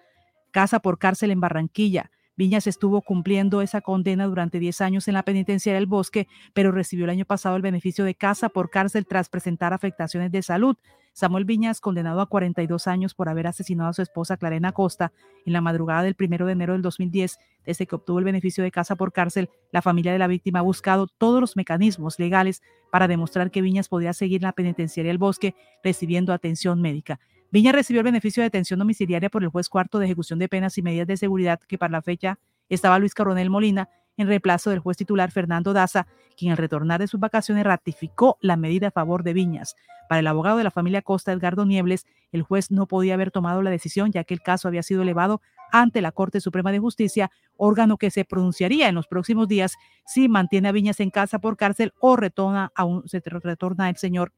casa por cárcel en Barranquilla Viñas estuvo cumpliendo esa condena durante 10 años en la penitenciaria del Bosque, pero recibió el año pasado el beneficio de casa por cárcel tras presentar afectaciones de salud. Samuel Viñas, condenado a 42 años por haber asesinado a su esposa Clarena Costa en la madrugada del 1 de enero del 2010, desde que obtuvo el beneficio de casa por cárcel, la familia de la víctima ha buscado todos los mecanismos legales para demostrar que Viñas podía seguir en la penitenciaria del Bosque recibiendo atención médica. Viña recibió el beneficio de detención domiciliaria por el juez cuarto de ejecución de penas y medidas de seguridad que para la fecha estaba Luis Coronel Molina en reemplazo del juez titular Fernando Daza, quien al retornar de sus vacaciones ratificó la medida a favor de Viñas. Para el abogado de la familia Costa, Edgardo Niebles, el juez no podía haber tomado la decisión ya que el caso había sido elevado ante la Corte Suprema de Justicia, órgano que se pronunciaría en los próximos días si mantiene a Viñas en casa por cárcel o retorna a un, retorna el señor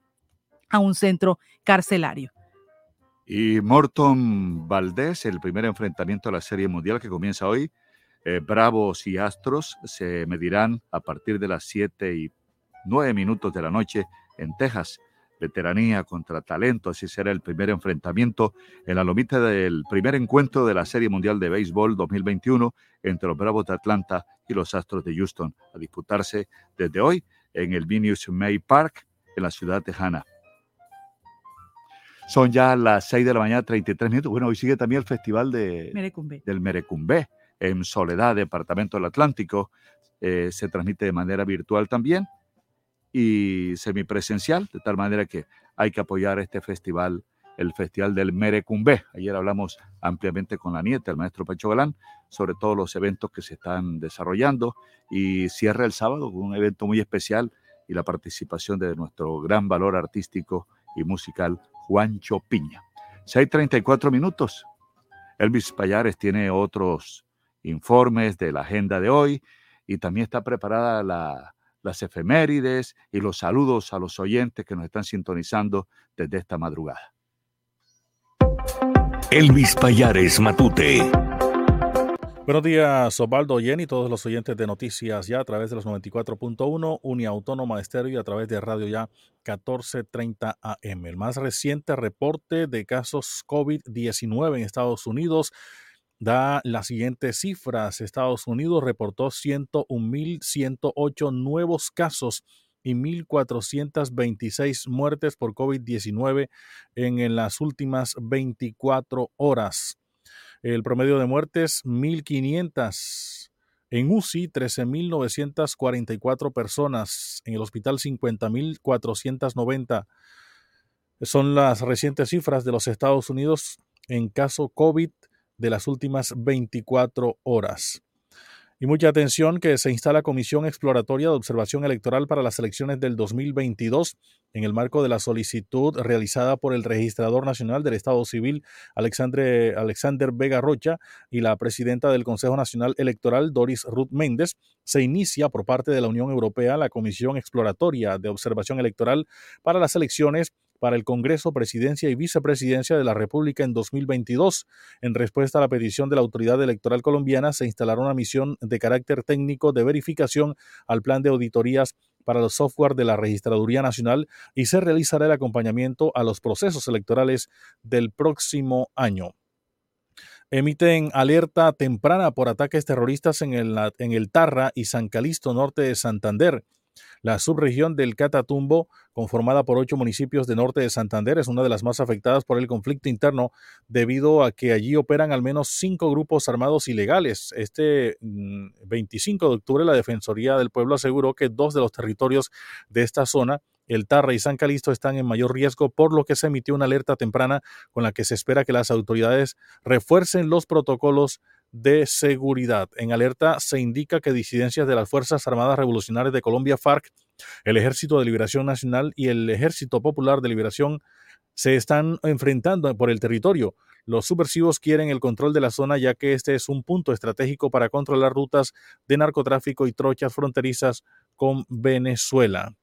a un centro carcelario. Y Morton Valdés, el primer enfrentamiento de la Serie Mundial que comienza hoy. Eh, Bravos y Astros se medirán a partir de las 7 y 9 minutos de la noche en Texas. Veteranía contra talento, así será el primer enfrentamiento en la lomita del primer encuentro de la Serie Mundial de Béisbol 2021 entre los Bravos de Atlanta y los Astros de Houston, a disputarse desde hoy en el Venus May Park en la ciudad tejana. Son ya las 6 de la mañana, 33 minutos. Bueno, hoy sigue también el festival de, del Merecumbé en Soledad, Departamento del Atlántico. Eh, se transmite de manera virtual también y semipresencial, de tal manera que hay que apoyar este festival, el Festival del Merecumbé. Ayer hablamos ampliamente con la nieta, el maestro Pacho Galán, sobre todos los eventos que se están desarrollando y cierra el sábado con un evento muy especial y la participación de nuestro gran valor artístico y musical Juancho Piña. 6.34 minutos. Elvis Payares tiene otros informes de la agenda de hoy y también está preparada las efemérides y los saludos a los oyentes que nos están sintonizando desde esta madrugada. Elvis Payares Matute. Buenos días, Osvaldo Jenny, todos los oyentes de Noticias Ya a través de los 94.1, Unia Autónoma Estéreo y a través de Radio Ya 1430 AM. El más reciente reporte de casos COVID-19 en Estados Unidos da las siguientes cifras. Estados Unidos reportó 101.108 nuevos casos y 1.426 muertes por COVID-19 en las últimas 24 horas. El promedio de muertes, 1.500. En UCI, 13.944 personas. En el hospital, 50.490. Son las recientes cifras de los Estados Unidos en caso COVID de las últimas 24 horas. Y mucha atención que se instala Comisión Exploratoria de Observación Electoral para las elecciones del 2022 en el marco de la solicitud realizada por el Registrador Nacional del Estado Civil, Alexandre, Alexander Vega Rocha, y la presidenta del Consejo Nacional Electoral, Doris Ruth Méndez, se inicia por parte de la Unión Europea la Comisión Exploratoria de Observación Electoral para las elecciones para el Congreso, Presidencia y Vicepresidencia de la República en 2022. En respuesta a la petición de la Autoridad Electoral Colombiana, se instalará una misión de carácter técnico de verificación al plan de auditorías para el software de la Registraduría Nacional y se realizará el acompañamiento a los procesos electorales del próximo año. Emiten alerta temprana por ataques terroristas en el, en el Tarra y San Calisto, norte de Santander. La subregión del Catatumbo, conformada por ocho municipios de norte de Santander, es una de las más afectadas por el conflicto interno debido a que allí operan al menos cinco grupos armados ilegales. Este 25 mm, de octubre la Defensoría del Pueblo aseguró que dos de los territorios de esta zona el Tarra y San Calisto están en mayor riesgo, por lo que se emitió una alerta temprana con la que se espera que las autoridades refuercen los protocolos de seguridad. En alerta se indica que disidencias de las Fuerzas Armadas Revolucionarias de Colombia, FARC, el Ejército de Liberación Nacional y el Ejército Popular de Liberación se están enfrentando por el territorio. Los subversivos quieren el control de la zona ya que este es un punto estratégico para controlar rutas de narcotráfico y trochas fronterizas con Venezuela.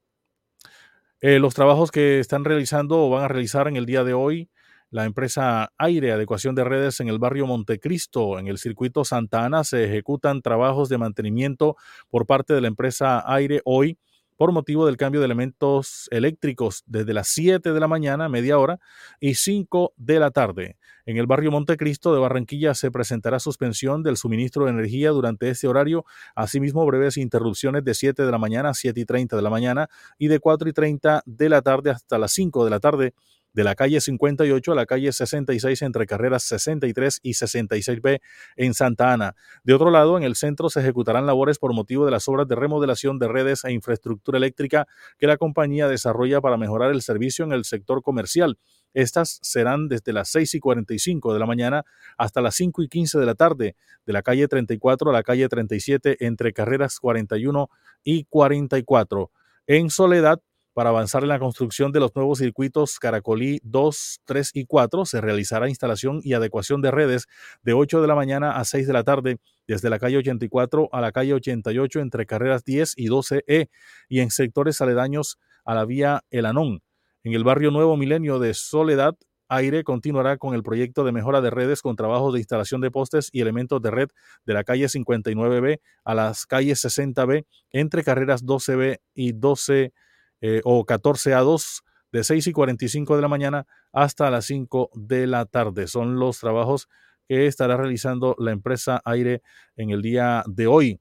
Eh, los trabajos que están realizando o van a realizar en el día de hoy la empresa Aire Adecuación de Redes en el barrio Montecristo, en el circuito Santa Ana, se ejecutan trabajos de mantenimiento por parte de la empresa Aire hoy por motivo del cambio de elementos eléctricos desde las 7 de la mañana, media hora, y 5 de la tarde. En el barrio Montecristo de Barranquilla se presentará suspensión del suministro de energía durante este horario, asimismo breves interrupciones de 7 de la mañana a 7 y 30 de la mañana y de 4 y 30 de la tarde hasta las 5 de la tarde de la calle 58 a la calle 66 entre carreras 63 y 66B en Santa Ana. De otro lado, en el centro se ejecutarán labores por motivo de las obras de remodelación de redes e infraestructura eléctrica que la compañía desarrolla para mejorar el servicio en el sector comercial. Estas serán desde las 6 y 45 de la mañana hasta las 5 y 15 de la tarde, de la calle 34 a la calle 37 entre carreras 41 y 44. En Soledad, para avanzar en la construcción de los nuevos circuitos Caracolí 2, 3 y 4, se realizará instalación y adecuación de redes de 8 de la mañana a 6 de la tarde desde la calle 84 a la calle 88 entre carreras 10 y 12E y en sectores aledaños a la vía El Anón. En el barrio Nuevo Milenio de Soledad, Aire continuará con el proyecto de mejora de redes con trabajos de instalación de postes y elementos de red de la calle 59B a las calles 60B entre carreras 12B y 12 eh, o 14 a 2 de 6 y 45 de la mañana hasta las 5 de la tarde. Son los trabajos que estará realizando la empresa Aire en el día de hoy.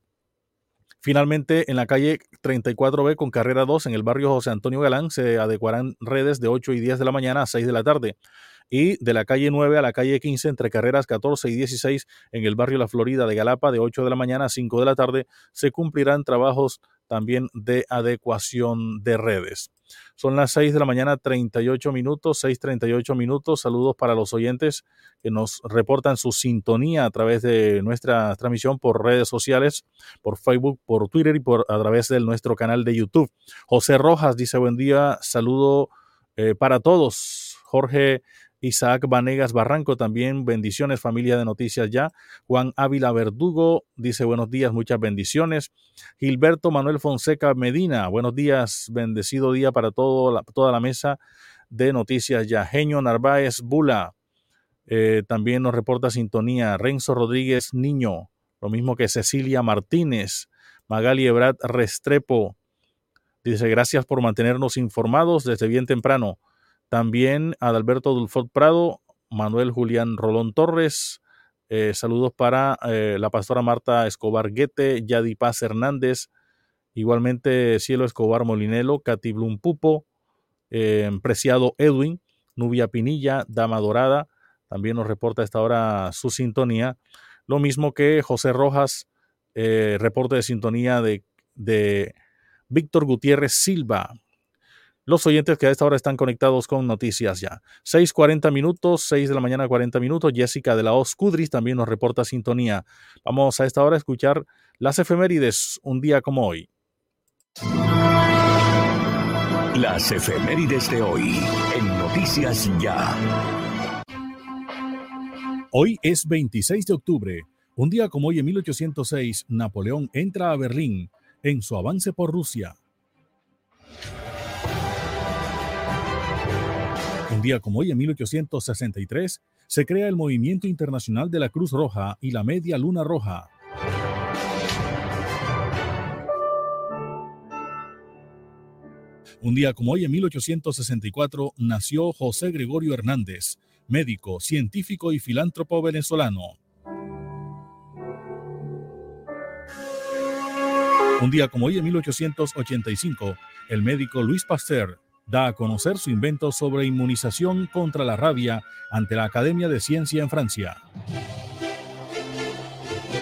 Finalmente, en la calle 34B con carrera 2 en el barrio José Antonio Galán se adecuarán redes de 8 y 10 de la mañana a 6 de la tarde. Y de la calle 9 a la calle 15 entre carreras 14 y 16 en el barrio La Florida de Galapa de 8 de la mañana a 5 de la tarde se cumplirán trabajos también de adecuación de redes. Son las 6 de la mañana, 38 minutos, 6.38 minutos. Saludos para los oyentes que nos reportan su sintonía a través de nuestra transmisión por redes sociales, por Facebook, por Twitter y por a través de nuestro canal de YouTube. José Rojas dice buen día, saludo eh, para todos. Jorge Isaac Vanegas Barranco, también bendiciones, familia de Noticias Ya. Juan Ávila Verdugo dice buenos días, muchas bendiciones. Gilberto Manuel Fonseca Medina, buenos días, bendecido día para todo, toda la mesa de Noticias Ya. Genio Narváez Bula, eh, también nos reporta sintonía. Renzo Rodríguez Niño, lo mismo que Cecilia Martínez. Magali Ebrat Restrepo, dice gracias por mantenernos informados desde bien temprano. También Adalberto Dulfort Prado, Manuel Julián Rolón Torres, eh, saludos para eh, la pastora Marta Escobar Guete, Yadi Paz Hernández, igualmente Cielo Escobar Molinelo, Katy Blum Pupo, eh, Preciado Edwin, Nubia Pinilla, Dama Dorada, también nos reporta a esta hora su sintonía. Lo mismo que José Rojas, reporte de sintonía de, de Víctor Gutiérrez Silva, los oyentes que a esta hora están conectados con Noticias Ya. 6:40 minutos, 6 de la mañana 40 minutos. Jessica de la Oscudris también nos reporta sintonía. Vamos a esta hora a escuchar las efemérides un día como hoy. Las efemérides de hoy en Noticias Ya. Hoy es 26 de octubre. Un día como hoy en 1806, Napoleón entra a Berlín en su avance por Rusia. Un día como hoy, en 1863, se crea el Movimiento Internacional de la Cruz Roja y la Media Luna Roja. Un día como hoy, en 1864, nació José Gregorio Hernández, médico, científico y filántropo venezolano. Un día como hoy, en 1885, el médico Luis Pasteur da a conocer su invento sobre inmunización contra la rabia ante la Academia de Ciencia en Francia.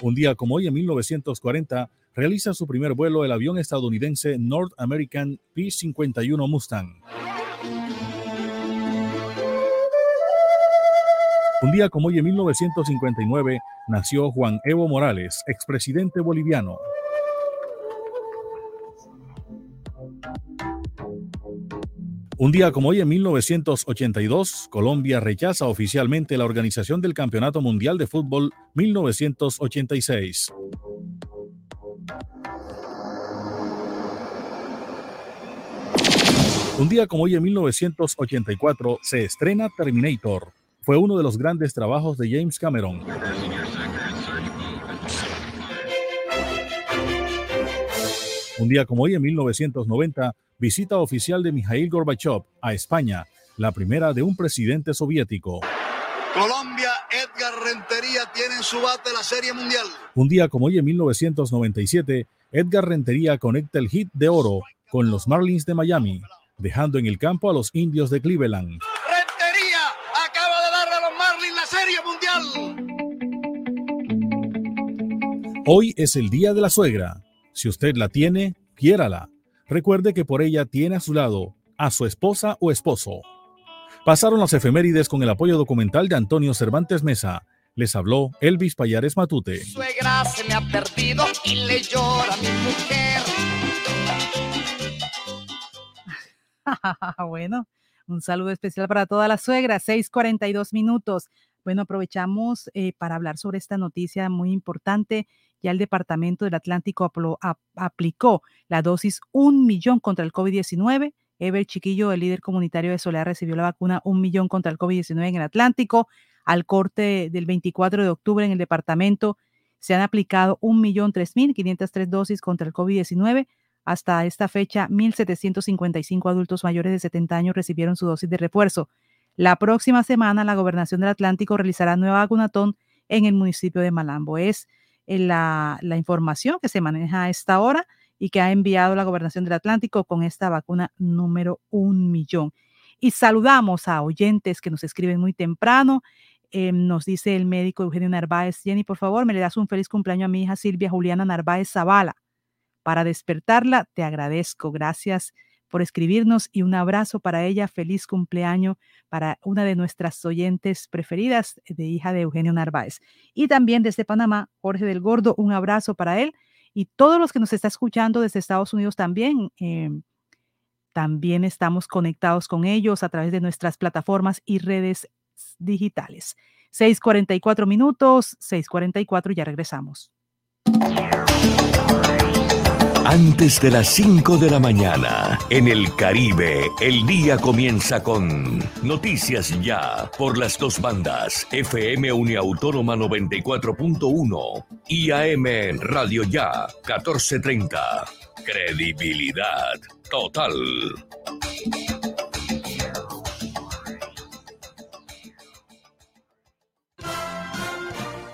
Un día como hoy, en 1940, realiza su primer vuelo el avión estadounidense North American P-51 Mustang. Un día como hoy, en 1959, nació Juan Evo Morales, expresidente boliviano. Un día como hoy, en 1982, Colombia rechaza oficialmente la organización del Campeonato Mundial de Fútbol 1986. Un día como hoy, en 1984, se estrena Terminator. Fue uno de los grandes trabajos de James Cameron. Un día como hoy, en 1990, visita oficial de Mikhail Gorbachev a España, la primera de un presidente soviético. Colombia, Edgar Rentería tiene en su bate la Serie Mundial. Un día como hoy, en 1997, Edgar Rentería conecta el hit de oro con los Marlins de Miami, dejando en el campo a los indios de Cleveland. Rentería acaba de darle a los Marlins la Serie Mundial. Hoy es el día de la suegra. Si usted la tiene, quiérala. Recuerde que por ella tiene a su lado a su esposa o esposo. Pasaron las efemérides con el apoyo documental de Antonio Cervantes Mesa. Les habló Elvis Payares Matute. Suegra se me ha perdido y le llora a mi mujer. (laughs) bueno, un saludo especial para todas las suegras. 6:42 minutos. Bueno, aprovechamos eh, para hablar sobre esta noticia muy importante. Ya el Departamento del Atlántico aplicó la dosis un millón contra el COVID-19. Ever Chiquillo, el líder comunitario de Soledad, recibió la vacuna un millón contra el COVID-19 en el Atlántico. Al corte del 24 de octubre en el departamento se han aplicado un millón tres mil tres dosis contra el COVID-19. Hasta esta fecha, 1.755 adultos mayores de 70 años recibieron su dosis de refuerzo. La próxima semana, la Gobernación del Atlántico realizará nueva vacunatón en el municipio de Malambo. Es la, la, información que se maneja a esta hora y que ha enviado la Gobernación del Atlántico con esta vacuna número un millón. Y saludamos a oyentes que nos escriben muy temprano. Eh, nos dice el médico Eugenio Narváez, Jenny, por favor, me le das un feliz cumpleaños a mi hija Silvia Juliana Narváez Zavala. Para despertarla, te agradezco. Gracias por escribirnos y un abrazo para ella. Feliz cumpleaños para una de nuestras oyentes preferidas, de hija de Eugenio Narváez. Y también desde Panamá, Jorge del Gordo, un abrazo para él y todos los que nos está escuchando desde Estados Unidos también. Eh, también estamos conectados con ellos a través de nuestras plataformas y redes digitales. 6:44 minutos, 6:44, ya regresamos. Antes de las 5 de la mañana, en el Caribe, el día comienza con Noticias Ya por las dos bandas, FM Uniautónoma 94.1 y AM Radio Ya 1430. Credibilidad total.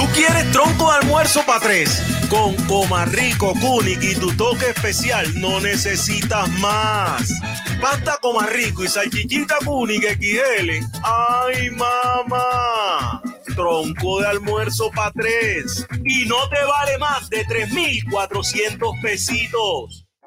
Tú quieres tronco de almuerzo para tres. Con Comarrico, Kunik y tu toque especial, no necesitas más. Pasta Comarrico y salchichita Kunik XL. ¡Ay, mamá! Tronco de almuerzo para tres. Y no te vale más de 3,400 pesitos.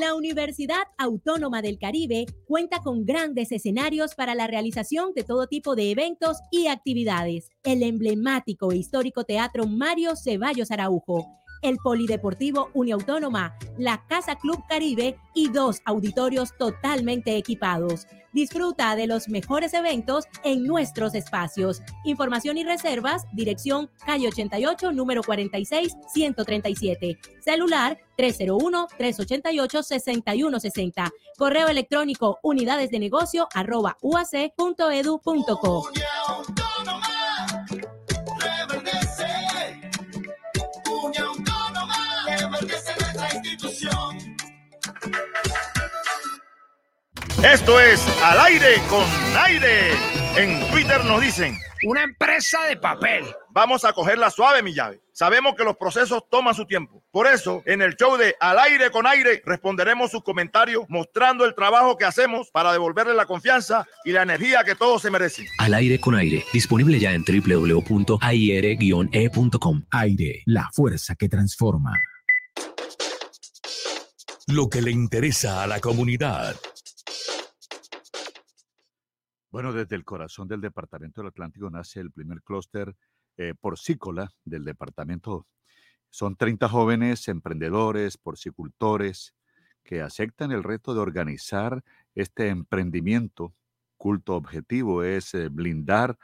La Universidad Autónoma del Caribe cuenta con grandes escenarios para la realización de todo tipo de eventos y actividades. El emblemático e histórico Teatro Mario Ceballos Araujo, el Polideportivo Uniautónoma, la Casa Club Caribe y dos auditorios totalmente equipados. Disfruta de los mejores eventos en nuestros espacios. Información y reservas, dirección calle 88, número 46, 137. Celular 301-388-6160. Correo electrónico unidades de negocio arroba uac.edu.co. Esto es Al aire con aire. En Twitter nos dicen. Una empresa de papel. Vamos a cogerla suave, mi llave. Sabemos que los procesos toman su tiempo. Por eso, en el show de Al aire con aire, responderemos sus comentarios mostrando el trabajo que hacemos para devolverle la confianza y la energía que todos se merecen. Al aire con aire. Disponible ya en www.aire-e.com. Aire, la fuerza que transforma. Lo que le interesa a la comunidad. Bueno, desde el corazón del Departamento del Atlántico nace el primer clúster eh, porcícola del departamento. Son 30 jóvenes emprendedores, porcicultores, que aceptan el reto de organizar este emprendimiento. Culto objetivo es eh, blindar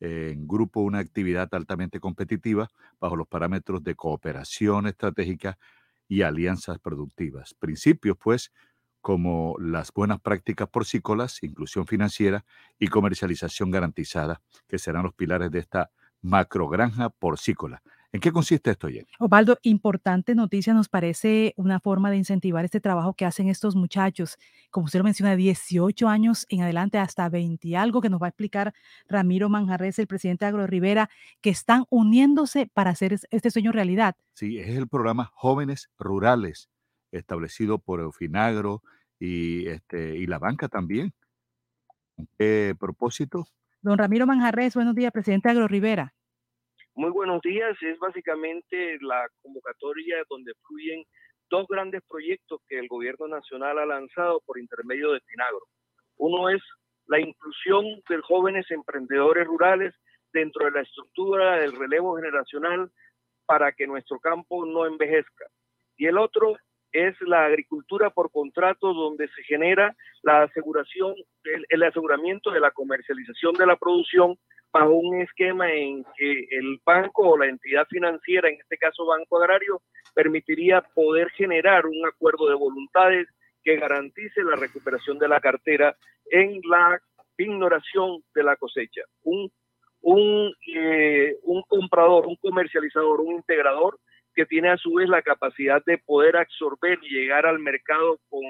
eh, en grupo una actividad altamente competitiva bajo los parámetros de cooperación estratégica y alianzas productivas. Principios, pues, como las buenas prácticas porcícolas, inclusión financiera y comercialización garantizada, que serán los pilares de esta macrogranja porcícola. ¿En qué consiste esto, Jenny? Osvaldo, importante noticia, nos parece una forma de incentivar este trabajo que hacen estos muchachos. Como usted lo menciona, 18 años en adelante hasta 20 y algo que nos va a explicar Ramiro Manjarres, el presidente de Agro Rivera, que están uniéndose para hacer este sueño realidad. Sí, es el programa Jóvenes Rurales, establecido por Eufinagro y, este, y la banca también. ¿Qué propósito? Don Ramiro Manjarres, buenos días, presidente de Agro Rivera. Muy buenos días. Es básicamente la convocatoria donde fluyen dos grandes proyectos que el gobierno nacional ha lanzado por intermedio de Finagro. Uno es la inclusión de jóvenes emprendedores rurales dentro de la estructura del relevo generacional para que nuestro campo no envejezca. Y el otro es la agricultura por contrato donde se genera la aseguración, el, aseguramiento de la comercialización de la producción bajo un esquema en que el banco o la entidad financiera, en este caso Banco Agrario, permitiría poder generar un acuerdo de voluntades que garantice la recuperación de la cartera en la ignoración de la cosecha. Un, un, eh, un comprador, un comercializador, un integrador que tiene a su vez la capacidad de poder absorber y llegar al mercado con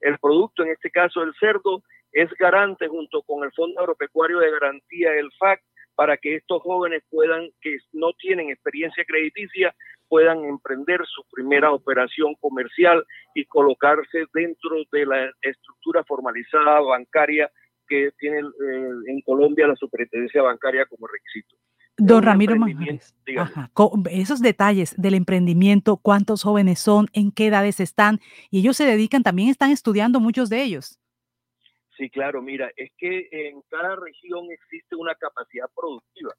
el producto, en este caso el cerdo, es garante junto con el Fondo Agropecuario de Garantía, el FAC, para que estos jóvenes puedan, que no tienen experiencia crediticia, puedan emprender su primera operación comercial y colocarse dentro de la estructura formalizada bancaria que tiene eh, en Colombia la superintendencia bancaria como requisito. Don Ramiro Manjares, esos detalles del emprendimiento, cuántos jóvenes son, en qué edades están, y ellos se dedican, también están estudiando muchos de ellos. Sí, claro, mira, es que en cada región existe una capacidad productiva.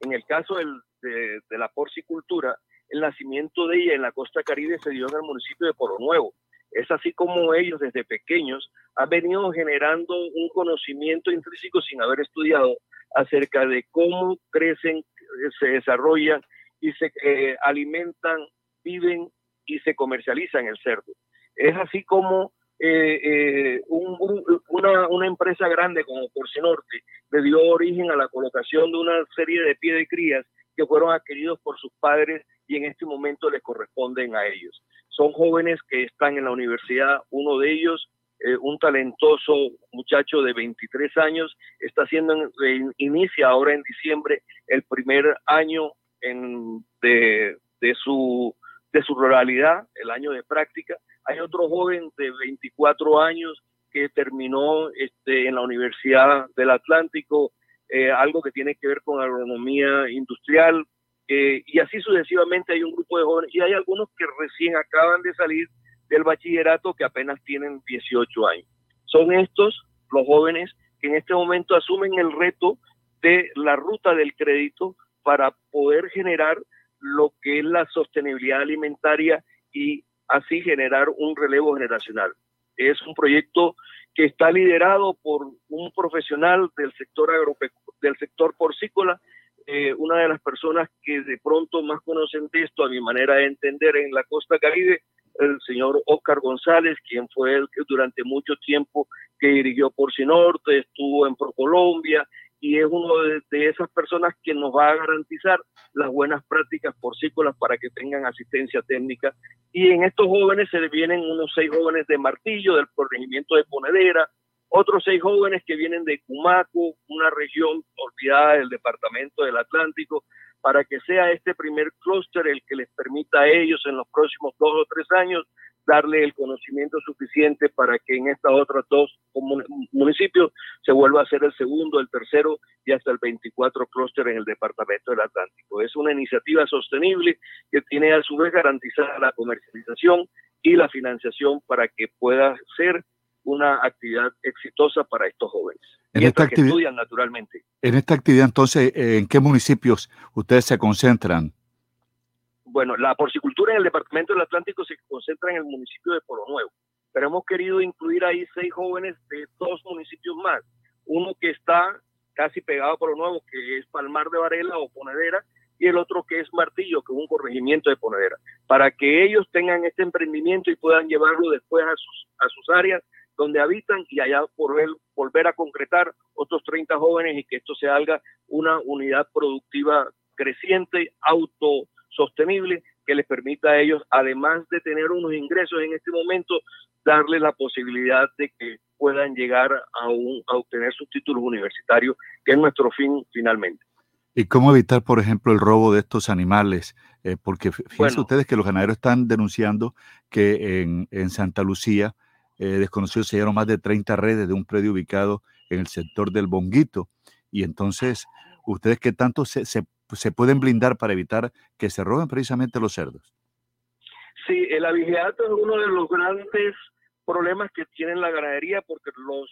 En el caso de, de, la porcicultura, el nacimiento de ella en la costa caribe se dio en el municipio de Poro Nuevo. Es así como ellos desde pequeños han venido generando un conocimiento intrínseco sin haber estudiado acerca de cómo crecen, se desarrollan y se eh, alimentan, viven y se comercializan el cerdo. Es así como eh, eh, una, empresa grande como Porcinorte le dio origen a la colocación de una serie de pie de crías que fueron adquiridos por sus padres y en este momento les corresponden a ellos. Son jóvenes que están en la universidad, uno de ellos, eh, un talentoso muchacho de 23 años, está haciendo, inicia ahora en diciembre el primer año de, de, su, de su ruralidad, el año de práctica. Hay otro joven de 24 años que terminó este, en la Universidad del Atlántico eh, algo que tiene que ver con agronomía industrial, eh, y así sucesivamente hay un grupo de jóvenes, y hay algunos que recién acaban de salir del bachillerato que apenas tienen 18 años. Son estos los jóvenes que en este momento asumen el reto de la ruta del crédito para poder generar lo que es la sostenibilidad alimentaria y así generar un relevo generacional. Es un proyecto que está liderado por un profesional del sector del sector porcícola, eh, una de las personas que de pronto más conocen de esto, a mi manera de entender, en la costa caribe, el señor Oscar González, quien fue el que durante mucho tiempo que dirigió Porcinorte, estuvo en ProColombia y es uno de, esas personas que nos va a garantizar las buenas prácticas porcícolas para que tengan asistencia técnica. Y en estos jóvenes se vienen unos seis jóvenes de Martillo, del corregimiento de Ponedera, otros seis jóvenes que vienen de Cumaco, una región olvidada del departamento del Atlántico, para que sea este primer clúster el que les permita a ellos en los próximos dos o tres años darle el conocimiento suficiente para que en estas otras dos municipios se vuelva a ser el segundo, el tercero y hasta el 24 clúster en el departamento del Atlántico. Es una iniciativa sostenible que tiene a su vez garantizada la comercialización y la financiación para que pueda ser una actividad exitosa para estos jóvenes. En esta que estudian naturalmente. En esta actividad, entonces, ¿en qué municipios ustedes se concentran? Bueno, la porcicultura en el departamento del Atlántico se concentra en el municipio de Polo Nuevo, pero hemos querido incluir ahí seis jóvenes de dos municipios más. Uno que está casi pegado a Polo Nuevo, que es Palmar de Varela o Ponedera, y el otro que es Martillo, que es un corregimiento de Ponedera, para que ellos tengan este emprendimiento y puedan llevarlo después a sus, a sus áreas donde habitan y allá volver, volver a concretar otros 30 jóvenes y que esto se haga una unidad productiva creciente, auto sostenible que les permita a ellos, además de tener unos ingresos en este momento, darle la posibilidad de que puedan llegar a, un, a obtener sus títulos universitarios, que es nuestro fin finalmente. ¿Y cómo evitar, por ejemplo, el robo de estos animales? Eh, porque fíjense ustedes que los ganaderos están denunciando que en, en Santa Lucía eh, desconocidos se dieron más de 30 redes de un predio ubicado en el sector del Bonguito. Y entonces, ¿ustedes qué tanto se, se pueden blindar para evitar que se roben precisamente los cerdos. Sí, el abigeato es uno de los grandes problemas que tiene la ganadería porque los,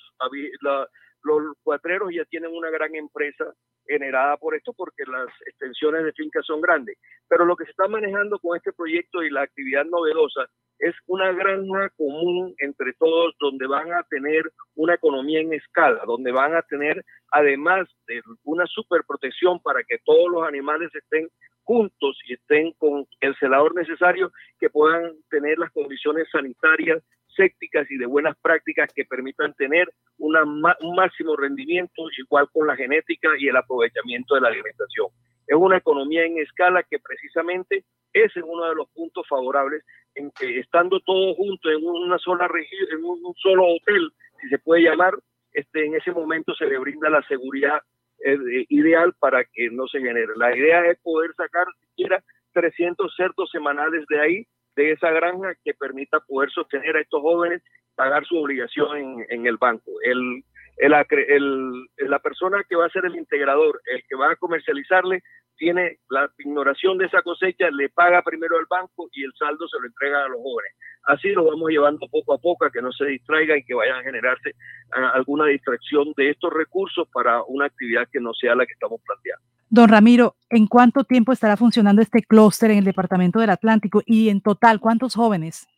los cuatreros ya tienen una gran empresa generada por esto porque las extensiones de fincas son grandes. Pero lo que se está manejando con este proyecto y la actividad novedosa es una granja común entre todos donde van a tener una economía en escala, donde van a tener además de una superprotección para que todos los animales estén juntos y estén con el celador necesario, que puedan tener las condiciones sanitarias sépticas y de buenas prácticas que permitan tener una, un máximo rendimiento igual con la genética y el aprovechamiento de la alimentación. Es una economía en escala que precisamente es uno de los puntos favorables en que estando todos juntos en una sola región, en un solo hotel, si se puede llamar, este, en ese momento se le brinda la seguridad eh, ideal para que no se genere. La idea es poder sacar siquiera 300 cerdos semanales de ahí de esa granja que permita poder sostener a estos jóvenes, pagar su obligación en, el banco. El, el, la persona que va a ser el integrador, el que va a comercializarle, tiene la ignoración de esa cosecha, le paga primero al banco y el saldo se lo entrega a los jóvenes. Así lo vamos llevando poco a poco a que no se distraigan y que vayan a generarse ah, alguna distracción de estos recursos para una actividad que no sea la que estamos planteando. Don Ramiro, ¿en cuánto tiempo estará funcionando este clúster en el Departamento del Atlántico y en total cuántos jóvenes?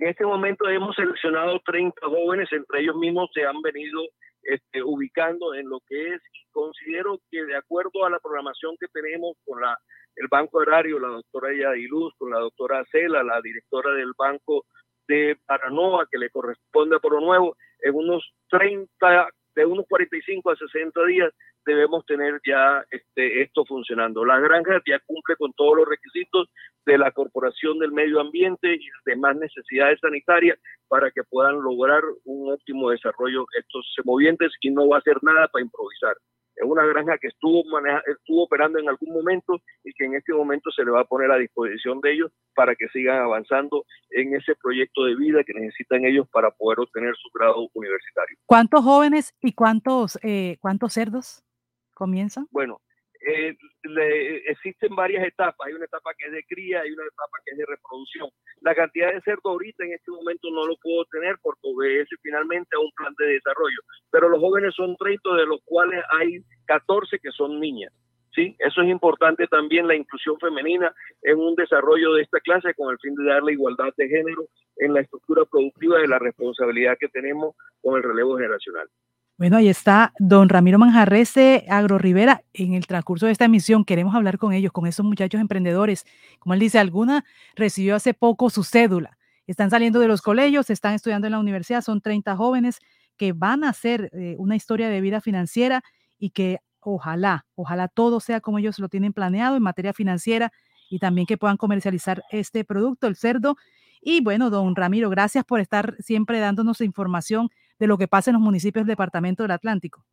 En este momento hemos seleccionado 30 jóvenes, entre ellos mismos se han venido este, ubicando en lo que es, considero que de acuerdo a la programación que tenemos con la, el Banco Horario, la doctora Yadiluz, con la doctora Cela, la directora del Banco de Paranoa, que le corresponde a Poro Nuevo, en unos 30, de unos 45 a 60 días debemos tener ya este, esto funcionando. La granja ya cumple con todos los requisitos de la Corporación del Medio Ambiente y demás necesidades sanitarias para que puedan lograr un óptimo desarrollo estos semovientes y no va a hacer nada para improvisar. Es una granja que estuvo, estuvo operando en algún momento y que en este momento se le va a poner a disposición de ellos para que sigan avanzando en ese proyecto de vida que necesitan ellos para poder obtener su grado universitario. ¿Cuántos jóvenes y cuántos, eh, cuántos cerdos? comienza? Bueno, eh, existen varias etapas. Hay una etapa que es de cría, hay una etapa que es de reproducción. La cantidad de cerdo ahorita en este momento no lo puedo tener porque obedece finalmente a un plan de desarrollo. Pero los jóvenes son 30, de los cuales hay 14 que son niñas. ¿sí? Eso es importante también, la inclusión femenina en un desarrollo de esta clase con el fin de darle igualdad de género en la estructura productiva de la responsabilidad que tenemos con el relevo generacional. Bueno, ahí está don Ramiro Manjarrese, Agro Rivera. En el transcurso de esta emisión queremos hablar con ellos, con esos muchachos emprendedores. Como él dice, alguna recibió hace poco su cédula. Están saliendo de los colegios, están estudiando en la universidad, son 30 jóvenes que van a hacer eh, una historia de vida financiera y que ojalá, ojalá todo sea como ellos lo tienen planeado en materia financiera y también que puedan comercializar este producto, el cerdo. Y bueno, don Ramiro, gracias por estar siempre dándonos información de lo que pasa en los municipios del Departamento del Atlántico.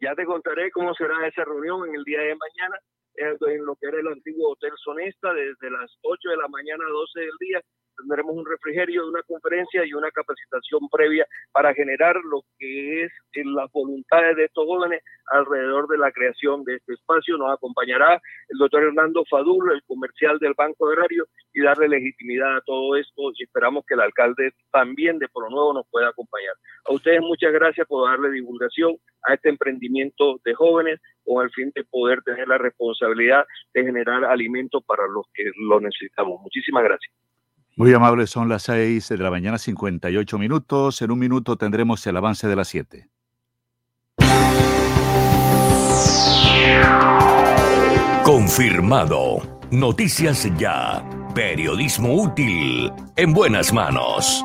Ya te contaré cómo será esa reunión en el día de mañana en lo que era el antiguo Hotel Sonesta, desde las 8 de la mañana a 12 del día. Tendremos un refrigerio, una conferencia y una capacitación previa para generar lo que es las voluntades de estos jóvenes alrededor de la creación de este espacio. Nos acompañará el doctor Hernando Fadul, el comercial del Banco Agrario, y darle legitimidad a todo esto. Y esperamos que el alcalde también de Polo Nuevo nos pueda acompañar. A ustedes muchas gracias por darle divulgación a este emprendimiento de jóvenes con el fin de poder tener la responsabilidad de generar alimentos para los que lo necesitamos. Muchísimas gracias. Muy amables, son las 6 de la mañana, 58 minutos. En un minuto tendremos el avance de las 7. Confirmado. Noticias ya. Periodismo útil. En buenas manos.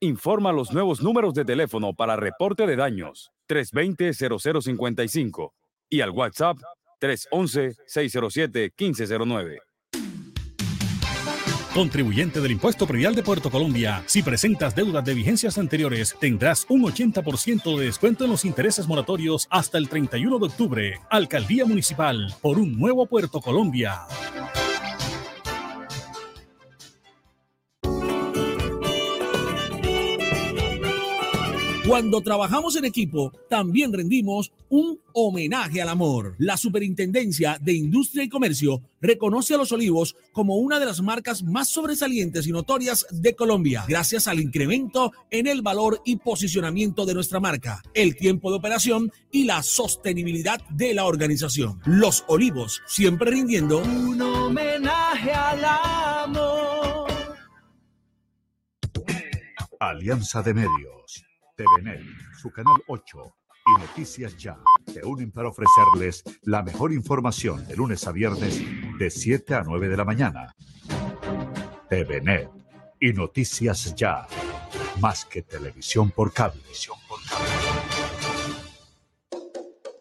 Informa los nuevos números de teléfono para reporte de daños 320-0055 y al WhatsApp 311-607-1509. contribuyente del impuesto predial de Puerto Colombia. Si presentas deudas de vigencias anteriores, tendrás un 80% de descuento en los intereses moratorios hasta el 31 de octubre. Alcaldía Municipal por un nuevo Puerto Colombia. Cuando trabajamos en equipo, también rendimos un homenaje al amor. La Superintendencia de Industria y Comercio reconoce a Los Olivos como una de las marcas más sobresalientes y notorias de Colombia, gracias al incremento en el valor y posicionamiento de nuestra marca, el tiempo de operación y la sostenibilidad de la organización. Los Olivos, siempre rindiendo un homenaje al amor. Alianza de Medios TVNet, su canal 8 y Noticias Ya se unen para ofrecerles la mejor información de lunes a viernes de 7 a 9 de la mañana. TVNet y Noticias Ya, más que televisión por cable.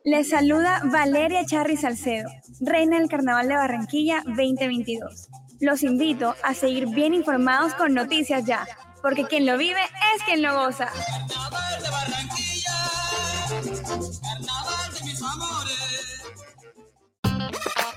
Les saluda Valeria Charri Salcedo, reina del Carnaval de Barranquilla 2022. Los invito a seguir bien informados con Noticias Ya porque quien lo vive es quien lo goza.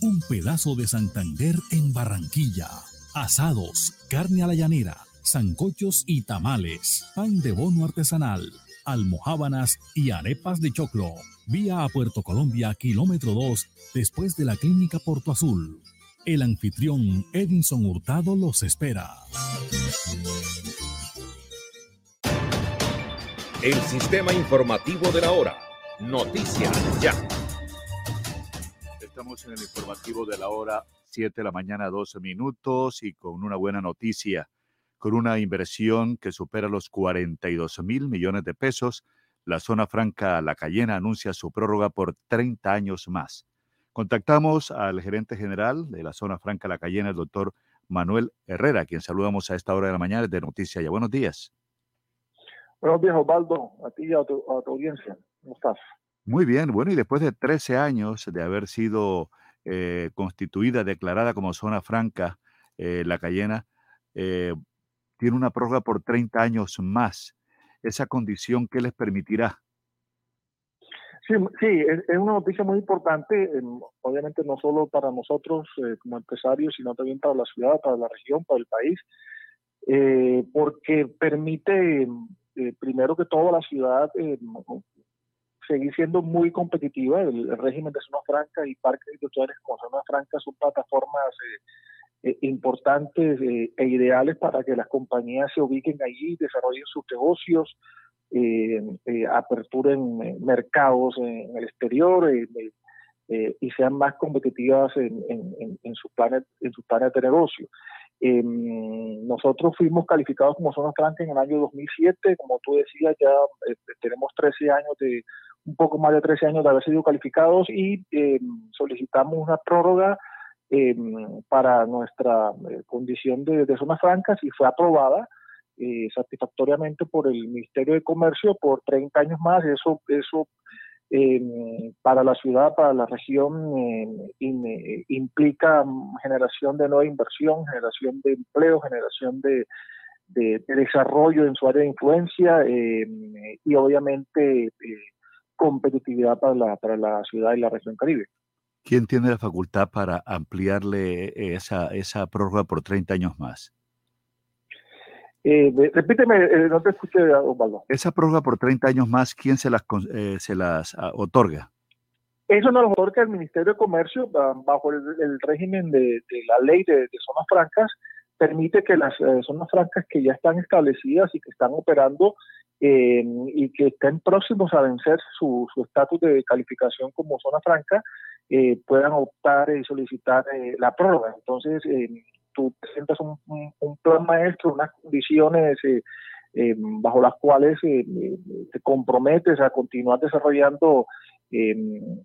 un pedazo de Santander en Barranquilla. Asados, carne a la llanera, zancochos y tamales, pan de bono artesanal, almohábanas y arepas de choclo. Vía a Puerto Colombia, kilómetro 2, después de la clínica Porto Azul. El anfitrión Edinson Hurtado los espera. El sistema informativo de la hora. Noticias ya. Estamos en el informativo de la hora 7 de la mañana, 12 minutos y con una buena noticia. Con una inversión que supera los 42 mil millones de pesos, la zona franca La Cayena anuncia su prórroga por 30 años más. Contactamos al gerente general de la zona franca La Cayena, el doctor Manuel Herrera, quien saludamos a esta hora de la mañana de Noticias Ya. Buenos días. Buenos días, Osvaldo, a ti y a tu, audiencia. ¿Cómo estás? Muy bien, bueno, y después de 13 años de haber sido eh, constituida, declarada como zona franca, eh, La Cayena eh, tiene una prórroga por 30 años más. ¿Esa condición qué les permitirá? Sí, es, una noticia muy importante, obviamente no solo para nosotros como empresarios, sino también para la ciudad, para la región, para el país, porque permite eh, primero que todo, la ciudad eh, seguir siendo muy competitiva. El, régimen de zona franca y parques industriales como zona franca son plataformas eh, importantes e ideales para que las compañías se ubiquen allí, desarrollen sus negocios, aperturen mercados en, el exterior y sean más competitivas en, sus planes en sus planes de negocio. Eh, nosotros fuimos calificados como zona franca en el año 2007, como tú decías, ya eh, tenemos 13 años de, un poco más de 13 años de haber sido calificados y eh, solicitamos una prórroga em, para nuestra eh, condición de, de zonas francas y fue aprobada eh, satisfactoriamente por el Ministerio de Comercio por 30 años más. Eso, eso eh, para la ciudad, para la región, eh, implica generación de nueva inversión, generación de empleo, generación de, desarrollo en su área de influencia y obviamente competitividad para la, para la ciudad y la región Caribe. ¿Quién tiene la facultad para ampliarle esa, esa prórroga por 30 años más? Eh, repíteme, eh, no te escuché, Osvaldo. Esa prórroga por 30 años más, ¿quién se las, eh, se las ah, otorga? Eso nos lo otorga el Ministerio de Comercio bajo el, régimen de, la ley de, zonas francas. Permite que las zonas francas que ya están establecidas y que están operando y que estén próximos a vencer su estatus de calificación como zona franca puedan optar y solicitar la prórroga. Entonces, tú presentas un, plan maestro, unas condiciones eh, eh, bajo las cuales eh, te comprometes a continuar desarrollando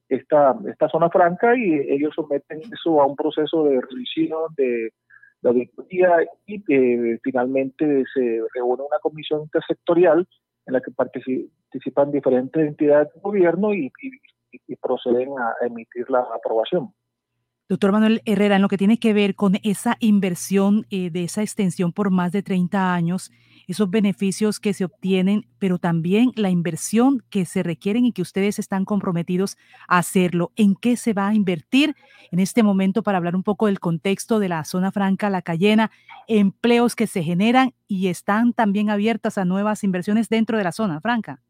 esta, esta zona franca y ellos someten eso a un proceso de revisión de, auditoría y finalmente se reúne una comisión intersectorial en la que participan diferentes entidades de gobierno y proceden a emitir la aprobación. Doctor Manuel Herrera, en lo que tiene que ver con esa inversión eh, de esa extensión por más de 30 años, esos beneficios que se obtienen, pero también la inversión que se requieren y que ustedes están comprometidos a hacerlo. ¿En qué se va a invertir en este momento para hablar un poco del contexto de la zona franca, la Cayena, empleos que se generan y están también abiertas a nuevas inversiones dentro de la zona franca?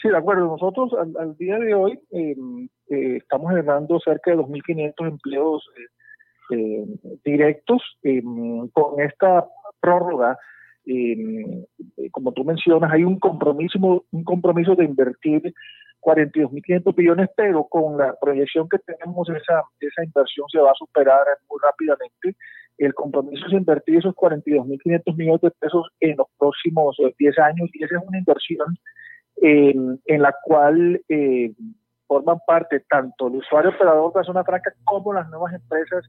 Sí, de acuerdo. Nosotros al, día de hoy em, eh, estamos generando cerca de 2.500 empleos eh, eh, directos em, con esta prórroga. Em, como tú mencionas, hay un compromiso, un compromiso de invertir 42.500 millones, pero con la proyección que tenemos, esa, esa inversión se va a superar muy rápidamente. El compromiso es invertir esos 42.500 millones de pesos en los próximos 10 años y esa es una inversión en, la cual eh, forman parte tanto el usuario operador de la zona franca como las nuevas empresas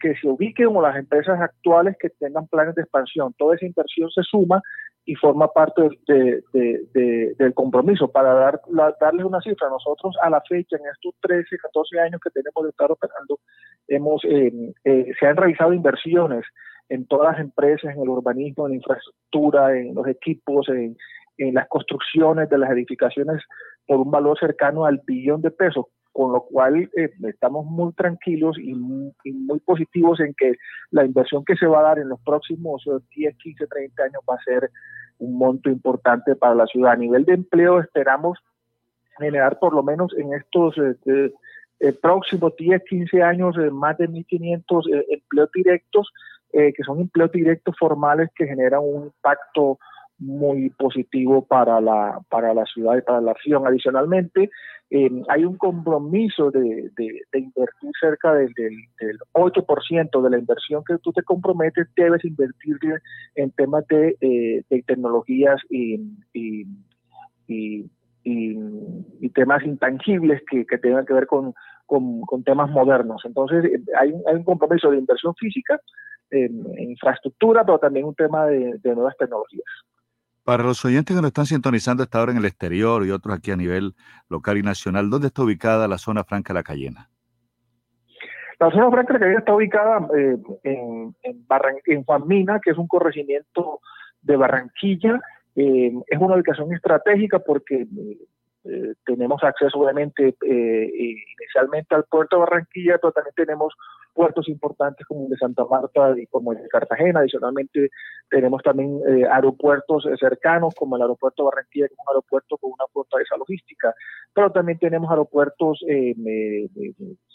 que se ubiquen o las empresas actuales que tengan planes de expansión. Toda esa inversión se suma y forma parte del compromiso. Para dar, darles una cifra, nosotros a la fecha, en estos 13, 14 años que tenemos de estar operando, hemos, eh, eh, se han realizado inversiones en todas las empresas, en el urbanismo, en la infraestructura, en los equipos, en, en las construcciones de las edificaciones por un valor cercano al billón de pesos, con lo cual eh, estamos muy tranquilos y muy, positivos en que la inversión que se va a dar en los próximos 10, 15, 30 años va a ser un monto importante para la ciudad. A nivel de empleo esperamos generar por lo menos en estos eh, eh, próximos 10, 15 años más de 1.500 empleos directos, que son empleos directos formales que generan un impacto muy positivo para la, para la ciudad y para la región. Adicionalmente, eh, hay un compromiso de, invertir cerca del, del, 8% de la inversión que tú te comprometes, debes invertir en temas de, eh, tecnologías y, temas intangibles que, tengan que ver con, temas modernos. Entonces, eh, hay hay un compromiso de inversión física, en, infraestructura, pero también un tema de nuevas tecnologías. Para los oyentes que nos están sintonizando esta hora en el exterior y otros aquí a nivel local y nacional, ¿dónde está ubicada la zona franca de la Cayena? La zona franca de la Cayena está ubicada eh, en, en, Juan Mina, que es un corregimiento de Barranquilla. Eh, es una ubicación estratégica porque eh, tenemos acceso obviamente inicialmente al puerto de Barranquilla, pero también tenemos puertos importantes como el de Santa Marta y como el de Cartagena. Adicionalmente, tenemos también eh, aeropuertos eh, cercanos como el aeropuerto de Barranquilla, que es un aeropuerto con una fortaleza logística, pero también tenemos aeropuertos eh,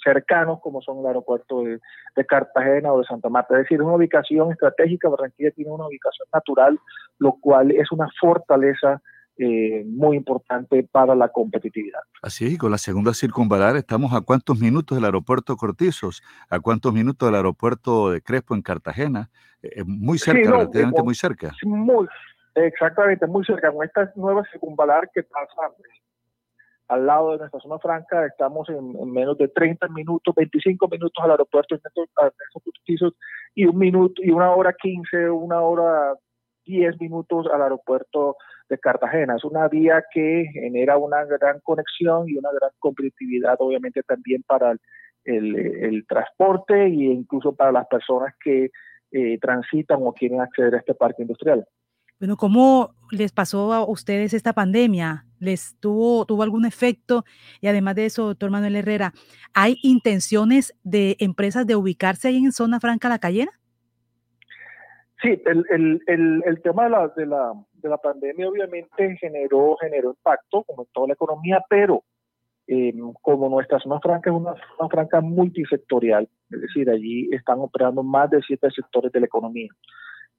cercanos como son el aeropuerto de, Cartagena o de Santa Marta. Es decir, una ubicación estratégica. Barranquilla tiene una ubicación natural, lo cual es una fortaleza eh, muy importante para la competitividad. Así con la segunda circunvalar estamos a cuántos minutos del aeropuerto Cortizos, a cuántos minutos del aeropuerto de Crespo en Cartagena, eh, muy cerca, relativamente muy cerca. Muy, exactamente, muy cerca. Con esta nueva circunvalar que pasa al lado de nuestra zona franca, estamos en, menos de 30 minutos, 25 minutos al aeropuerto de Cortizos y un minuto y una hora 15, una hora 10 minutos al aeropuerto de Cartagena. Es una vía que genera una gran conexión y una gran competitividad, obviamente, también para el, transporte e incluso para las personas que eh, transitan o quieren acceder a este parque industrial. Bueno, ¿cómo les pasó a ustedes esta pandemia? ¿Les tuvo, tuvo algún efecto? Y además de eso, doctor Manuel Herrera, ¿hay intenciones de empresas de ubicarse ahí en Zona Franca La Cayena? Sí, el, el, el, el tema de la, de, la, de la pandemia obviamente generó, generó impacto, como en toda la economía, pero eh, como nuestra zona franca es una zona franca multisectorial, es decir, allí están operando más de siete sectores de la economía.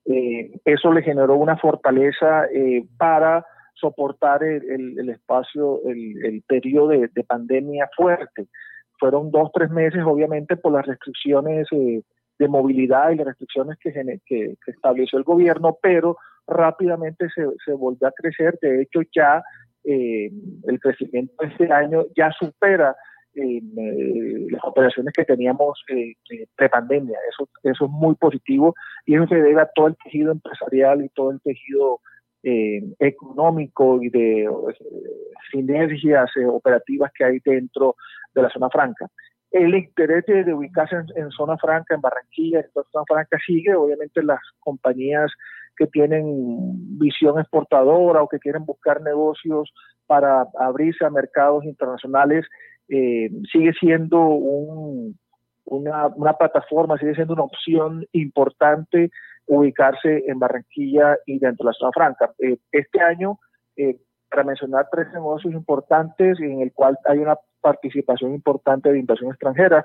Eh, eso le generó una fortaleza eh, para soportar el, espacio, el, periodo de, pandemia fuerte. Fueron dos, tres meses, obviamente, por las restricciones eh, de movilidad y las restricciones que, estableció el gobierno, pero rápidamente se, volvió a crecer. De hecho, ya el crecimiento este año ya supera eh, las operaciones que teníamos eh, pre-pandemia. Eso, es muy positivo y eso se debe a todo el tejido empresarial y todo el tejido eh, económico y de eh, sinergias operativas que hay dentro de la zona franca. El interés de, ubicarse en, zona franca, en Barranquilla, en zona franca sigue. Obviamente las compañías que tienen visión exportadora o que quieren buscar negocios para abrirse a mercados internacionales eh, sigue siendo una, plataforma, sigue siendo una opción importante ubicarse en Barranquilla y dentro de la zona franca. Eh, este año, eh, para mencionar tres negocios importantes en el cual hay una participación importante de inversión extranjera,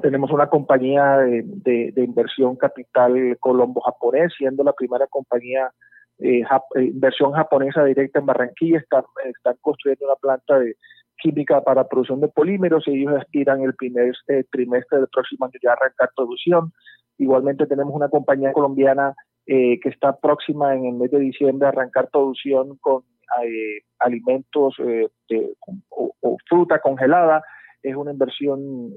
tenemos una compañía de, inversión capital colombo-japonés, siendo la primera compañía de inversión japonesa directa en Barranquilla, están, están construyendo una planta de química para producción de polímeros y ellos aspiran el primer eh, trimestre del próximo año ya a arrancar producción. Igualmente tenemos una compañía colombiana eh, que está próxima en el mes de diciembre a arrancar producción con eh, alimentos o, fruta congelada. Es una inversión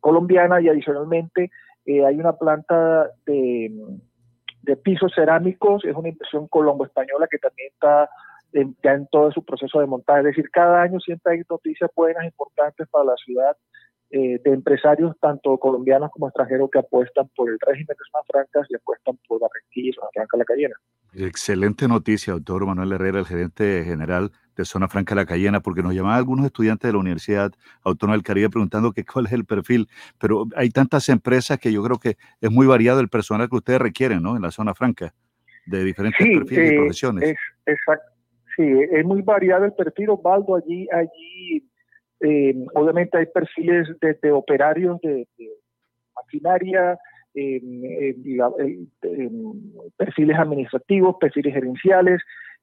colombiana y adicionalmente hay una planta de, de pisos cerámicos, es una inversión colombo-española que también está ya en todo su proceso de montaje. Es decir, cada año siempre hay noticias buenas, importantes para la ciudad, eh, de empresarios tanto colombianos como extranjeros que apuestan por el régimen de zonas francas y apuestan por Barranquilla y Zona Franca La Cayena. Excelente noticia, doctor Manuel Herrera, el gerente general de Zona Franca La Cayena, porque nos llamaban algunos estudiantes de la Universidad Autónoma del Caribe preguntando que cuál es el perfil, pero hay tantas empresas que yo creo que es muy variado el personal que ustedes requieren, ¿no? En la Zona Franca, de diferentes perfiles y eh, profesiones. Es, exacto Sí, es muy variado el perfil, Osvaldo. Allí, allí eh, obviamente hay perfiles desde operarios de, maquinaria, perfiles administrativos, perfiles gerenciales.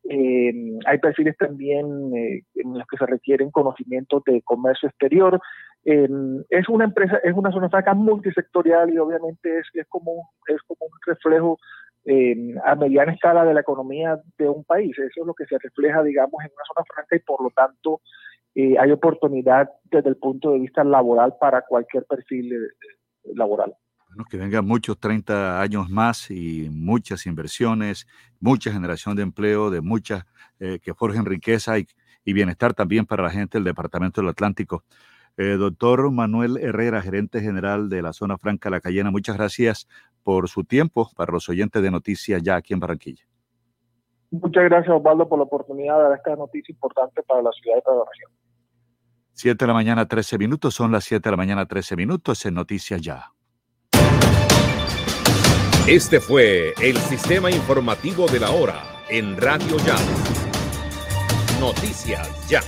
hay perfiles también eh, en los que se requieren conocimientos de comercio exterior. es una empresa, es una zona franca multisectorial y obviamente es, es, como, es como un reflejo a mediana escala de la economía de un país. Eso es lo que se refleja, digamos, en una zona franca y por lo tanto eh, hay oportunidad desde el punto de vista laboral para cualquier perfil eh, laboral. Bueno, que vengan muchos 30 años más y muchas inversiones, mucha generación de empleo, de muchas eh, que forjen riqueza y, bienestar también para la gente del Departamento del Atlántico. doctor Manuel Herrera, gerente general de la zona franca La Cayena, muchas gracias por su tiempo para los oyentes de Noticias ya aquí en Barranquilla. Muchas gracias, Osvaldo, por la oportunidad de dar esta noticia importante para la ciudad de la región. 7 de la mañana, 13 minutos. Son las 7 de la mañana, 13 minutos en Noticias Ya. Este fue el sistema informativo de la hora en Radio Ya. Noticias Ya.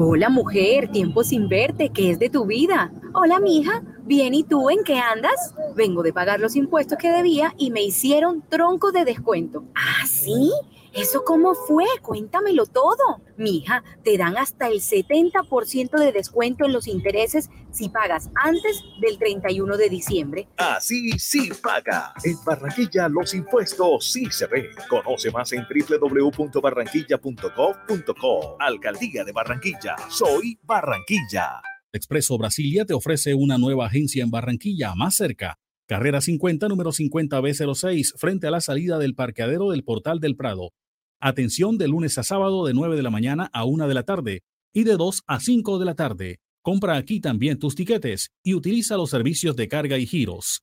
Hola mujer, tiempo sin verte, ¿qué es de tu vida? Hola mija, bien y tú en qué andas? Vengo de pagar los impuestos que debía y me hicieron tronco de descuento. ¿Ah, sí? ¿Eso cómo fue? Cuéntamelo todo. Mija, te dan hasta el 70% de descuento en los intereses si pagas antes del 31 de diciembre. Así sí paga. En Barranquilla los impuestos sí se ven. Conoce más en www.barranquilla.gov.co. Alcaldía de Barranquilla. Soy Barranquilla. Expreso Brasilia te ofrece una nueva agencia en Barranquilla más cerca carrera 50, número 50B06, frente a la salida del parqueadero del Portal del Prado. Atención de lunes a sábado de 9 de la mañana a 1 de la tarde y de 2 a 5 de la tarde. Compra aquí también tus tiquetes y utiliza los servicios de carga y giros.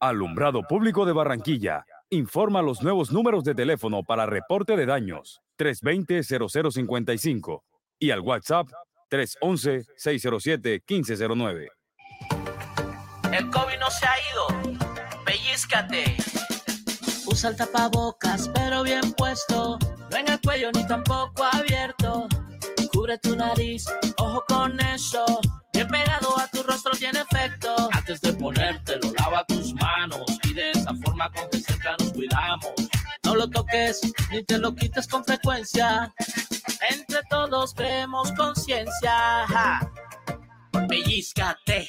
Alumbrado Público de Barranquilla. Informa los nuevos números de teléfono para reporte de daños 320-0055 y al WhatsApp 311-607-1509. El COVID no se ha ido. Pellizcate. Usa el tapabocas, pero bien puesto. No en el cuello ni tampoco abierto. Cubre tu nariz, ojo con eso. Bien pegado a tu rostro tiene efecto. Antes de ponértelo, con que nos cuidamos. No lo toques ni te lo quites con frecuencia. Entre todos creemos conciencia. Pellizcate.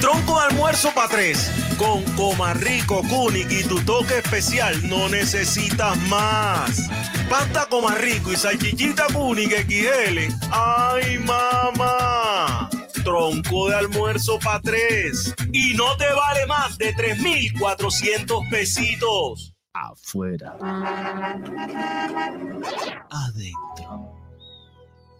Tronco de almuerzo para tres? Con Comarrico, Kunik y tu toque especial no necesitas más. Pasta Comarrico y salchichita Kunik XL. ¡Ay, mamá! Tronco de almuerzo para tres. Y no te vale más de 3,400 pesitos. Afuera. Adentro.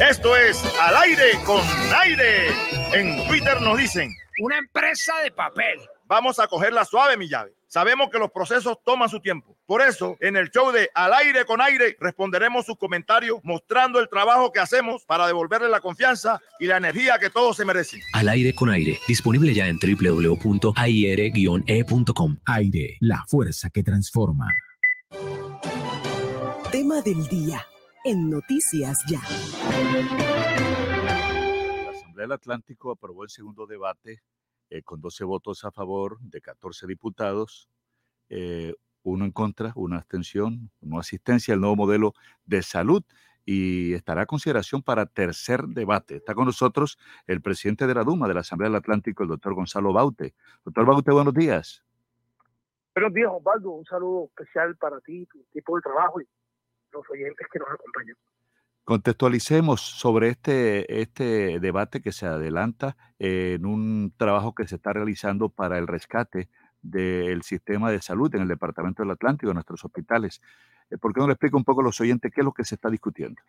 Esto es Al aire con aire. En Twitter nos dicen. Una empresa de papel. Vamos a cogerla suave, mi llave. Sabemos que los procesos toman su tiempo. Por eso, en el show de Al aire con aire, responderemos sus comentarios mostrando el trabajo que hacemos para devolverle la confianza y la energía que todos se merecen. Al aire con aire, disponible ya en www.aire-e.com. Aire, la fuerza que transforma. Tema del día en Noticias Ya. La Asamblea del Atlántico aprobó el segundo debate eh, con 12 votos a favor de 14 diputados, eh, uno en contra, una abstención, no asistencia al nuevo modelo de salud y estará a consideración para tercer debate. Está con nosotros el presidente de la Duma de la Asamblea del Atlántico, el doctor Gonzalo Baute. Doctor Baute, buenos días. Buenos días, Osvaldo. Un saludo especial para ti, tu equipo de trabajo y los oyentes que nos acompañan. Contextualicemos sobre este, este debate que se adelanta en un trabajo que se está realizando para el rescate del sistema de salud en el Departamento del Atlántico, en nuestros hospitales. Eh, ¿Por qué no le explica un poco a los oyentes qué es lo que se está discutiendo?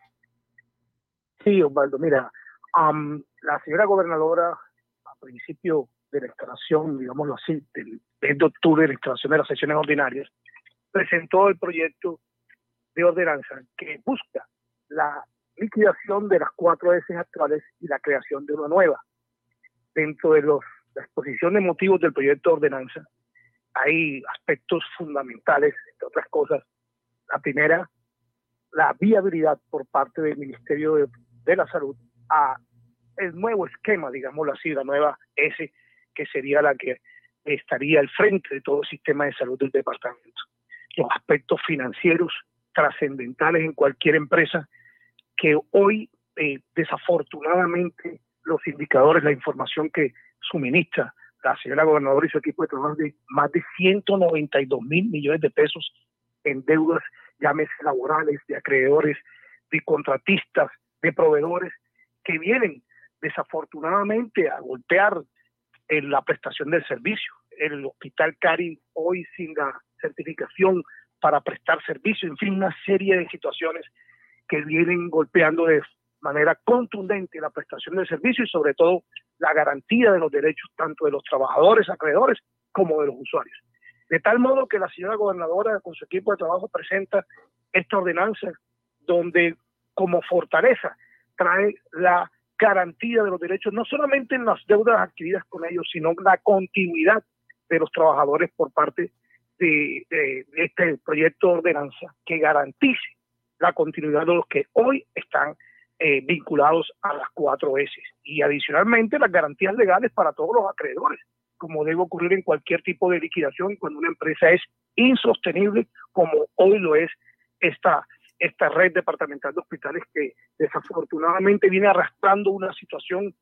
Sí, Osvaldo, mira, Am, la señora gobernadora, a principio de la instalación, digámoslo así, del mes de octubre de la instalación de las sesiones ordinarias, presentó el proyecto de ordenanza que busca la liquidación de las cuatro S actuales y la creación de una nueva. Dentro de los, la exposición de motivos del proyecto de ordenanza hay aspectos fundamentales, entre otras cosas. La primera, la viabilidad por parte del Ministerio de, de la Salud a el nuevo esquema, digámoslo así, la nueva S, que sería la que estaría al frente de todo el sistema de salud del departamento. Los aspectos financieros trascendentales en cualquier empresa que hoy, eh, desafortunadamente, los indicadores, la información que suministra la señora gobernadora y su equipo de trabajo de más de 192 mil millones de pesos en deudas, llámese laborales, de acreedores, de contratistas, de proveedores, que vienen desafortunadamente a golpear en la prestación del servicio. El hospital Cari hoy sin la certificación para prestar servicio, en fin, una serie de situaciones que vienen golpeando de manera contundente la prestación del servicio y sobre todo la garantía de los derechos tanto de los trabajadores, acreedores, como de los usuarios. De tal modo que la señora gobernadora con su equipo de trabajo presenta esta ordenanza donde como fortaleza trae la garantía de los derechos, no solamente en las deudas adquiridas con ellos, sino la continuidad de los trabajadores por parte de, este proyecto de ordenanza que garantice la continuidad de los que hoy están eh, vinculados a las cuatro S y adicionalmente las garantías legales para todos los acreedores, como debe ocurrir en cualquier tipo de liquidación cuando una empresa es insostenible, como hoy lo es esta, esta red departamental de hospitales que desafortunadamente viene arrastrando una situación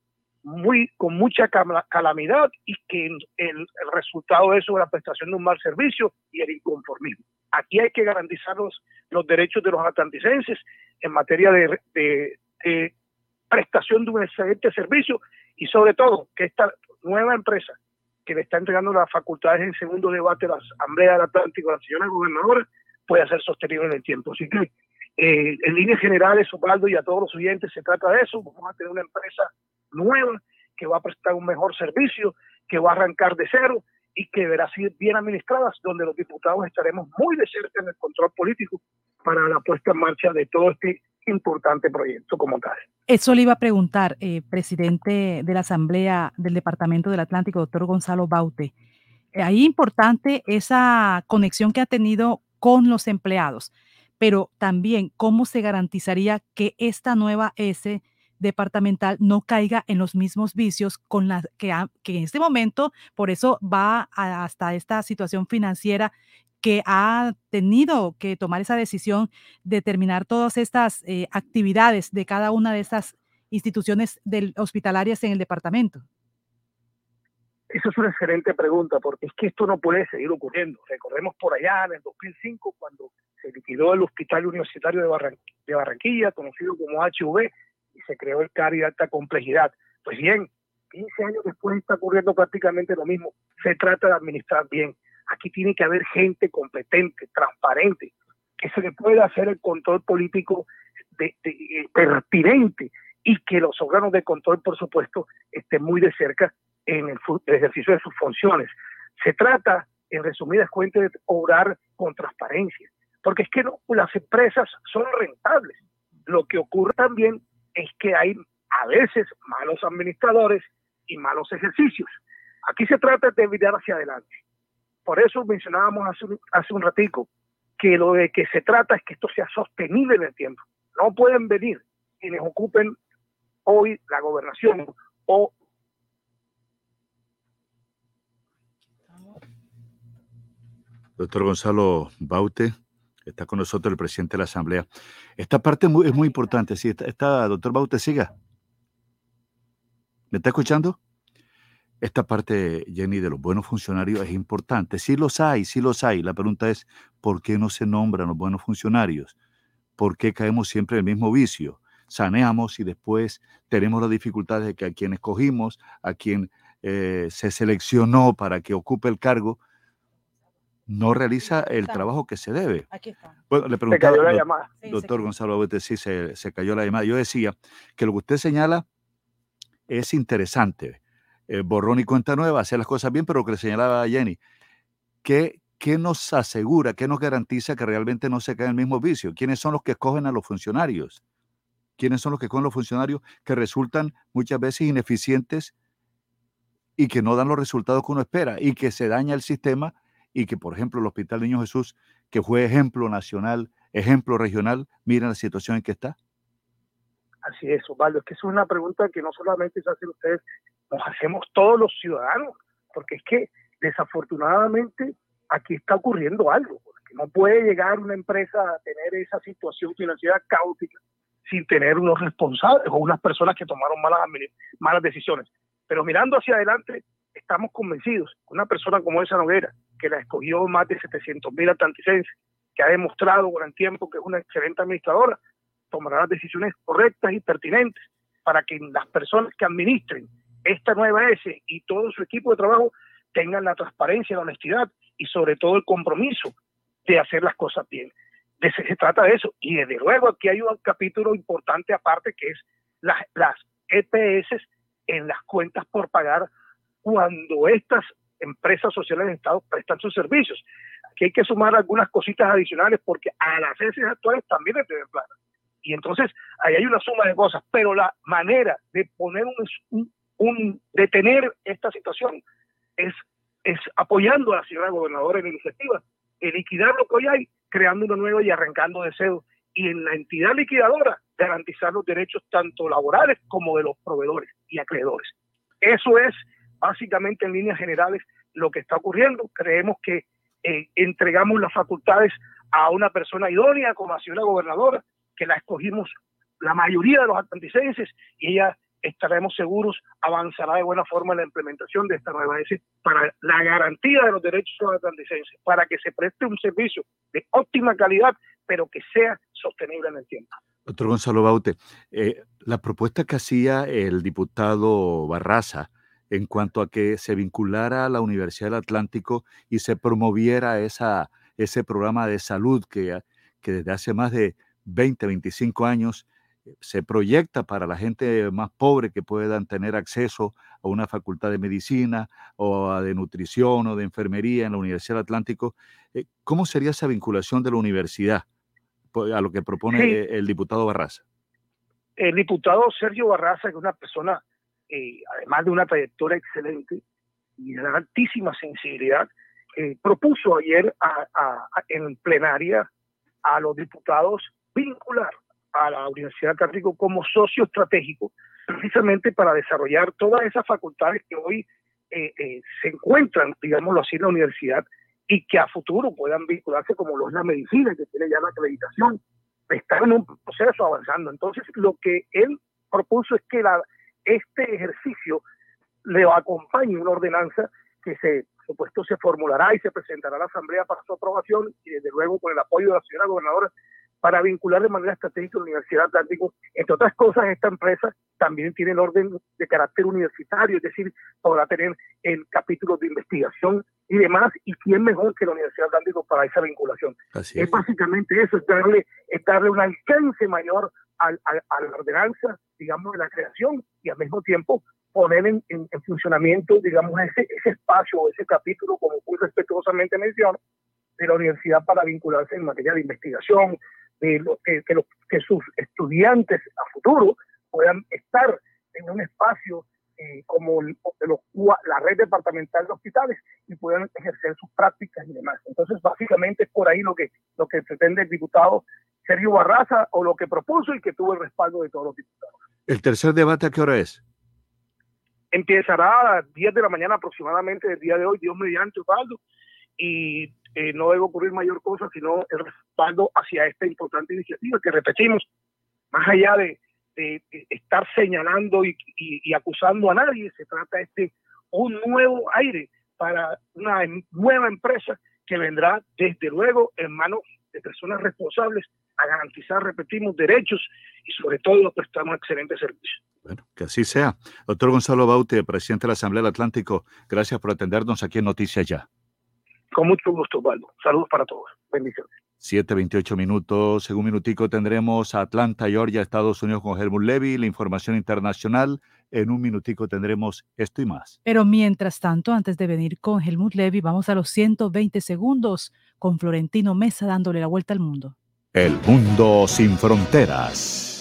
muy con mucha calamidad y que el, el resultado es la prestación de un mal servicio y el inconformismo. Aquí hay que garantizar los, los derechos de los atlanticenses en materia de- de prestación de un excelente servicio y sobre todo que esta nueva empresa que le está entregando las facultades en segundo debate a la Asamblea del Atlántico, a la señora gobernadora, pueda ser sostenible en el tiempo. Así que, eh, en líneas generales, Osvaldo y a todos los oyentes, se trata de eso. Vamos a tener una empresa nueva que va a prestar un mejor servicio, que va a arrancar de cero y que deberá ser bien administradas, donde los diputados estaremos muy de cerca en el control político para la puesta en marcha de todo este importante proyecto como tal. Eso le iba a preguntar, eh, presidente de la Asamblea del Departamento del Atlántico, doctor Gonzalo Baute. Eh, ahí importante esa conexión que ha tenido con los empleados, pero también cómo se garantizaría que esta nueva S departamental no caiga en los mismos vicios con la que, que en este momento, por eso va hasta esta situación financiera que ha tenido que tomar esa decisión de terminar todas estas eh, actividades de cada una de estas instituciones del- hospitalarias en el departamento? Esa es una excelente pregunta, porque es que esto no puede seguir ocurriendo. Recordemos por allá en el 2005, cuando se liquidó el Hospital Universitario de, Barran- de Barranquilla, conocido como HV, y se creó el CARI de alta complejidad. Pues bien, 15 años después está ocurriendo prácticamente lo mismo. Se trata de administrar bien. Aquí tiene que haber gente competente, transparente, que se le pueda hacer el control político de- de- eh, pertinente y que los órganos de control, por supuesto, estén muy de cerca en el, el ejercicio de sus funciones. Se trata, en resumidas cuentas, de obrar con transparencia, porque es que no, las empresas son rentables. Lo que ocurre también es que hay a veces malos administradores y malos ejercicios. Aquí se trata de mirar hacia adelante. Por eso mencionábamos hace un, hace ratico que lo de que se trata es que esto sea sostenible en el tiempo. No pueden venir quienes ocupen hoy la gobernación Doctor Gonzalo Baute, está con nosotros el presidente de la Asamblea. Esta parte muy- es muy importante. Sí, está, doctor Baute, siga. ¿Me está escuchando? Esta parte, Jenny, de los buenos funcionarios es importante. Sí los hay, sí los hay. La pregunta es, ¿por qué no se nombran los buenos funcionarios? ¿Por qué caemos siempre en el mismo vicio? Saneamos y después tenemos las dificultades de que a quien escogimos, a quien eh, se seleccionó para que ocupe el cargo, no realiza el trabajo que se debe. Aquí está. Bueno, le se preguntaba, cayó la llamada. doctor Gonzalo Abete, sí, se, se cayó la llamada. Yo decía que lo que usted señala es interesante. Eh, borrón y cuenta nueva, hacer las cosas bien, pero lo que le señalaba Jenny, ¿qué, ¿qué nos asegura, qué nos garantiza que realmente no se cae en el mismo vicio? ¿Quiénes son los que escogen a los funcionarios? ¿Quiénes son los que escogen a los funcionarios que resultan muchas veces ineficientes y que no dan los resultados que uno espera y que se daña el sistema y que, por ejemplo, el Hospital Niño Jesús, que fue ejemplo nacional, ejemplo regional, miren la situación en que está? Así es, Osvaldo. Es que es una pregunta que no solamente se hacen ustedes, nos hacemos todos los ciudadanos, porque es que desafortunadamente aquí está ocurriendo algo, porque no puede llegar una empresa a tener esa situación financiera caótica sin tener unos responsables o unas personas que tomaron malas, malas decisiones. Pero mirando hacia adelante, estamos convencidos una persona como esa Noguera, que la escogió más de 700 mil atlanticenses, que ha demostrado con el tiempo que es una excelente administradora, tomará las decisiones correctas y pertinentes para que las personas que administren esta nueva S y todo su equipo de trabajo tengan la transparencia, la honestidad y sobre todo el compromiso de hacer las cosas bien. De, se, trata de eso. Y desde luego aquí hay un capítulo importante aparte que es las, las EPS en las cuentas por pagar cuando estas empresas sociales de Estado prestan sus servicios. Aquí hay que sumar algunas cositas adicionales porque a las heces actuales también les deben plata. Y entonces ahí hay una suma de cosas, pero la manera de poner un, un, un detener esta situación es, es apoyando a la señora gobernadora en la iniciativa, en liquidar lo que hoy hay, creando uno nuevo y arrancando de cero. Y en la entidad liquidadora, garantizar los derechos tanto laborales como de los proveedores y acreedores. Eso es básicamente en líneas generales lo que está ocurriendo. Creemos que eh, entregamos las facultades a una persona idónea como la señora gobernadora, que la escogimos la mayoría de los atlanticenses y ella estaremos seguros avanzará de buena forma en la implementación de esta nueva para la garantía de los derechos de los atlanticenses, para que se preste un servicio de óptima calidad, pero que sea sostenible en el tiempo. Doctor Gonzalo Baute, eh, la propuesta que hacía el diputado Barraza en cuanto a que se vinculara a la Universidad del Atlántico y se promoviera esa, ese programa de salud que, que desde hace más de 20, 25 años se proyecta para la gente más pobre que puedan tener acceso a una facultad de medicina o a de nutrición o de enfermería en la Universidad del Atlántico. Eh, ¿Cómo sería esa vinculación de la universidad a lo que propone sí. el diputado Barraza? El diputado Sergio Barraza, que es una persona, eh, además de una trayectoria excelente y de altísima sensibilidad, eh, propuso ayer a, a, a, en plenaria a los diputados vincular a la Universidad Atlántico como socio estratégico, precisamente para desarrollar todas esas facultades que hoy eh, eh, se encuentran, digámoslo así, en la universidad y que a futuro puedan vincularse como lo es la medicina, que tiene ya la acreditación, estar en un proceso avanzando. Entonces, lo que él propuso es que la, este ejercicio le acompañe una ordenanza que se supuesto se formulará y se presentará a la Asamblea para su aprobación y desde luego con el apoyo de la señora gobernadora para vincular de manera estratégica la Universidad Atlántico. Entre otras cosas, esta empresa también tiene el orden de carácter universitario, es decir, podrá tener el capítulo de investigación y demás, y quién mejor que la Universidad Atlántico para esa vinculación. Así es. es básicamente eso, es darle, es darle un alcance mayor a, la ordenanza, digamos, de la creación y al mismo tiempo poner en, en, en funcionamiento, digamos, ese, ese espacio, ese capítulo, como muy respetuosamente menciono, de la universidad para vincularse en materia de investigación, de que, que, sus estudiantes a futuro puedan estar en un espacio eh, como los, la red departamental de hospitales y puedan ejercer sus prácticas y demás. Entonces, básicamente es por ahí lo que, lo que pretende el diputado Sergio Barraza o lo que propuso y que tuvo el respaldo de todos los diputados. ¿El tercer debate a qué hora es? Empezará a las 10 de la mañana aproximadamente del día de hoy, Dios mediante, Osvaldo, y eh, no debe ocurrir mayor cosa sino el respaldo hacia esta importante iniciativa que repetimos, más allá de, de, de estar señalando y, y, y, acusando a nadie, se trata de este un nuevo aire para una nueva empresa que vendrá desde luego en manos de personas responsables a garantizar, repetimos, derechos y sobre todo a prestar un excelente servicio. Bueno, que así sea. Doctor Gonzalo Baute, presidente de la Asamblea del Atlántico, gracias por atendernos aquí en Noticias Ya. Con mucho gusto, Osvaldo. Saludos para todos. Bendiciones. 7.28 minutos. En un minutico tendremos Atlanta, Georgia, Estados Unidos con Helmut Levy, la información internacional. En un minutico tendremos esto y más. Pero mientras tanto, antes de venir con Helmut Levy, vamos a los 120 segundos con Florentino Mesa dándole la vuelta al mundo. El mundo sin fronteras.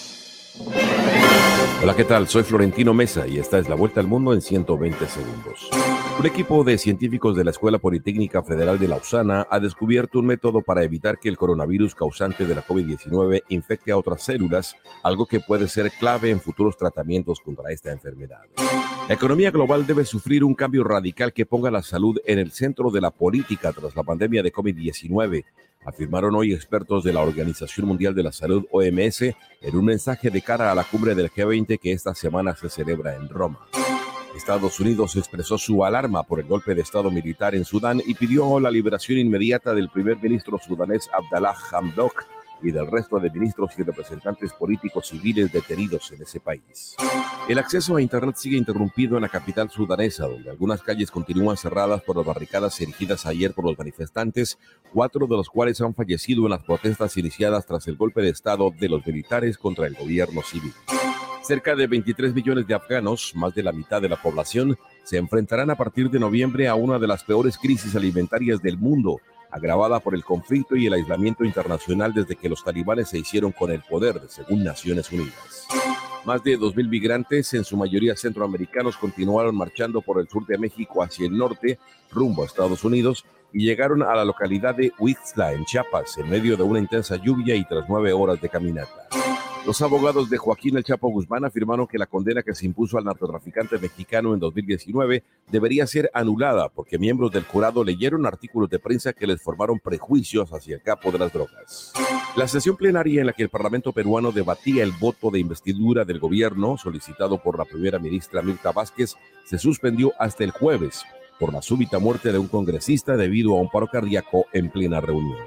Hola, ¿qué tal? Soy Florentino Mesa y esta es la vuelta al mundo en 120 segundos. Un equipo de científicos de la Escuela Politécnica Federal de Lausana ha descubierto un método para evitar que el coronavirus causante de la COVID-19 infecte a otras células, algo que puede ser clave en futuros tratamientos contra esta enfermedad. La economía global debe sufrir un cambio radical que ponga la salud en el centro de la política tras la pandemia de COVID-19, afirmaron hoy expertos de la Organización Mundial de la Salud OMS en un mensaje de cara a la cumbre del G20 que esta semana se celebra en Roma. Estados Unidos expresó su alarma por el golpe de Estado militar en Sudán y pidió la liberación inmediata del primer ministro sudanés Abdallah Hamdok y del resto de ministros y representantes políticos civiles detenidos en ese país. El acceso a Internet sigue interrumpido en la capital sudanesa, donde algunas calles continúan cerradas por las barricadas erigidas ayer por los manifestantes, cuatro de los cuales han fallecido en las protestas iniciadas tras el golpe de Estado de los militares contra el gobierno civil. Cerca de 23 millones de afganos, más de la mitad de la población, se enfrentarán a partir de noviembre a una de las peores crisis alimentarias del mundo, agravada por el conflicto y el aislamiento internacional desde que los talibanes se hicieron con el poder, según Naciones Unidas. Más de 2.000 migrantes, en su mayoría centroamericanos, continuaron marchando por el sur de México hacia el norte, rumbo a Estados Unidos, y llegaron a la localidad de Huixla, en Chiapas, en medio de una intensa lluvia y tras nueve horas de caminata. Los abogados de Joaquín El Chapo Guzmán afirmaron que la condena que se impuso al narcotraficante mexicano en 2019 debería ser anulada porque miembros del jurado leyeron artículos de prensa que les formaron prejuicios hacia el capo de las drogas. La sesión plenaria en la que el Parlamento peruano debatía el voto de investidura del gobierno solicitado por la primera ministra Mirta Vázquez se suspendió hasta el jueves por la súbita muerte de un congresista debido a un paro cardíaco en plena reunión.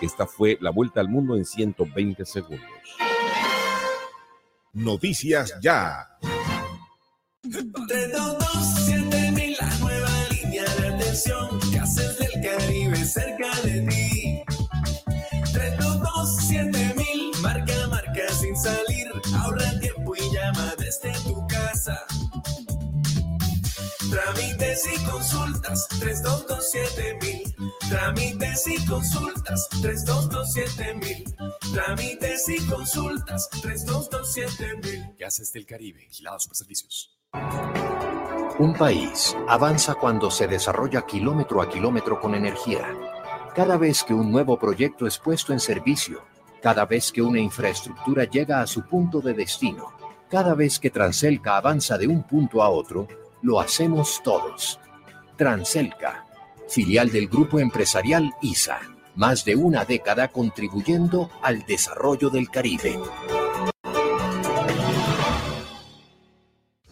Esta fue la vuelta al mundo en 120 segundos. Noticias Ya. 322-7000, la nueva línea de atención que haces Trámites y consultas, 322-7000. Trámites y consultas, 322-7000. Trámites y consultas, 322-7000. Gases del Caribe, vigilados por servicios. Un país avanza cuando se desarrolla kilómetro a kilómetro con energía. Cada vez que un nuevo proyecto es puesto en servicio, cada vez que una infraestructura llega a su punto de destino, cada vez que Transelca avanza de un punto a otro, lo hacemos todos. Transelca, filial del grupo empresarial ISA, más de una década contribuyendo al desarrollo del Caribe.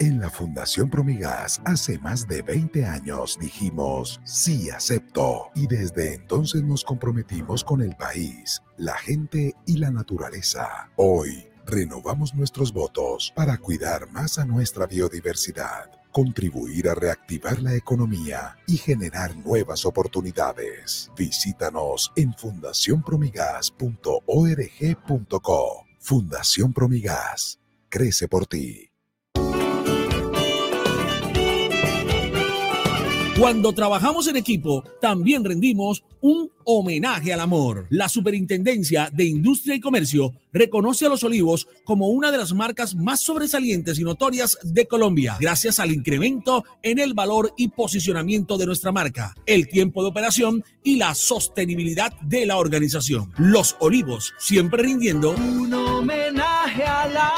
En la Fundación Promigas, hace más de 20 años dijimos, sí acepto. Y desde entonces nos comprometimos con el país, la gente y la naturaleza. Hoy, renovamos nuestros votos para cuidar más a nuestra biodiversidad, contribuir a reactivar la economía y generar nuevas oportunidades. Visítanos en fundacionpromigas.org.co. Fundación Promigas. Crece por ti. Cuando trabajamos en equipo, también rendimos un homenaje al amor. La Superintendencia de Industria y Comercio reconoce a Los Olivos como una de las marcas más sobresalientes y notorias de Colombia, gracias al incremento en el valor y posicionamiento de nuestra marca, el tiempo de operación y la sostenibilidad de la organización. Los Olivos, siempre rindiendo Un homenaje al amor.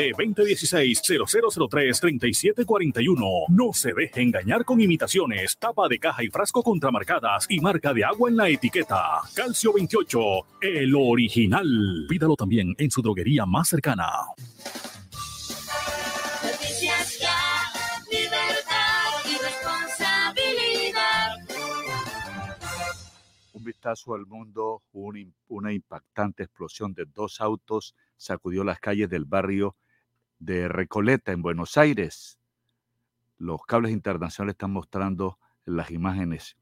2016-0003-3741. No se deje engañar con imitaciones, tapa de caja y frasco contramarcadas y marca de agua en la etiqueta. Calcio 28, el original. Pídalo también en su droguería más cercana. Noticias ya, libertad y responsabilidad. Un vistazo al mundo, un- una impactante explosión de dos autos sacudió las calles del barrio de Recoleta, en Buenos Aires. Los cables internacionales están mostrando las imágenes.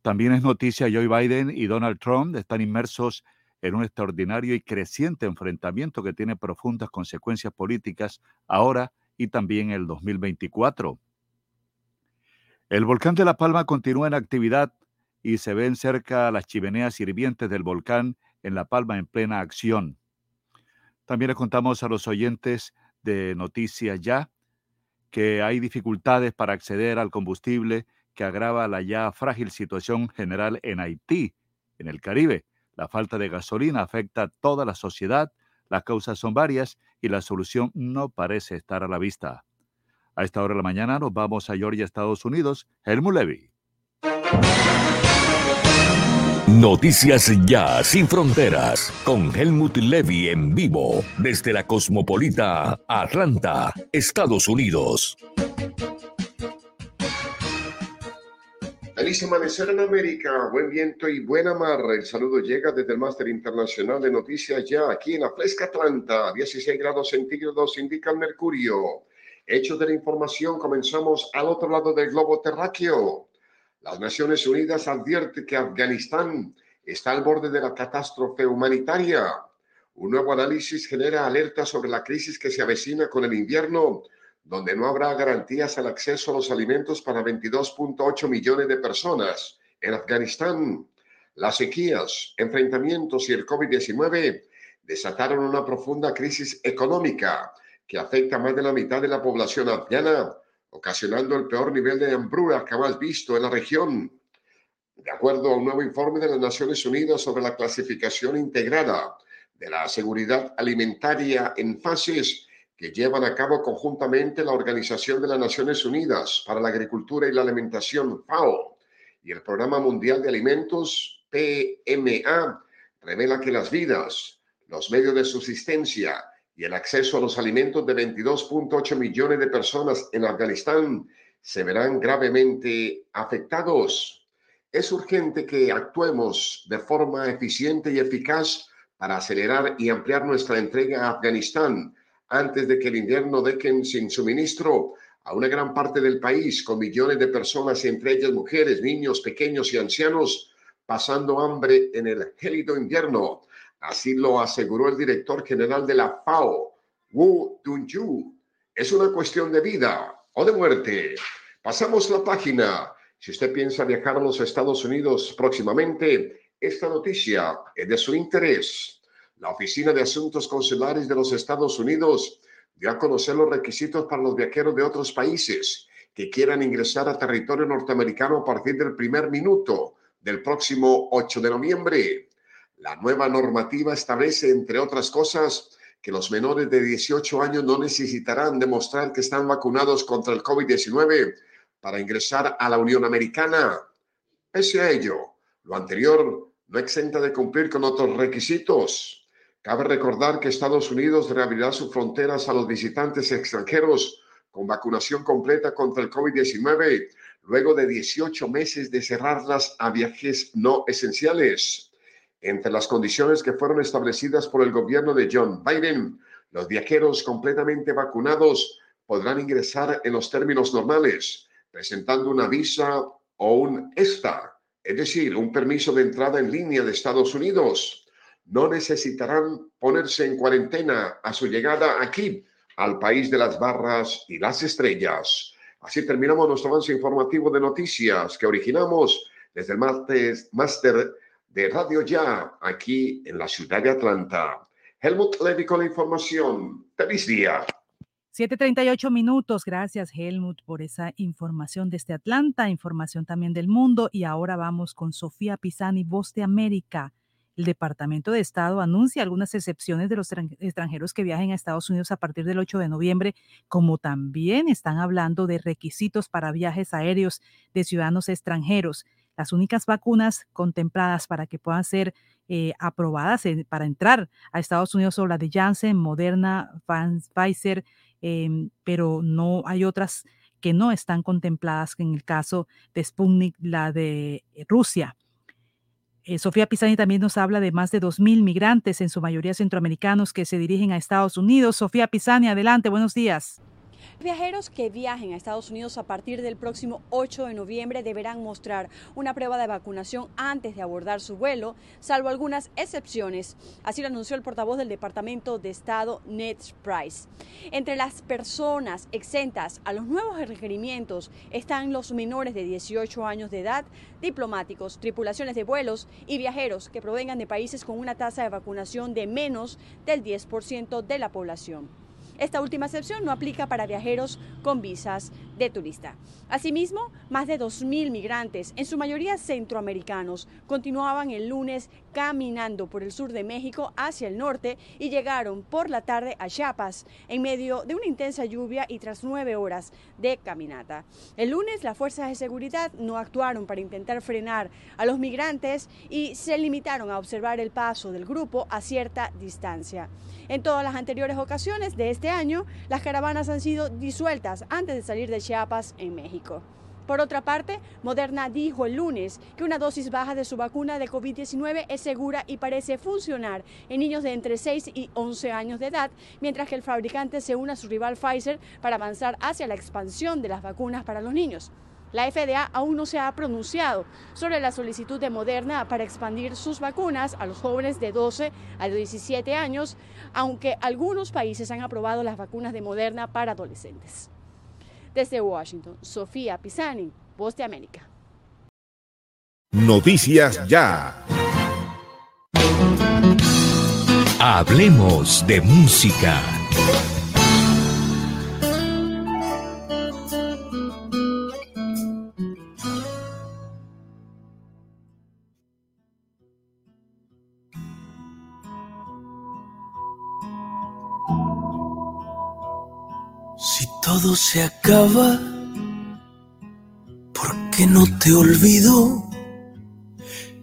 También es noticia, Joe Biden y Donald Trump están inmersos en un extraordinario y creciente enfrentamiento que tiene profundas consecuencias políticas ahora y también en el 2024. El volcán de La Palma continúa en actividad y se ven cerca las chimeneas hirvientes del volcán en La Palma en plena acción. También les contamos a los oyentes de Noticias Ya que hay dificultades para acceder al combustible que agrava la ya frágil situación general en Haití, en el Caribe. La falta de gasolina afecta a toda la sociedad, las causas son varias y la solución no parece estar a la vista. A esta hora de la mañana nos vamos a Georgia, Estados Unidos. Helmut Levy. Noticias Ya Sin Fronteras con Helmut Levy en vivo desde la cosmopolita Atlanta, Estados Unidos. Feliz amanecer en América, buen viento y buena mar. El saludo llega desde el Máster Internacional de Noticias Ya, aquí en la Fresca Atlanta, 16 grados centígrados indica el mercurio. Hechos de la información, comenzamos al otro lado del globo terráqueo. Las Naciones Unidas advierte que Afganistán está al borde de la catástrofe humanitaria. Un nuevo análisis genera alerta sobre la crisis que se avecina con el invierno, donde no habrá garantías al acceso a los alimentos para 22.8 millones de personas en Afganistán. Las sequías, enfrentamientos y el COVID-19 desataron una profunda crisis económica que afecta a más de la mitad de la población afgana, ocasionando el peor nivel de hambruna jamás visto en la región. De acuerdo a un nuevo informe de las Naciones Unidas sobre la clasificación integrada de la seguridad alimentaria en fases que llevan a cabo conjuntamente la Organización de las Naciones Unidas para la Agricultura y la Alimentación, FAO, y el Programa Mundial de Alimentos, PMA, revela que las vidas, los medios de subsistencia y el acceso a los alimentos de 22.8 millones de personas en Afganistán se verán gravemente afectados. Es urgente que actuemos de forma eficiente y eficaz para acelerar y ampliar nuestra entrega a Afganistán antes de que el invierno dejen sin suministro a una gran parte del país, con millones de personas, entre ellas mujeres, niños, pequeños y ancianos, pasando hambre en el gélido invierno. Así lo aseguró el director general de la FAO, Wu Dunju. Es una cuestión de vida o de muerte. Pasamos la página. Si usted piensa viajar a los Estados Unidos próximamente, esta noticia es de su interés. La Oficina de Asuntos Consulares de los Estados Unidos dio a conocer los requisitos para los viajeros de otros países que quieran ingresar a territorio norteamericano a partir del primer minuto del próximo 8 de noviembre. La nueva normativa establece, entre otras cosas, que los menores de 18 años no necesitarán demostrar que están vacunados contra el COVID-19 para ingresar a la Unión Americana. Pese a ello, lo anterior no exenta de cumplir con otros requisitos. Cabe recordar que Estados Unidos reabrirá sus fronteras a los visitantes extranjeros con vacunación completa contra el COVID-19 luego de 18 meses de cerrarlas a viajes no esenciales. Entre las condiciones que fueron establecidas por el gobierno de John Biden, los viajeros completamente vacunados podrán ingresar en los términos normales, presentando una visa o un ESTA, es decir, un permiso de entrada en línea de Estados Unidos. No necesitarán ponerse en cuarentena a su llegada aquí al país de las barras y las estrellas. Así terminamos nuestro avance informativo de noticias que originamos desde el martes máster de Radio Ya, aquí en la ciudad de Atlanta. Helmut Levy con la información. Feliz día. 7:38 minutos. Gracias, Helmut, por esa información desde Atlanta, información también del mundo. Y ahora vamos con Sofía Pisani, Voz de América. El Departamento de Estado anuncia algunas excepciones de los extranjeros que viajen a Estados Unidos a partir del 8 de noviembre, como también están hablando de requisitos para viajes aéreos de ciudadanos extranjeros. Las únicas vacunas contempladas para que puedan ser eh, aprobadas para entrar a Estados Unidos son la de Janssen, Moderna, Pfizer, em, pero no hay otras que no están contempladas en el caso de Sputnik, la de Rusia. Eh, Sofía Pisani también nos habla de más de 2.000 migrantes, en su mayoría centroamericanos, que se dirigen a Estados Unidos. Sofía Pisani, adelante, buenos días. Viajeros que viajen a Estados Unidos a partir del próximo 8 de noviembre deberán mostrar una prueba de vacunación antes de abordar su vuelo, salvo algunas excepciones. Así lo anunció el portavoz del Departamento de Estado, Ned Price. Entre las personas exentas a los nuevos requerimientos están los menores de 18 años de edad, diplomáticos, tripulaciones de vuelos y viajeros que provengan de países con una tasa de vacunación de menos del 10% de la población. Esta última excepción no aplica para viajeros con visas de turista. Asimismo, más de 2.000 migrantes, en su mayoría centroamericanos, continuaban el lunes caminando por el sur de México hacia el norte y llegaron por la tarde a Chiapas en medio de una intensa lluvia y tras nueve horas de caminata. El lunes las fuerzas de seguridad no actuaron para intentar frenar a los migrantes y se limitaron a observar el paso del grupo a cierta distancia. En todas las anteriores ocasiones de este año, las caravanas han sido disueltas antes de salir de Chiapas en México. Por otra parte, Moderna dijo el lunes que una dosis baja de su vacuna de COVID-19 es segura y parece funcionar en niños de entre 6 y 11 años de edad, mientras que el fabricante se une a su rival Pfizer para avanzar hacia la expansión de las vacunas para los niños. La FDA aún no se ha pronunciado sobre la solicitud de Moderna para expandir sus vacunas a los jóvenes de 12 a 17 años, aunque algunos países han aprobado las vacunas de Moderna para adolescentes. Desde Washington, Sofía Pisani, Voz de América. Noticias ya. Hablemos de música. Todo se acaba, ¿por qué no te olvido?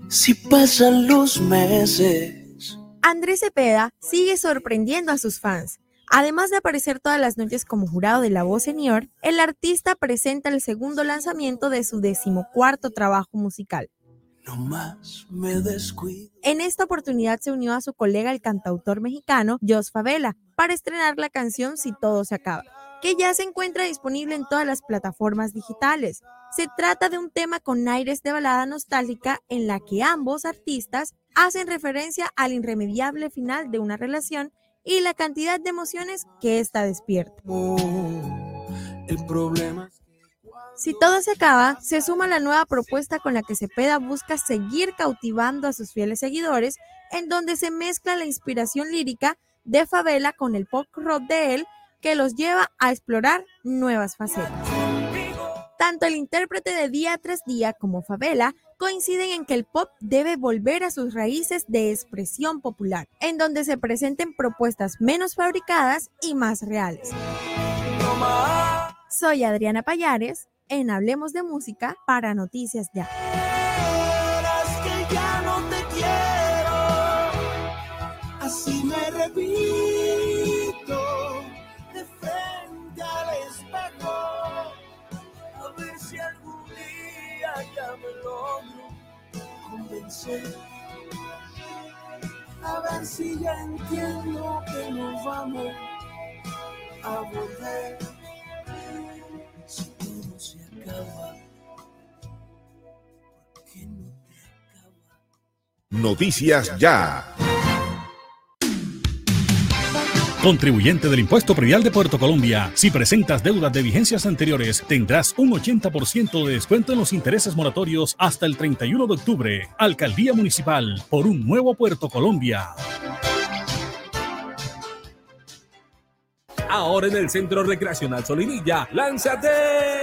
Si pasan los meses. Andrés Cepeda sigue sorprendiendo a sus fans. Además de aparecer todas las noches como jurado de La Voz Senior, el artista presenta el segundo lanzamiento de su decimocuarto trabajo musical. No más me descuido. En esta oportunidad se unió a su colega el cantautor mexicano Jos Favela para estrenar la canción Si todo se acaba, que ya se encuentra disponible en todas las plataformas digitales. Se trata de un tema con aires de balada nostálgica en la que ambos artistas hacen referencia al irremediable final de una relación y la cantidad de emociones que ésta despierta. El problema Si todo se acaba, se suma la nueva propuesta con la que Cepeda busca seguir cautivando a sus fieles seguidores, en donde se mezcla la inspiración lírica de Favela con el pop rock de él, que los lleva a explorar nuevas facetas. Tanto el intérprete de Día tras Día como Favela coinciden en que el pop debe volver a sus raíces de expresión popular, en donde se presenten propuestas menos fabricadas y más reales. Soy Adriana Payares, en Hablemos de Música para Noticias Ya. Así me repito convencer. A ver si ya entiendo que nos vamos a volver. Si todo se acaba. Noticias ya. Contribuyente del Impuesto Predial de Puerto Colombia, si presentas deudas de vigencias anteriores, tendrás un 80% de descuento en los intereses moratorios hasta el 31 de octubre. Alcaldía Municipal por un nuevo Puerto Colombia. Ahora en el Centro Recreacional Solinilla, lánzate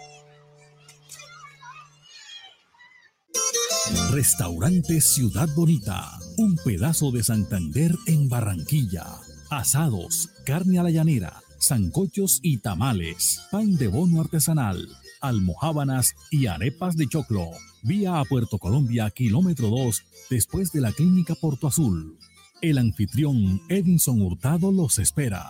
Restaurante Ciudad Bonita, un pedazo de Santander en Barranquilla. Asados, carne a la llanera, zancochos y tamales, pan de bono artesanal, almohábanas y arepas de choclo. Vía a Puerto Colombia, kilómetro 2, después de la clínica Porto Azul. El anfitrión Edinson Hurtado los espera.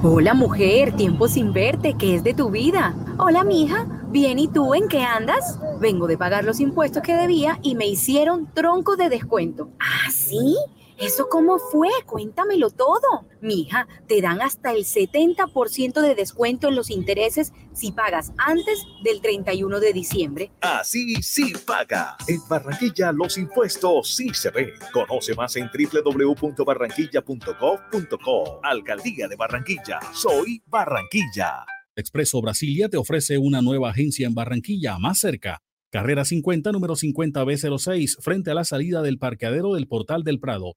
Hola mujer, tiempo sin verte, ¿qué es de tu vida? Hola mija, bien, ¿y tú en qué andas? Vengo de pagar los impuestos que debía y me hicieron tronco de descuento. ¿Ah, sí? ¿Eso cómo fue? Cuéntamelo todo. Mija, te dan hasta el 70% de descuento en los intereses si pagas antes del 31 de diciembre. Así sí paga. En Barranquilla los impuestos sí se ven. Conoce más en www.barranquilla.gov.co. Alcaldía de Barranquilla. Soy Barranquilla. Expreso Brasilia te ofrece una nueva agencia en Barranquilla, más cerca. Carrera 50, número 50B06, frente a la salida del parqueadero del Portal del Prado.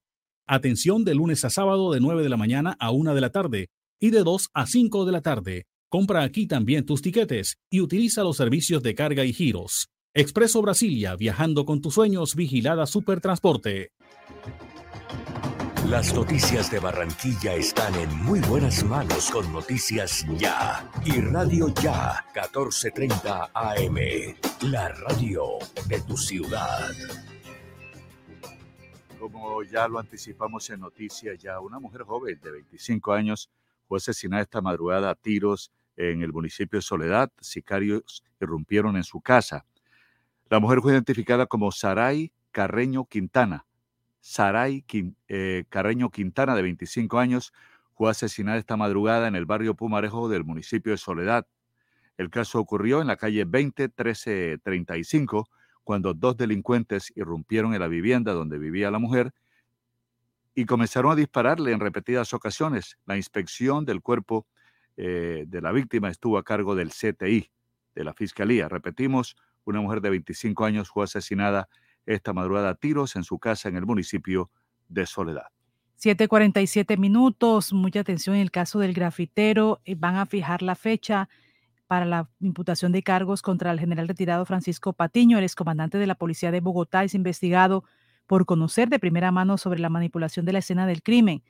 Atención de lunes a sábado de 9 de la mañana a 1 de la tarde y de 2 a 5 de la tarde. Compra aquí también tus tiquetes y utiliza los servicios de carga y giros. Expreso Brasilia, viajando con tus sueños, vigilada Supertransporte. Las noticias de Barranquilla están en muy buenas manos con Noticias Ya y Radio Ya 1430 AM, la radio de tu ciudad. Como ya lo anticipamos en Noticias Ya, una mujer joven de 25 años fue asesinada esta madrugada a tiros en el municipio de Soledad. Sicarios irrumpieron en su casa. La mujer fue identificada como Saray Carreño Quintana. Saray eh, Carreño Quintana, de 25 años, fue asesinada esta madrugada en el barrio Pumarejo del municipio de Soledad. El caso ocurrió en la calle 20 1335, cuando dos delincuentes irrumpieron en la vivienda donde vivía la mujer y comenzaron a dispararle en repetidas ocasiones. La inspección del cuerpo eh, de la víctima estuvo a cargo del CTI, de la Fiscalía. Repetimos, una mujer de 25 años fue asesinada esta madrugada a tiros en su casa en el municipio de Soledad. 7:47 minutos. Mucha atención en el caso del grafitero. eh, Van a fijar la fecha para la imputación de cargos contra el general retirado Francisco Patiño, el excomandante de la Policía de Bogotá, es investigado por conocer de primera mano sobre la manipulación de la escena del crimen.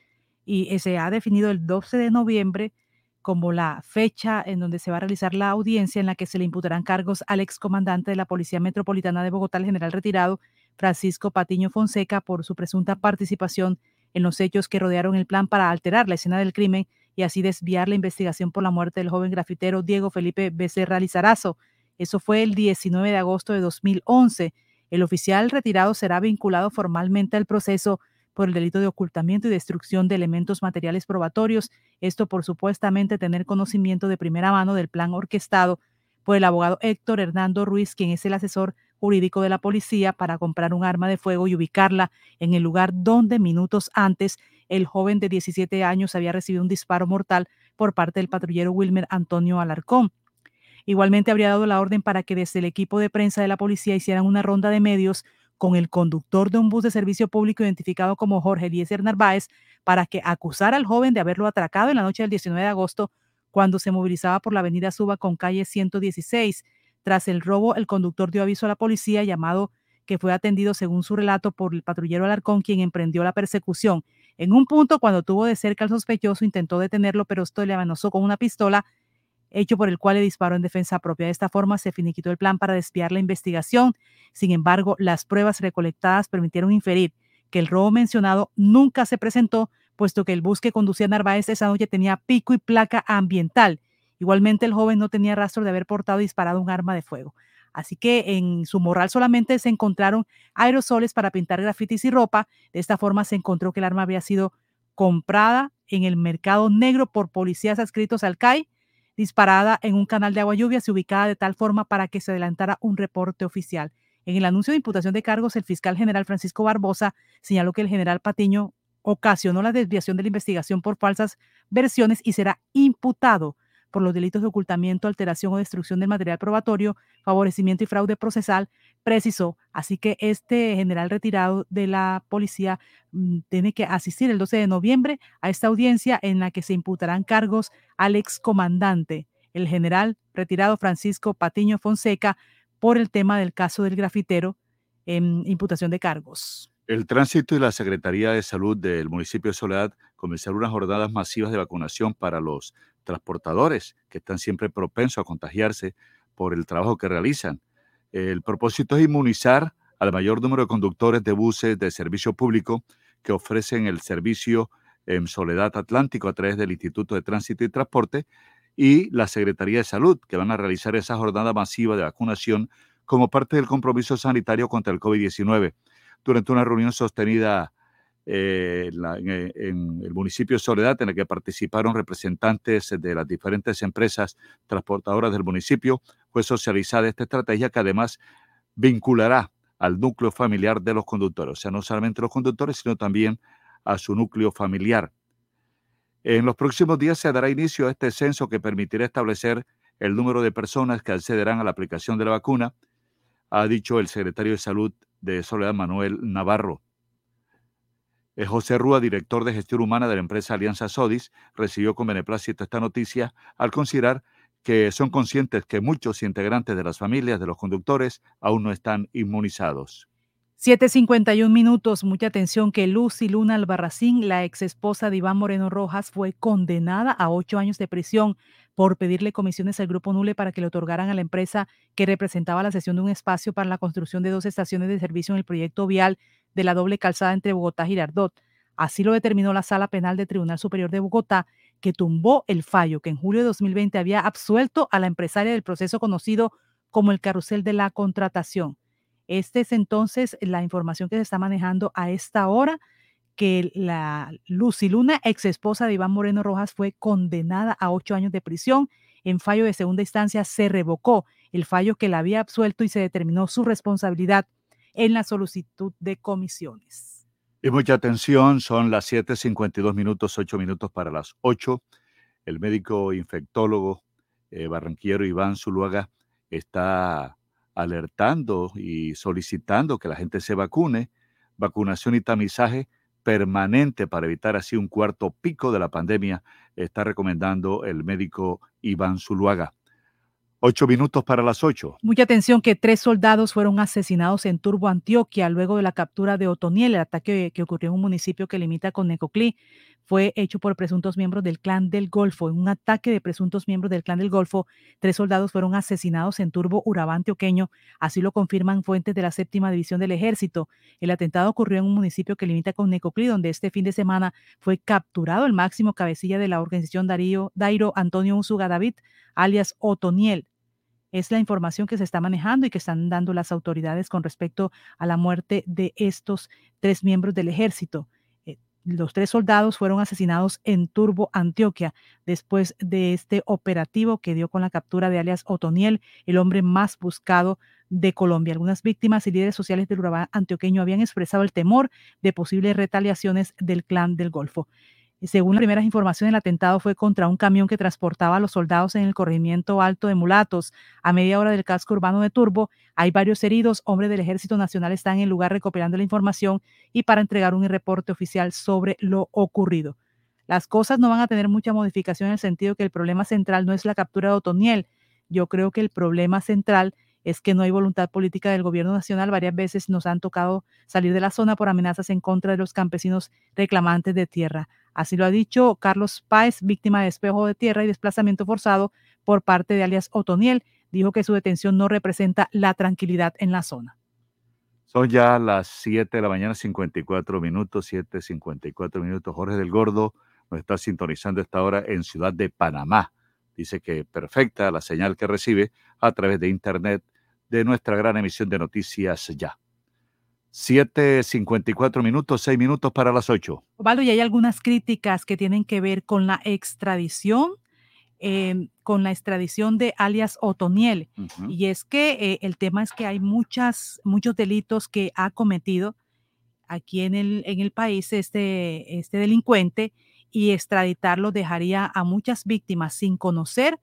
Y eh, se ha definido el 12 de noviembre como la fecha en donde se va a realizar la audiencia en la que se le imputarán cargos al excomandante de la Policía Metropolitana de Bogotá, el general retirado Francisco Patiño Fonseca, por su presunta participación en los hechos que rodearon el plan para alterar la escena del crimen y así desviar la investigación por la muerte del joven grafitero Diego Felipe Becerra Lizarazo. Eso fue el 19 de agosto de 2011. El oficial retirado será vinculado formalmente al proceso por el delito de ocultamiento y destrucción de elementos materiales probatorios, esto por supuestamente tener conocimiento de primera mano del plan orquestado por el abogado Héctor Hernando Ruiz, quien es el asesor jurídico de la policía para comprar un arma de fuego y ubicarla en el lugar donde minutos antes el joven de 17 años había recibido un disparo mortal por parte del patrullero Wilmer Antonio Alarcón. Igualmente habría dado la orden para que desde el equipo de prensa de la policía hicieran una ronda de medios con el conductor de un bus de servicio público identificado como Jorge Eliezer Narváez para que acusara al joven de haberlo atracado en la noche del 19 de agosto cuando se movilizaba por la avenida Suba con calle 116. Tras el robo, el conductor dio aviso a la policía llamado que fue atendido según su relato por el patrullero Alarcón, quien emprendió la persecución. En un punto, cuando tuvo de cerca al sospechoso, intentó detenerlo, pero esto le amenazó con una pistola hecho por el cual le disparó en defensa propia. De esta forma se finiquitó el plan para desviar la investigación. Sin embargo, las pruebas recolectadas permitieron inferir que el robo mencionado nunca se presentó, puesto que el bus que conducía Narváez esa noche tenía pico y placa ambiental. Igualmente, el joven no tenía rastro de haber portado y disparado un arma de fuego. Así que en su morral solamente se encontraron aerosoles para pintar grafitis y ropa. De esta forma se encontró que el arma había sido comprada en el mercado negro por policías adscritos al CAI disparada en un canal de agua lluvia se ubicada de tal forma para que se adelantara un reporte oficial. En el anuncio de imputación de cargos, el fiscal general Francisco Barbosa señaló que el general Patiño ocasionó la desviación de la investigación por falsas versiones y será imputado por los delitos de ocultamiento, alteración o destrucción del material probatorio, favorecimiento y fraude procesal, precisó. Así que este general retirado de la policía mm, tiene que asistir el 12 de noviembre a esta audiencia en la que se imputarán cargos al excomandante, el general retirado Francisco Patiño Fonseca, por el tema del caso del grafitero en imputación de cargos. El tránsito y la Secretaría de Salud del municipio de Soledad comenzaron unas jornadas masivas de vacunación para los transportadores que están siempre propensos a contagiarse por el trabajo que realizan. El propósito es inmunizar al mayor número de conductores de buses de servicio público que ofrecen el servicio en Soledad Atlántico a través del Instituto de Tránsito y Transporte y la Secretaría de Salud, que van a realizar esa jornada masiva de vacunación como parte del compromiso sanitario contra el COVID-19. Durante una reunión sostenida eh, eh, en, el municipio de Soledad, en la que participaron representantes de las diferentes empresas transportadoras del municipio, fue socializada esta estrategia que además vinculará al núcleo familiar de los conductores, o sea, no solamente los conductores, sino también a su núcleo familiar. En los próximos días se dará inicio a este censo que permitirá establecer el número de personas que accederán a la aplicación de la vacuna, ha dicho el secretario de Salud de Soledad, Manuel Navarro. Eh, José Rúa, director de gestión humana de la empresa Alianza Sodis, recibió con beneplácito esta noticia al considerar que son conscientes que muchos integrantes de las familias de los conductores aún no están inmunizados. 7.51 minutos, mucha atención que Lucy Luna Albarracín, la ex esposa de Iván Moreno Rojas, fue condenada a ocho años de prisión por pedirle comisiones al Grupo Nule para que le otorgaran a la empresa que representaba la cesión de un espacio para la construcción de dos estaciones de servicio en el proyecto vial de la doble calzada entre Bogotá y Girardot. Así lo determinó la Sala Penal del Tribunal Superior de Bogotá, que tumbó el fallo que en julio de 2020 había absuelto a la empresaria del proceso conocido como el carrusel de la contratación. Esta es entonces la información que se está manejando a esta hora, que la Lucy Luna, ex esposa de Iván Moreno Rojas, fue condenada a ocho años de prisión. En fallo de segunda instancia se revocó el fallo que la había absuelto y se determinó su responsabilidad en la solicitud de comisiones. Y mucha atención, son las 7:52 minutos, 8 minutos para las 8. El médico infectólogo eh, barranquillero Iván Zuluaga está alertando y solicitando que la gente se vacune, vacunación y tamizaje permanente para evitar así un cuarto pico de la pandemia, está recomendando el médico Iván Zuluaga. Ocho minutos para las ocho. Mucha atención que tres soldados fueron asesinados en Turbo, Antioquia, luego de la captura de Otoniel, el ataque que ocurrió en un municipio que limita con Necoclí. Fue hecho por presuntos miembros del clan del Golfo. En un ataque de presuntos miembros del clan del Golfo, tres soldados fueron asesinados en Turbo, Urabá, Antioqueño. Así lo confirman fuentes de la séptima división del ejército. El atentado ocurrió en un municipio que limita con Necoclí, donde este fin de semana fue capturado el máximo cabecilla de la organización Darío, Dairo Antonio Usuga David, alias Otoniel es la información que se está manejando y que están dando las autoridades con respecto a la muerte de estos tres miembros del ejército. Los tres soldados fueron asesinados en Turbo, Antioquia, después de este operativo que dio con la captura de alias Otoniel, el hombre más buscado de Colombia. Algunas víctimas y líderes sociales del Urabá antioqueño habían expresado el temor de posibles retaliaciones del clan del Golfo. Según las primeras informaciones, el atentado fue contra un camión que transportaba a los soldados en el corregimiento alto de Mulatos. A media hora del casco urbano de Turbo, hay varios heridos. Hombres del Ejército Nacional están en el lugar recopilando la información y para entregar un reporte oficial sobre lo ocurrido. Las cosas no van a tener mucha modificación en el sentido que el problema central no es la captura de Otoniel. Yo creo que el problema central es que no hay voluntad política del gobierno nacional. Varias veces nos han tocado salir de la zona por amenazas en contra de los campesinos reclamantes de tierra. Así lo ha dicho Carlos Páez, víctima de despejo de tierra y desplazamiento forzado por parte de alias Otoniel. Dijo que su detención no representa la tranquilidad en la zona. Son ya las 7 de la mañana, 54 minutos, 7, 54 minutos. Jorge del Gordo nos está sintonizando esta hora en Ciudad de Panamá. Dice que perfecta la señal que recibe a través de Internet de nuestra gran emisión de noticias ya. 7.54 minutos, 6 minutos para las 8. Osvaldo, y hay algunas críticas que tienen que ver con la extradición, eh, con la extradición de alias Otoniel. Y es que eh, el tema es que hay muchas, muchos delitos que ha cometido aquí en el, en el país este, este delincuente y extraditarlo dejaría a muchas víctimas sin conocer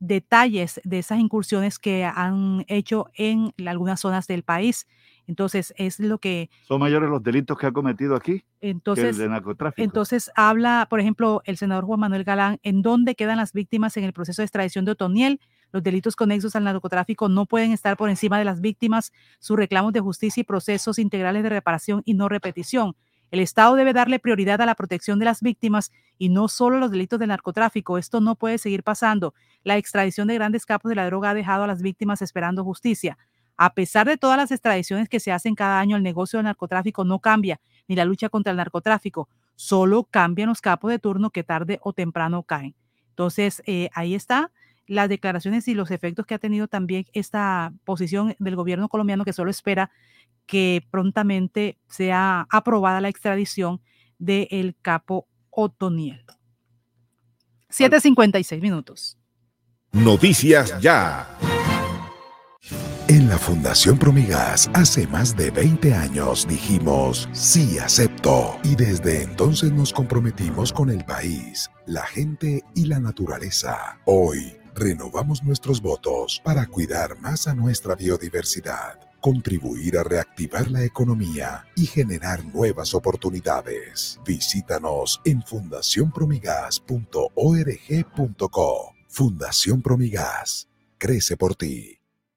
detalles de esas incursiones que han hecho en algunas zonas del país. Entonces, es lo que ¿Son mayores los delitos que ha cometido aquí que el entonces, de narcotráfico? entonces habla, por ejemplo, el senador Juan Manuel Galán, en dónde quedan las víctimas en el proceso de extradición de Otoniel. Los delitos conexos al narcotráfico no pueden estar por encima de las víctimas, sus reclamos de justicia y procesos integrales de reparación y no repetición. El Estado debe darle prioridad a la protección de las víctimas y no solo los delitos de narcotráfico. Esto no puede seguir pasando. La extradición de grandes capos de la droga ha dejado a las víctimas esperando justicia. A pesar de todas las extradiciones que se hacen cada año, el negocio del narcotráfico no cambia, ni la lucha contra el narcotráfico. Solo cambian los capos de turno que tarde o temprano caen. Entonces, eh, ahí está las declaraciones y los efectos que ha tenido también esta posición del gobierno colombiano que solo espera que prontamente sea aprobada la extradición del capo Otoniel. 7.56 minutos. Noticias Ya. En la Fundación Promigas, hace más de 20 años dijimos, sí acepto. Y desde entonces nos comprometimos con el país, la gente y la naturaleza. Hoy, renovamos nuestros votos para cuidar más a nuestra biodiversidad, contribuir a reactivar la economía y generar nuevas oportunidades. Visítanos en fundacionpromigas.org.co. Fundación Promigas. Crece por ti.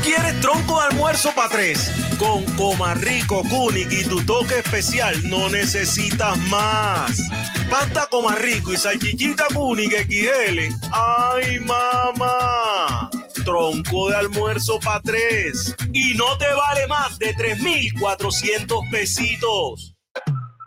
¿Tú quieres tronco de almuerzo para tres? Con Comarrico, Kunig y tu toque especial no necesitas más. Pasta Comarrico y salchichita Kunig XL. ¡Ay, mamá! Tronco de almuerzo para tres. Y no te vale más de 3,400 pesitos.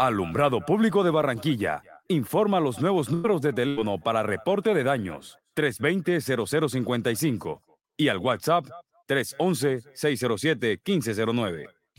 Alumbrado Público de Barranquilla. Informa los nuevos números de teléfono para reporte de daños 320-0055 y al WhatsApp 311-607-1509.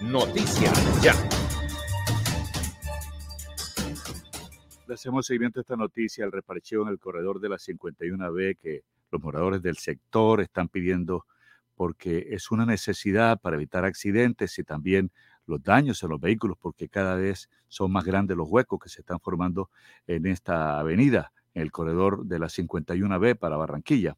Noticias ya. Le hacemos seguimiento a esta noticia, el reparcheo en el corredor de la 51B que los moradores del sector están pidiendo porque es una necesidad para evitar accidentes y también los daños en los vehículos, porque cada vez son más grandes los huecos que se están formando en esta avenida, en el corredor de la 51B para Barranquilla.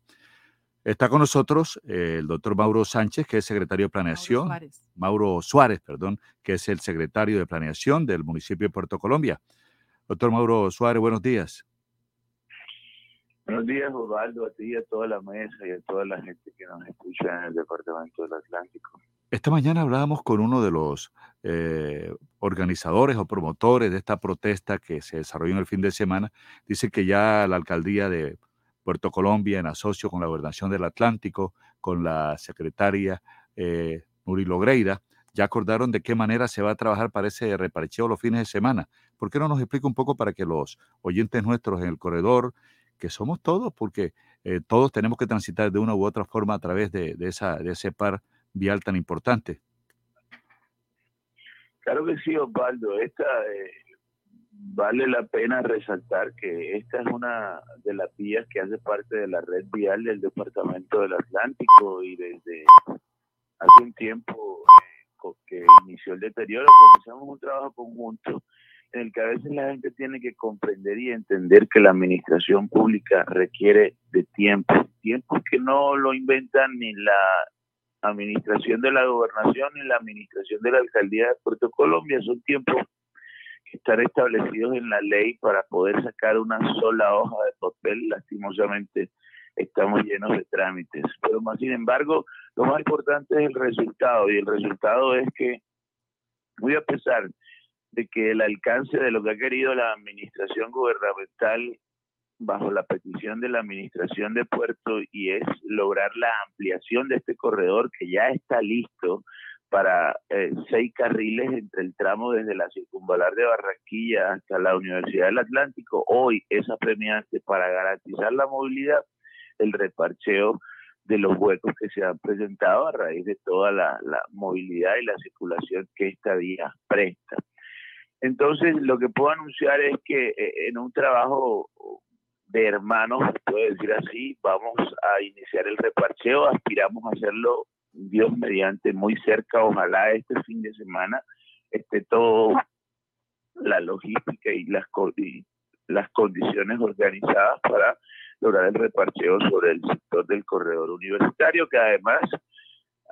Está con nosotros eh, el doctor Mauro Sánchez, que es secretario de Planeación. Mauro Suárez. perdón, que es el secretario de Planeación del municipio de Puerto Colombia. Doctor Mauro Suárez, buenos días. Buenos días, Osvaldo, a ti y a toda la mesa y a toda la gente que nos escucha en el Departamento del Atlántico. Esta mañana hablábamos con uno de los eh, organizadores o promotores de esta protesta que se desarrolló en el fin de semana. Dice que ya la alcaldía de Puerto Colombia, en asocio con la Gobernación del Atlántico, con la secretaria eh, Murilo Greira, ya acordaron de qué manera se va a trabajar para ese reparcheo los fines de semana. ¿Por qué no nos explica un poco para que los oyentes nuestros en el corredor, que somos todos, porque eh, todos tenemos que transitar de una u otra forma a través de, esa, de ese par vial tan importante? Claro que sí, Osvaldo. Esta, eh, vale la pena resaltar que esta es una de las vías que hace parte de la red vial del Departamento del Atlántico y desde hace un tiempo eh, que inició el deterioro, comenzamos un trabajo conjunto en el que a veces la gente tiene que comprender y entender que la administración pública requiere de tiempo, tiempo que no lo inventan ni la administración de la gobernación ni la administración de la alcaldía de Puerto Colombia, son tiempos estar establecidos en la ley para poder sacar una sola hoja de papel. Lastimosamente estamos llenos de trámites. Pero más sin embargo, lo más importante es el resultado y el resultado es que, muy a pesar de que el alcance de lo que ha querido la administración gubernamental bajo la petición de la administración de Puerto y es lograr la ampliación de este corredor que ya está listo para eh, seis carriles entre el tramo desde la circunvalar de Barranquilla hasta la Universidad del Atlántico. Hoy es apremiante para garantizar la movilidad, el reparcheo de los huecos que se han presentado a raíz de toda la, movilidad y la circulación que esta vía presta. Entonces, lo que puedo anunciar es que eh, en un trabajo de hermanos, puedo decir así, vamos a iniciar el reparcheo, aspiramos a hacerlo Dios mediante muy cerca, ojalá este fin de semana esté todo la logística y las, las condiciones organizadas para lograr el reparcheo sobre el sector del corredor universitario, que además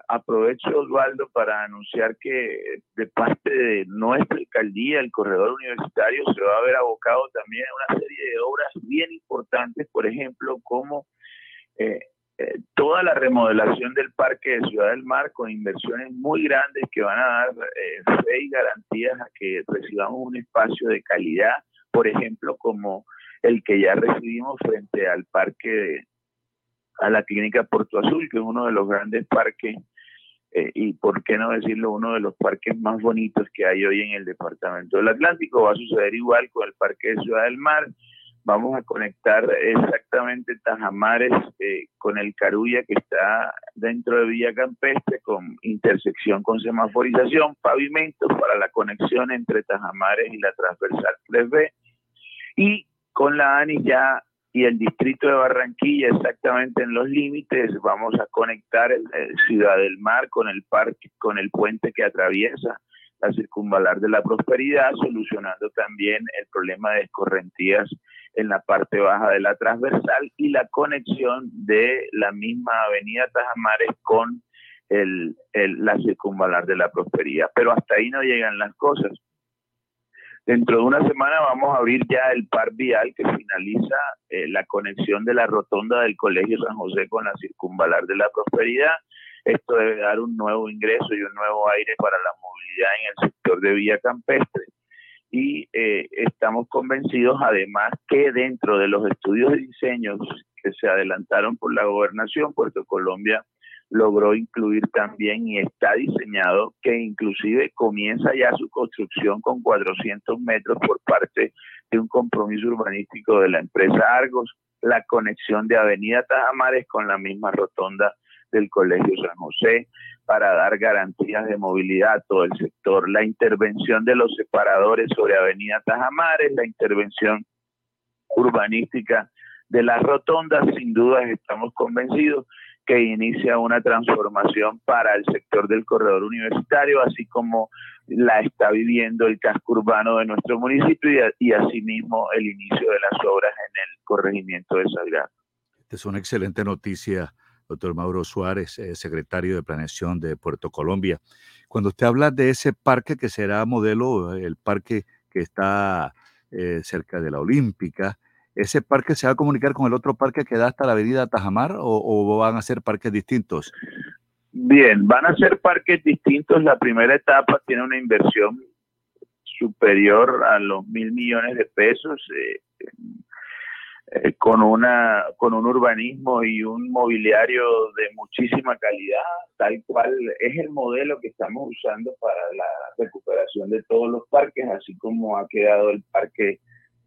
aprovecho, Osvaldo, para anunciar que de parte de nuestra alcaldía, el corredor universitario se va a ver abocado también a una serie de obras bien importantes, por ejemplo, como eh, toda la remodelación del parque de Ciudad del Mar con inversiones muy grandes que van a dar eh, fe y garantías a que recibamos un espacio de calidad, por ejemplo, como el que ya recibimos frente al parque, a la clínica Puerto Azul, que es uno de los grandes parques eh, y por qué no decirlo, uno de los parques más bonitos que hay hoy en el departamento del Atlántico. Va a suceder igual con el parque de Ciudad del Mar vamos a conectar exactamente Tajamares eh, con el Carulla que está dentro de Villa Campestre con intersección con semaforización, pavimentos para la conexión entre Tajamares y la transversal 3B y con la ANI ya y el distrito de Barranquilla exactamente en los límites vamos a conectar el, Ciudad del Mar con el parque con el puente que atraviesa la circunvalar de la prosperidad solucionando también el problema de escorrentías en la parte baja de la transversal y la conexión de la misma avenida Tajamares con la circunvalar de la prosperidad. Pero hasta ahí no llegan las cosas. Dentro de una semana vamos a abrir ya el par vial que finaliza eh, la conexión de la rotonda del Colegio San José con la circunvalar de la prosperidad. esto debe dar un nuevo ingreso y un nuevo aire para la movilidad en el sector de vía campestre. Y eh, estamos convencidos además que dentro de los estudios de diseños que se adelantaron por la gobernación, Puerto Colombia logró incluir también y está diseñado que inclusive comienza ya su construcción con 400 metros por parte de un compromiso urbanístico de la empresa Argos, la conexión de Avenida Tajamares con la misma rotonda del Colegio San José para dar garantías de movilidad a todo el sector, la intervención de los separadores sobre Avenida Tajamares, la intervención urbanística de las rotondas, sin duda estamos convencidos que inicia una transformación para el sector del corredor universitario, así como la está viviendo el casco urbano de nuestro municipio y, asimismo el inicio de las obras en el corregimiento de Salgado. Esta es una excelente noticia, doctor Mauro Suárez, eh, secretario de Planeación de Puerto Colombia. Cuando usted habla de ese parque que será modelo, el parque que está eh, cerca de la Olímpica, ¿ese parque se va a comunicar con el otro parque que da hasta la avenida Tajamar o, van a ser parques distintos? Bien, van a ser parques distintos. La primera etapa tiene una inversión superior a los mil millones de pesos. Eh, eh, con una con un urbanismo y un mobiliario de muchísima calidad, tal cual es el modelo que estamos usando para la recuperación de todos los parques, así como ha quedado el parque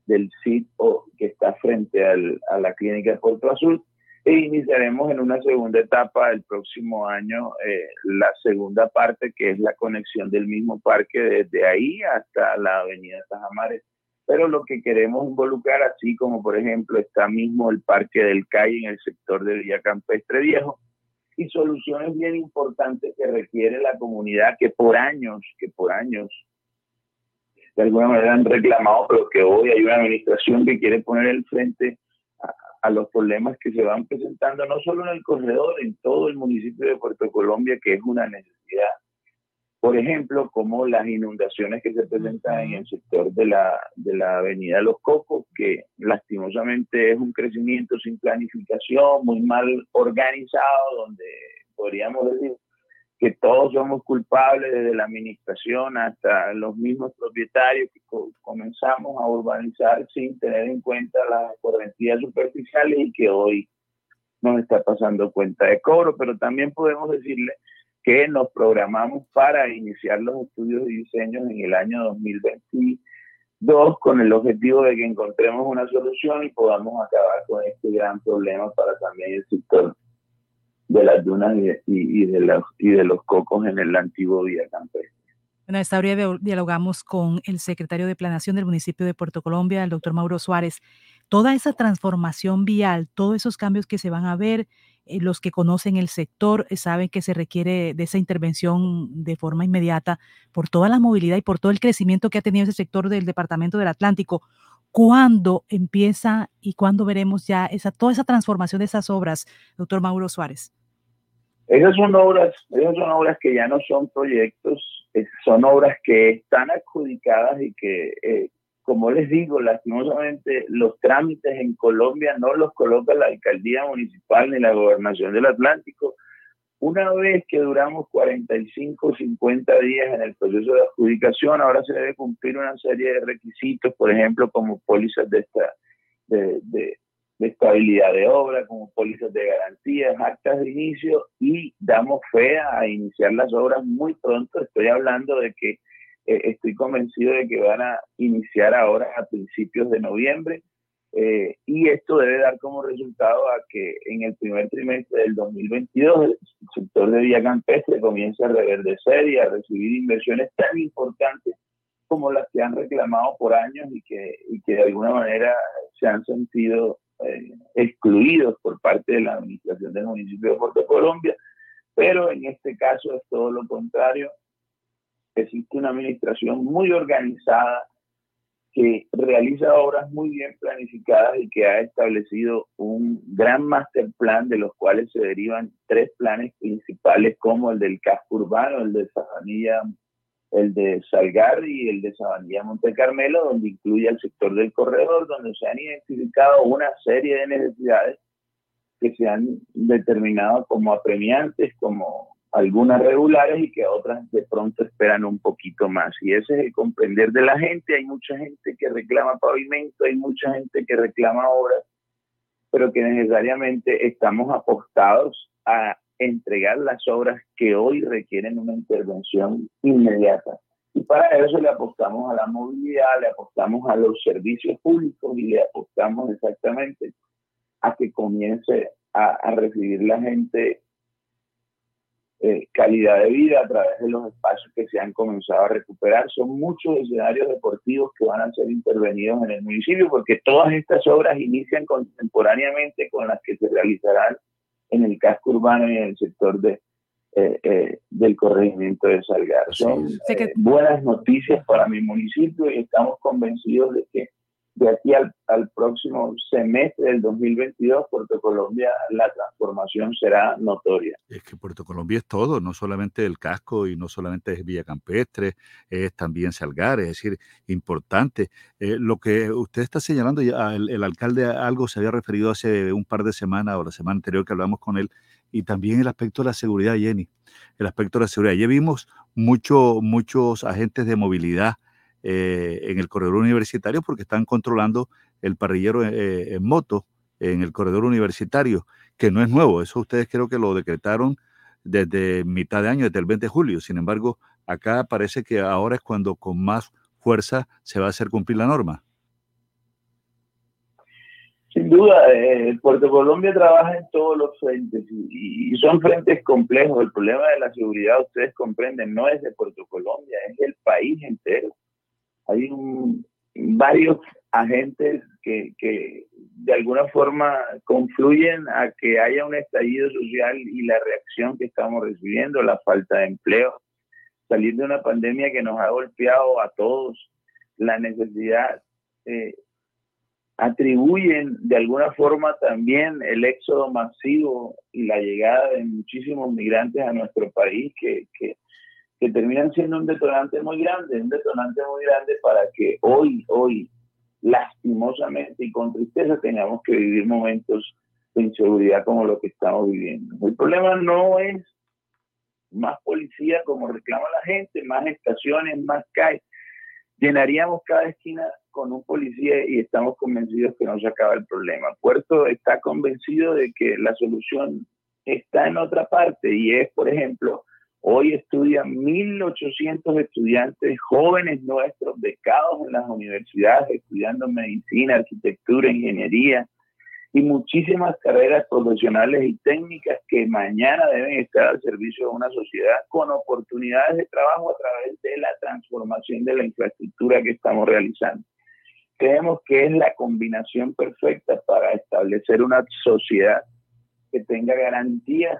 del sitio que está frente a la clínica de Puerto Azul e iniciaremos en una segunda etapa el próximo año eh, la segunda parte que es la conexión del mismo parque desde ahí hasta la avenida Tajamares. Pero lo que queremos involucrar, así como por ejemplo está mismo el parque del CAI en el sector de Villa Campestre Viejo, y soluciones bien importantes que requiere la comunidad que por años, que por años de alguna manera han reclamado, pero que hoy hay una administración que quiere poner el frente a, los problemas que se van presentando, no solo en el corredor, en todo el municipio de Puerto Colombia, que es una necesidad. Por ejemplo, como las inundaciones que se presentan en el sector de la, de la avenida Los Cocos, que lastimosamente es un crecimiento sin planificación, muy mal organizado, donde podríamos decir que todos somos culpables desde la administración hasta los mismos propietarios que comenzamos a urbanizar sin tener en cuenta las correntías superficiales y que hoy nos está pasando cuenta de cobro, pero también podemos decirle que nos programamos para iniciar los estudios de diseño en el año 2022 con el objetivo de que encontremos una solución y podamos acabar con este gran problema para también el sector de las dunas y, de, los, y de los cocos en el antiguo Vía Campestre. Bueno, esta hora dialogamos con el secretario de Planación del municipio de Puerto Colombia, el doctor Mauro Suárez. Toda esa transformación vial, todos esos cambios que se van a ver, los que conocen el sector eh, saben que se requiere de esa intervención de forma inmediata por toda la movilidad y por todo el crecimiento que ha tenido ese sector del Departamento del Atlántico. ¿Cuándo empieza y cuándo veremos ya esa, toda esa transformación de esas obras, doctor Mauro Suárez? Esas son obras, esas son obras que ya no son proyectos, son obras que están adjudicadas y que, eh, como les digo, lastimosamente los trámites en Colombia no los coloca la alcaldía municipal ni la gobernación del Atlántico. Una vez que duramos 45 o 50 días en el proceso de adjudicación, ahora se debe cumplir una serie de requisitos, por ejemplo, como pólizas de, esta, de, de estabilidad de obra, como pólizas de garantías, actas de inicio y damos fe a iniciar las obras muy pronto. Estoy hablando de que eh, estoy convencido de que van a iniciar ahora a principios de noviembre eh, y esto debe dar como resultado a que en el primer trimestre del 2022 el sector de vía campestre comience a reverdecer y a recibir inversiones tan importantes como las que han reclamado por años y que, y que de alguna manera se han sentido eh, excluidos por parte de la administración del municipio de Puerto Colombia, pero en este caso es todo lo contrario. Existe una administración muy organizada que realiza obras muy bien planificadas y que ha establecido un gran master plan de los cuales se derivan tres planes principales como el del casco urbano, el de Sabanilla el de Salgar y el de Sabanilla Monte Carmelo, donde incluye el sector del corredor, donde se han identificado una serie de necesidades que se han determinado como apremiantes, como algunas regulares y que otras de pronto esperan un poquito más. Y ese es el comprender de la gente. Hay mucha gente que reclama pavimento, hay mucha gente que reclama obras, pero que necesariamente estamos apostados a entregar las obras que hoy requieren una intervención inmediata. Y para eso le apostamos a la movilidad, le apostamos a los servicios públicos y le apostamos exactamente a que comience a, recibir la gente eh, calidad de vida a través de los espacios que se han comenzado a recuperar. Son muchos escenarios deportivos que van a ser intervenidos en el municipio porque todas estas obras inician contemporáneamente con las que se realizarán en el casco urbano y en el sector de, eh, eh, del corregimiento de Salgar. Son buenas noticias para mi municipio y estamos convencidos de que de aquí al, próximo semestre del 2022, Puerto Colombia, la transformación será notoria. Es que Puerto Colombia es todo, no solamente el casco y no solamente es Villa Campestre, es también Salgar, es decir, importante. Eh, lo que usted está señalando, ya el, alcalde algo se había referido hace un par de semanas o la semana anterior que hablamos con él, y también el aspecto de la seguridad, Jenny, el aspecto de la seguridad. Ya vimos mucho, muchos agentes de movilidad eh, en el corredor universitario porque están controlando el parrillero eh, en moto en el corredor universitario, que no es nuevo, eso ustedes creo que lo decretaron desde mitad de año, desde el 20 de julio. Sin embargo, acá parece que ahora es cuando con más fuerza se va a hacer cumplir la norma. Sin duda, eh, Puerto Colombia trabaja en todos los frentes y, y, son frentes complejos. El problema de la seguridad, ustedes comprenden, no es de Puerto Colombia, es del país entero hay varios agentes que, de alguna forma confluyen a que haya un estallido social y la reacción que estamos recibiendo, la falta de empleo, salir de una pandemia que nos ha golpeado a todos, la necesidad, eh, atribuyen de alguna forma también el éxodo masivo y la llegada de muchísimos migrantes a nuestro país que, que que terminan siendo un detonante muy grande, un detonante muy grande para que hoy, hoy, lastimosamente y con tristeza tengamos que vivir momentos de inseguridad como lo que estamos viviendo. El problema no es más policía como reclama la gente, más estaciones, más calles. Llenaríamos cada esquina con un policía y estamos convencidos que no se acaba el problema. Puerto está convencido de que la solución está en otra parte y es, por ejemplo, Hoy estudian 1.800 estudiantes jóvenes nuestros becados en las universidades, estudiando medicina, arquitectura, ingeniería y muchísimas carreras profesionales y técnicas que mañana deben estar al servicio de una sociedad con oportunidades de trabajo a través de la transformación de la infraestructura que estamos realizando. Creemos que es la combinación perfecta para establecer una sociedad que tenga garantías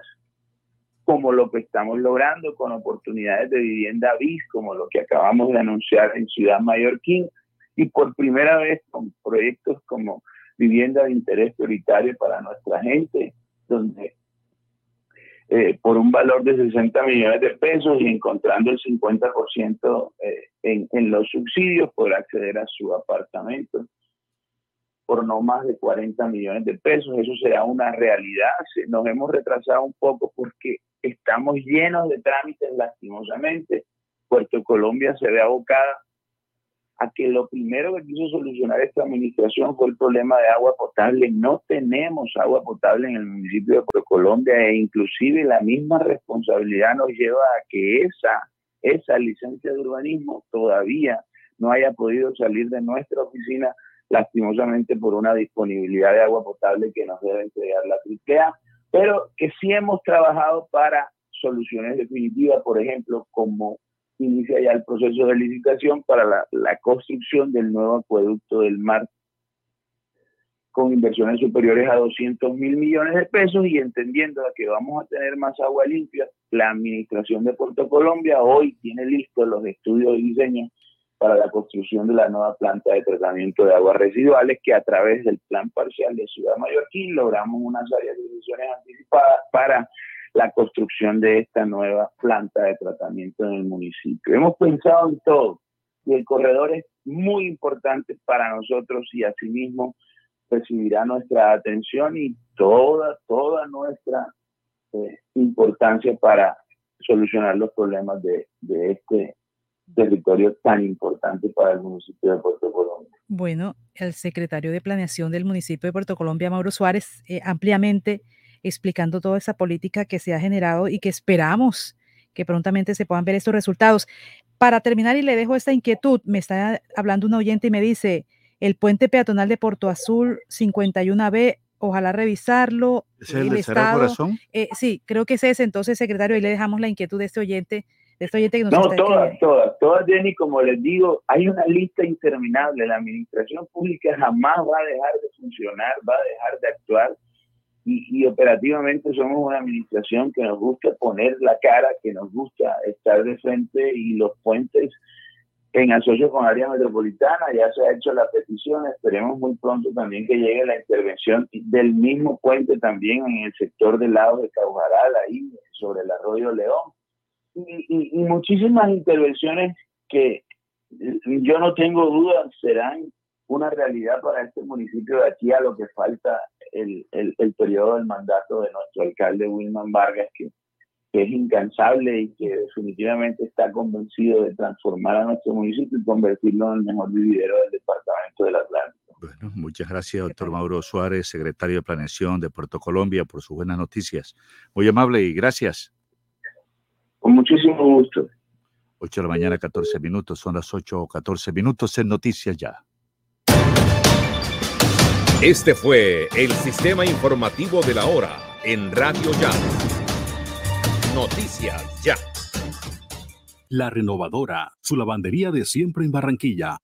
como lo que estamos logrando con oportunidades de vivienda BIS, como lo que acabamos de anunciar en Ciudad Mallorquín, y por primera vez con proyectos como vivienda de interés prioritario para nuestra gente, donde eh, por un valor de 60 millones de pesos y encontrando el 50% eh, en, en los subsidios, podrá acceder a su apartamento por no más de 40 millones de pesos. Eso será una realidad. Nos hemos retrasado un poco porque estamos llenos de trámites lastimosamente. Puerto Colombia se ve abocada a que lo primero que quiso solucionar esta administración fue el problema de agua potable. No tenemos agua potable en el municipio de Puerto Colombia e inclusive la misma responsabilidad nos lleva a que esa, esa licencia de urbanismo todavía no haya podido salir de nuestra oficina lastimosamente por una disponibilidad de agua potable que nos debe entregar la AAA pero que sí hemos trabajado para soluciones definitivas, por ejemplo, como inicia ya el proceso de licitación para la, construcción del nuevo acueducto del mar con inversiones superiores a 200 mil millones de pesos y entendiendo que vamos a tener más agua limpia, la administración de Puerto Colombia hoy tiene listos los estudios y diseño para la construcción de la nueva planta de tratamiento de aguas residuales que a través del plan parcial de Ciudad Mallorquín logramos unas decisiones anticipadas para la construcción de esta nueva planta de tratamiento en el municipio. Hemos pensado en todo y el corredor es muy importante para nosotros y asimismo recibirá nuestra atención y toda, toda nuestra eh, importancia para solucionar los problemas de, de este territorio tan importante para el municipio de Puerto Colombia. Bueno, el secretario de Planeación del municipio de Puerto Colombia, Mauro Suárez, eh, ampliamente explicando toda esa política que se ha generado y que esperamos que prontamente se puedan ver estos resultados. Para terminar, y le dejo esta inquietud, me está hablando un oyente y me dice, el puente peatonal de Porto Azul 51B, ojalá revisarlo. ¿Es el, de Cerro Corazón? Eh, sí, creo que es ese. Entonces, secretario, ahí le dejamos la inquietud de este oyente. De este oyente que nos no, está todas, todas, todas, Jenny, como les digo, hay una lista interminable. La administración pública jamás va a dejar de funcionar, va a dejar de actuar. Y, operativamente somos una administración que nos gusta poner la cara, que nos gusta estar de frente y los puentes en asocio con área metropolitana, ya se ha hecho la petición, esperemos muy pronto también que llegue la intervención del mismo puente también en el sector del lado de Caujaral, ahí sobre el arroyo León, y, muchísimas intervenciones que yo no tengo dudas serán una realidad para este municipio de aquí a lo que falta el, el, periodo del mandato de nuestro alcalde Wilman Vargas, que, es incansable y que definitivamente está convencido de transformar a nuestro municipio y convertirlo en el mejor vividero del departamento del Atlántico. Bueno, muchas gracias, doctor Mauro Suárez, secretario de Planeación de Puerto Colombia, por sus buenas noticias. Muy amable y gracias. Con muchísimo gusto. 8 de la mañana, 14 minutos, son las 8 o 14 minutos en Noticias Ya. Este fue el sistema informativo de la hora en Radio Ya. Noticias Ya. La Renovadora, su lavandería de siempre en Barranquilla,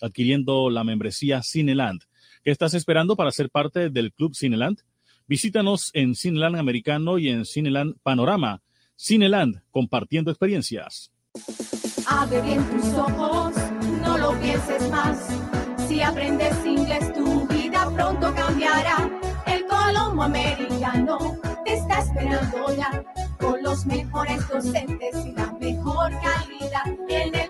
adquiriendo la membresía Cineland. ¿Qué estás esperando para ser parte del Club Cineland? Visítanos en Cineland Americano y en Cineland Panorama. Cineland, compartiendo experiencias. Abre bien tus ojos, no lo pienses más. Si aprendes inglés, tu vida pronto cambiará. El Colombo Americano te está esperando ya, con los mejores docentes y la mejor calidad. En el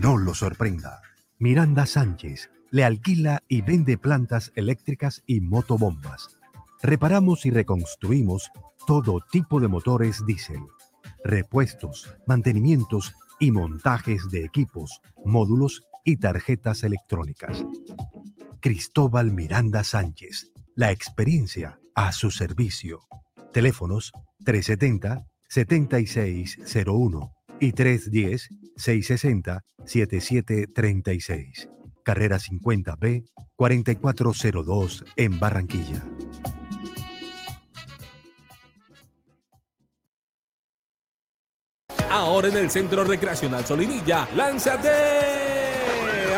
no lo sorprenda. Miranda Sánchez le alquila y vende plantas eléctricas y motobombas. Reparamos y reconstruimos todo tipo de motores diésel, repuestos, mantenimientos y montajes de equipos, módulos y tarjetas electrónicas. Cristóbal Miranda Sánchez, la experiencia a su servicio. Teléfonos 370 7601 y 310-660-7736. Carrera 50B 4402 en Barranquilla. Ahora en el Centro Recreacional Solinilla, lánzate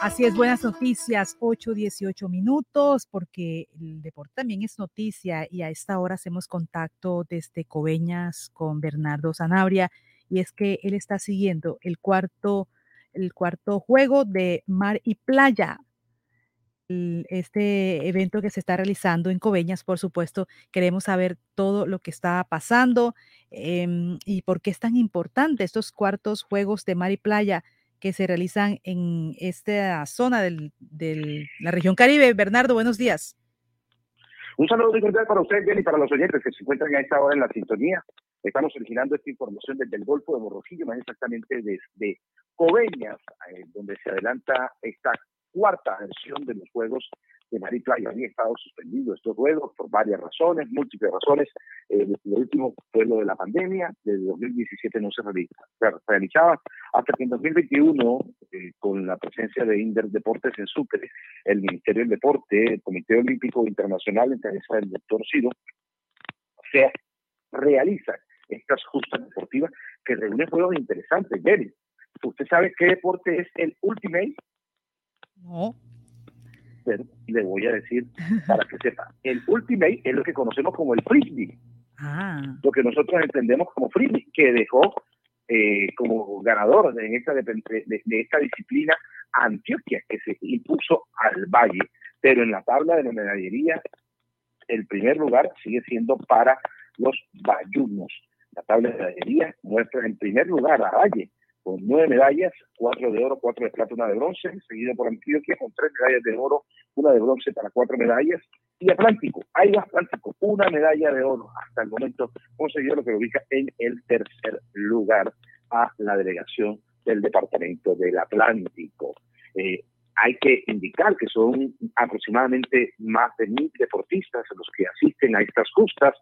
Así es, buenas noticias, 8, 18 minutos, porque el deporte también es noticia y a esta hora hacemos contacto desde Coveñas con Bernardo Zanabria y es que él está siguiendo el cuarto, el cuarto juego de mar y playa. Este evento que se está realizando en Coveñas, por supuesto, queremos saber todo lo que está pasando em, y por qué es tan importante estos cuartos juegos de mar y playa que se realizan en esta zona de la región Caribe. Bernardo, buenos días. Un saludo muy cordial para usted, Jenny, y para los oyentes que se encuentran a esta hora en la sintonía. Estamos originando esta información desde el Golfo de Morrojillo, más exactamente desde Coveñas, eh, donde se adelanta esta cuarta versión de los Juegos de Mar y Playa. Había estado suspendido estos juegos por varias razones, múltiples razones. Eh, lo último fue lo de la pandemia. Desde 2017 no se realiza- se realizaba hasta que en 2021, eh, con la presencia de Inder Deportes en Sucre, el Ministerio del Deporte, el Comité Olímpico Internacional, en cabeza del doctor Ciro, se realiza estas justas deportivas que reúnen juegos interesantes. Jerry, ¿usted sabe qué deporte es el Ultimate? No. Pero le voy a decir para que sepa. El Ultimate es lo que conocemos como el Frisbee, Ah, lo que nosotros entendemos como Frisbee, que dejó eh, como ganador de esta, de, de- de esta disciplina Antioquia, que se impuso al Valle. Pero en la tabla de la medallería, el primer lugar sigue siendo para los bayunos. La tabla de medallería muestra en primer lugar a Valle con nueve medallas, cuatro de oro, cuatro de plata, una de bronce, seguido por Antioquia con tres medallas de oro, una de bronce para cuatro medallas, y Atlántico, va Atlántico, una medalla de oro hasta el momento conseguido lo que lo ubica en el tercer lugar a la delegación del departamento del Atlántico. Eh, hay que indicar que son aproximadamente más de mil deportistas los que asisten a estas justas.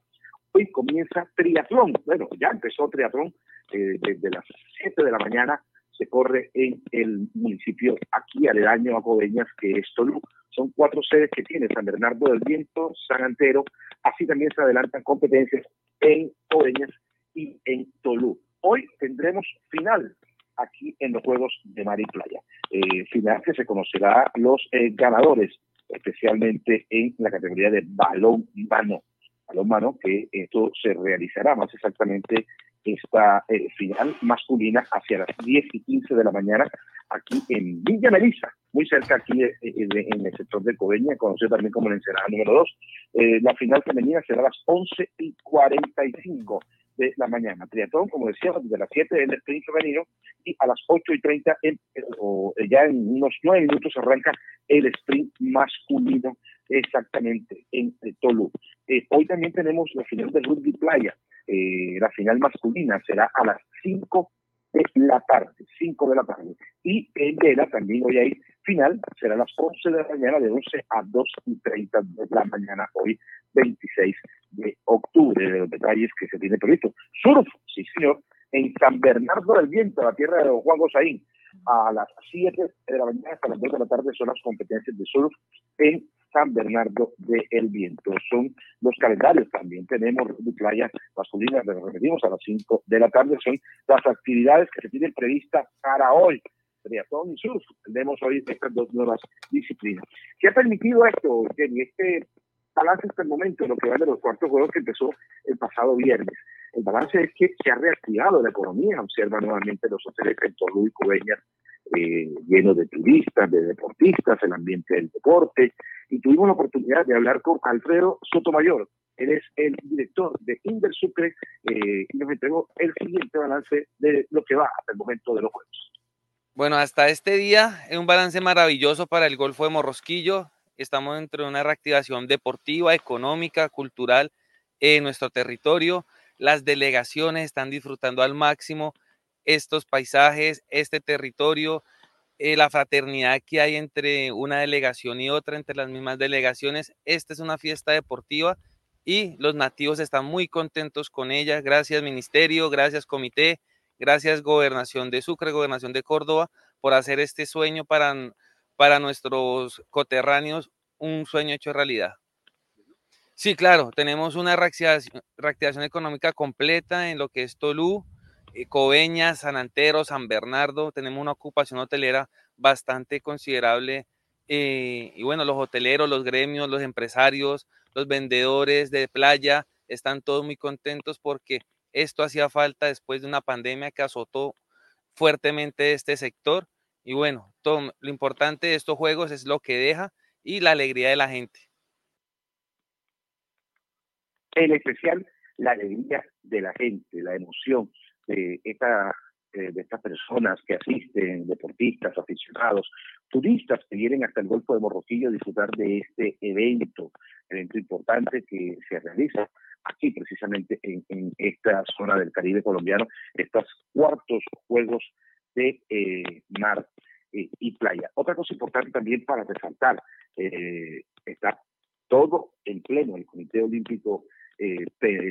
Hoy comienza triatlón. Bueno, ya empezó triatlón eh, desde las 7 de la mañana. Se corre en el municipio aquí aledaño a Coveñas, que es Tolú. Son cuatro sedes que tiene San Bernardo del Viento, San Antero. Así también se adelantan competencias en Coveñas y en Tolú. Hoy tendremos final aquí en los Juegos de Mar y Playa. Eh, final que se conocerá los eh, ganadores, especialmente en la categoría de balón mano. Balón mano, que esto se realizará más exactamente esta eh, final masculina hacia las 10 y 15 de la mañana aquí en Villa Melissa, muy cerca aquí eh, eh, de- en el sector de Coveña, conocido también como la Ensenada número 2. la final femenina será a las 11 y 45 de la mañana. Triatlón, como decíamos, desde las 7 del sprint femenino y a las 8 y 30, en- eh, o ya en unos 9 minutos arranca el sprint masculino exactamente en eh, Tolú. Eh, hoy también tenemos la final del rugby playa. Eh, la final masculina será a las 5 de la tarde, 5 de la tarde. Y en Vela también hoy hay final, será a las 11 de la mañana, de 11 a 2 y 30 de la mañana, hoy 26 de octubre, de los detalles que se tiene previsto. Surf, sí señor, en San Bernardo del Viento, la tierra de don Juan Gozaín, a las 7 de la mañana hasta las 2 de la tarde son las competencias de surf en San Bernardo del Viento. Son los calendarios, también tenemos de playa masculina, lo repetimos, a las 5 de la tarde, son las actividades que se tienen previstas para hoy. Triatlón y surf, tenemos hoy estas dos nuevas disciplinas. ¿Qué ha permitido esto, Jenny? Este balance hasta el momento, lo que va de los cuartos juegos que empezó el pasado viernes. El balance es que se ha reactivado la economía, observa nuevamente los hoteles en Tolú y Coveñas eh, llenos de turistas, de deportistas, el ambiente del deporte, y tuvimos la oportunidad de hablar con Alfredo Sotomayor. Él es el director de Inder Sucre eh, y nos entregó el siguiente balance de lo que va hasta el momento de los juegos. Bueno, hasta este día es un balance maravilloso para el Golfo de Morrosquillo. Estamos dentro de una reactivación deportiva, económica, cultural en nuestro territorio. Las delegaciones están disfrutando al máximo estos paisajes, este territorio, eh, la fraternidad que hay entre una delegación y otra, entre las mismas delegaciones. Esta es una fiesta deportiva y los nativos están muy contentos con ella. Gracias ministerio, gracias comité, Gracias Gobernación de Sucre, Gobernación de Córdoba, por hacer este sueño para, para nuestros coterráneos, un sueño hecho realidad. Sí, claro, tenemos una reactivación, económica completa en lo que es Tolú, Coveña, San Antero, San Bernardo. Tenemos una ocupación hotelera bastante considerable. Eh, y bueno, los hoteleros, los gremios, los empresarios, los vendedores de playa están todos muy contentos porque esto hacía falta después de una pandemia que azotó fuertemente este sector. Y bueno, lo importante de estos juegos es lo que deja y la alegría de la gente en especial la alegría de la gente, la emoción de, esta, eh, de estas personas que asisten, deportistas, aficionados, turistas que vienen hasta el Golfo de Morroquillo a disfrutar de este evento, evento importante que se realiza aquí precisamente en, esta zona del Caribe colombiano, estos cuartos Juegos de eh, Mar eh, y Playa. Otra cosa importante también para resaltar, está todo en pleno el Comité Olímpico eh,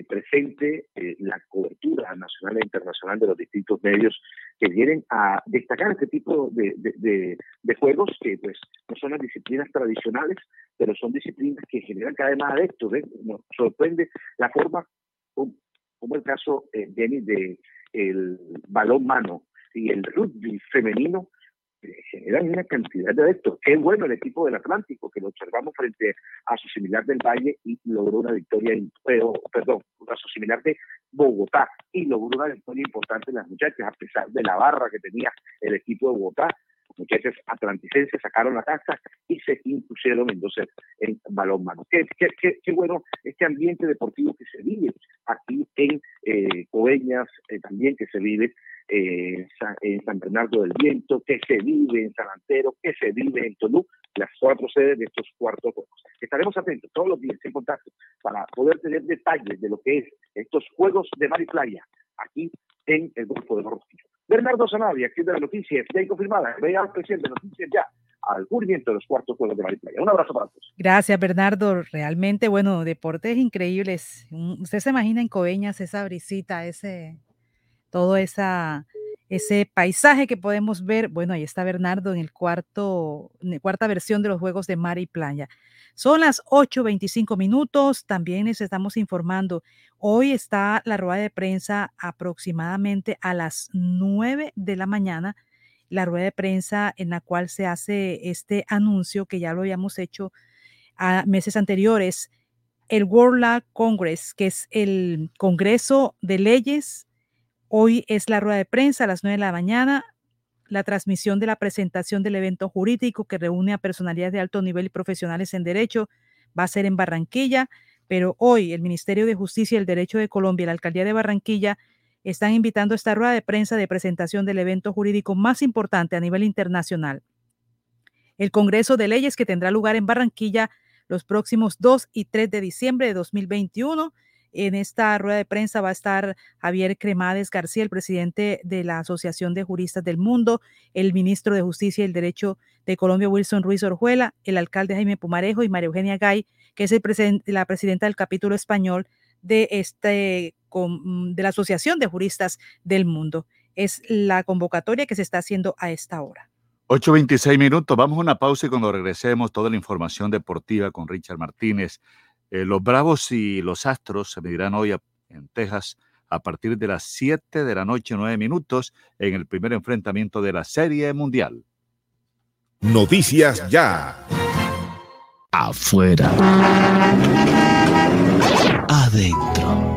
presente eh, la cobertura nacional e internacional de los distintos medios que vienen a destacar este tipo de, de, juegos que pues no son las disciplinas tradicionales, pero son disciplinas que generan cada vez más adeptos. Nos sorprende la forma, como, el caso, eh, de el balón mano y el rugby femenino, generan una cantidad de esto. Qué bueno el equipo del Atlántico, que lo observamos frente a su similar del Valle y logró una victoria, perdón, a su similar de Bogotá y logró una victoria importante en las muchachas, a pesar de la barra que tenía el equipo de Bogotá. Muchachas atlanticenses sacaron la taza y se impusieron en balón mano. Qué, qué, qué, bueno este ambiente deportivo que se vive aquí en eh, Coveñas, eh, también que se vive eh, en San Bernardo del Viento, que se vive en San Antero, que se vive en Tolú, las cuatro sedes de estos cuartos juegos. Estaremos atentos todos los días en contacto para poder tener detalles de lo que es estos juegos de mar y playa aquí en el Golfo de Morrosquillo. Bernardo Sanabria, aquí de las noticias, ya confirmada, veía presidente de Noticias Ya, al cubrimiento de los cuartos juegos de mar y playa. Un abrazo para todos. Gracias, Bernardo. Realmente, bueno, deportes increíbles. Usted se imagina en Coveñas esa brisita, ese todo esa, ese paisaje que podemos ver. Bueno, ahí está Bernardo en el cuarto, en la cuarta versión de los Juegos de Mar y Playa. Son las 8.25 minutos. También les estamos informando. Hoy está la rueda de prensa aproximadamente a las 9 de la mañana. La rueda de prensa en la cual se hace este anuncio que ya lo habíamos hecho a meses anteriores. El World Law Congress, que es el Congreso de Leyes Hoy es la rueda de prensa a las 9 de la mañana, la transmisión de la presentación del evento jurídico que reúne a personalidades de alto nivel y profesionales en derecho va a ser en Barranquilla, pero hoy el Ministerio de Justicia y el Derecho de Colombia y la Alcaldía de Barranquilla están invitando a esta rueda de prensa de presentación del evento jurídico más importante a nivel internacional. El Congreso de Leyes que tendrá lugar en Barranquilla los próximos 2 y 3 de diciembre de 2021 en esta rueda de prensa va a estar Javier Cremades García, el presidente de la Asociación de Juristas del Mundo, el ministro de Justicia y el Derecho de Colombia, Wilson Ruiz Orjuela, el alcalde Jaime Pumarejo y María Eugenia Gay, que es el la presidenta del capítulo español de, este, de la Asociación de Juristas del Mundo. Es la convocatoria que se está haciendo a esta hora. 8.26 minutos, vamos a una pausa y cuando regresemos toda la información deportiva con Richard Martínez eh, los Bravos y los Astros se medirán hoy en Texas a partir de las 7 de la noche, 9 minutos, en el primer enfrentamiento de la Serie Mundial. Noticias ya. Afuera. Adentro.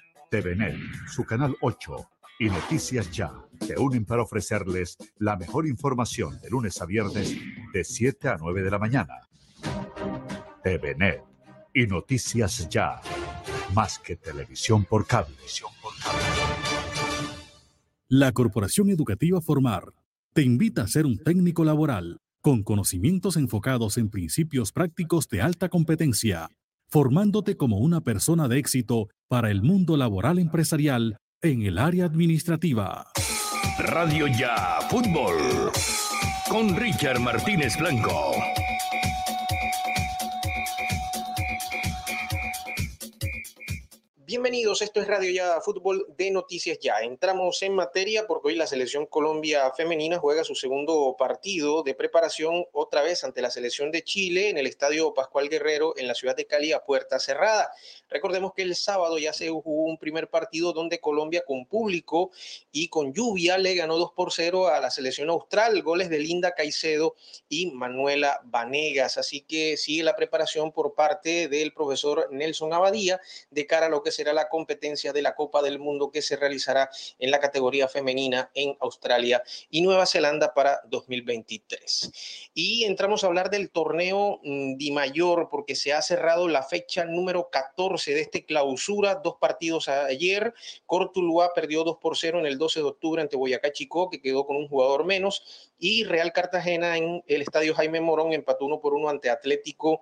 TVNet, su canal 8 y Noticias Ya se unen para ofrecerles la mejor información de lunes a viernes de 7 a 9 de la mañana. TVNet y Noticias Ya, más que televisión por cable. La Corporación Educativa Formar te invita a ser un técnico laboral con conocimientos enfocados en principios prácticos de alta competencia formándote como una persona de éxito para el mundo laboral empresarial en el área administrativa. Radio Ya Fútbol con Richard Martínez Blanco. Bienvenidos, esto es Radio Ya Fútbol de Noticias Ya. Entramos en materia porque hoy la selección Colombia femenina juega su segundo partido de preparación otra vez ante la selección de Chile en el Estadio Pascual Guerrero en la ciudad de Cali a puerta cerrada. Recordemos que el sábado ya se jugó un primer partido donde Colombia con público y con lluvia le ganó 2 por 0 a la selección austral, goles de Linda Caicedo y Manuela Vanegas. Así que sigue la preparación por parte del profesor Nelson Abadía de cara a lo que será la competencia de la Copa del Mundo que se realizará en la categoría femenina en Australia y Nueva Zelanda para 2023. Y entramos a hablar del torneo mm, Di Mayor porque se ha cerrado la fecha número 14 de este clausura, dos partidos ayer. Cortuluá perdió 2 por 0 en el 12 de octubre ante Boyacá Chico, que quedó con un jugador menos y Real Cartagena en el estadio Jaime Morón empató uno por uno ante Atlético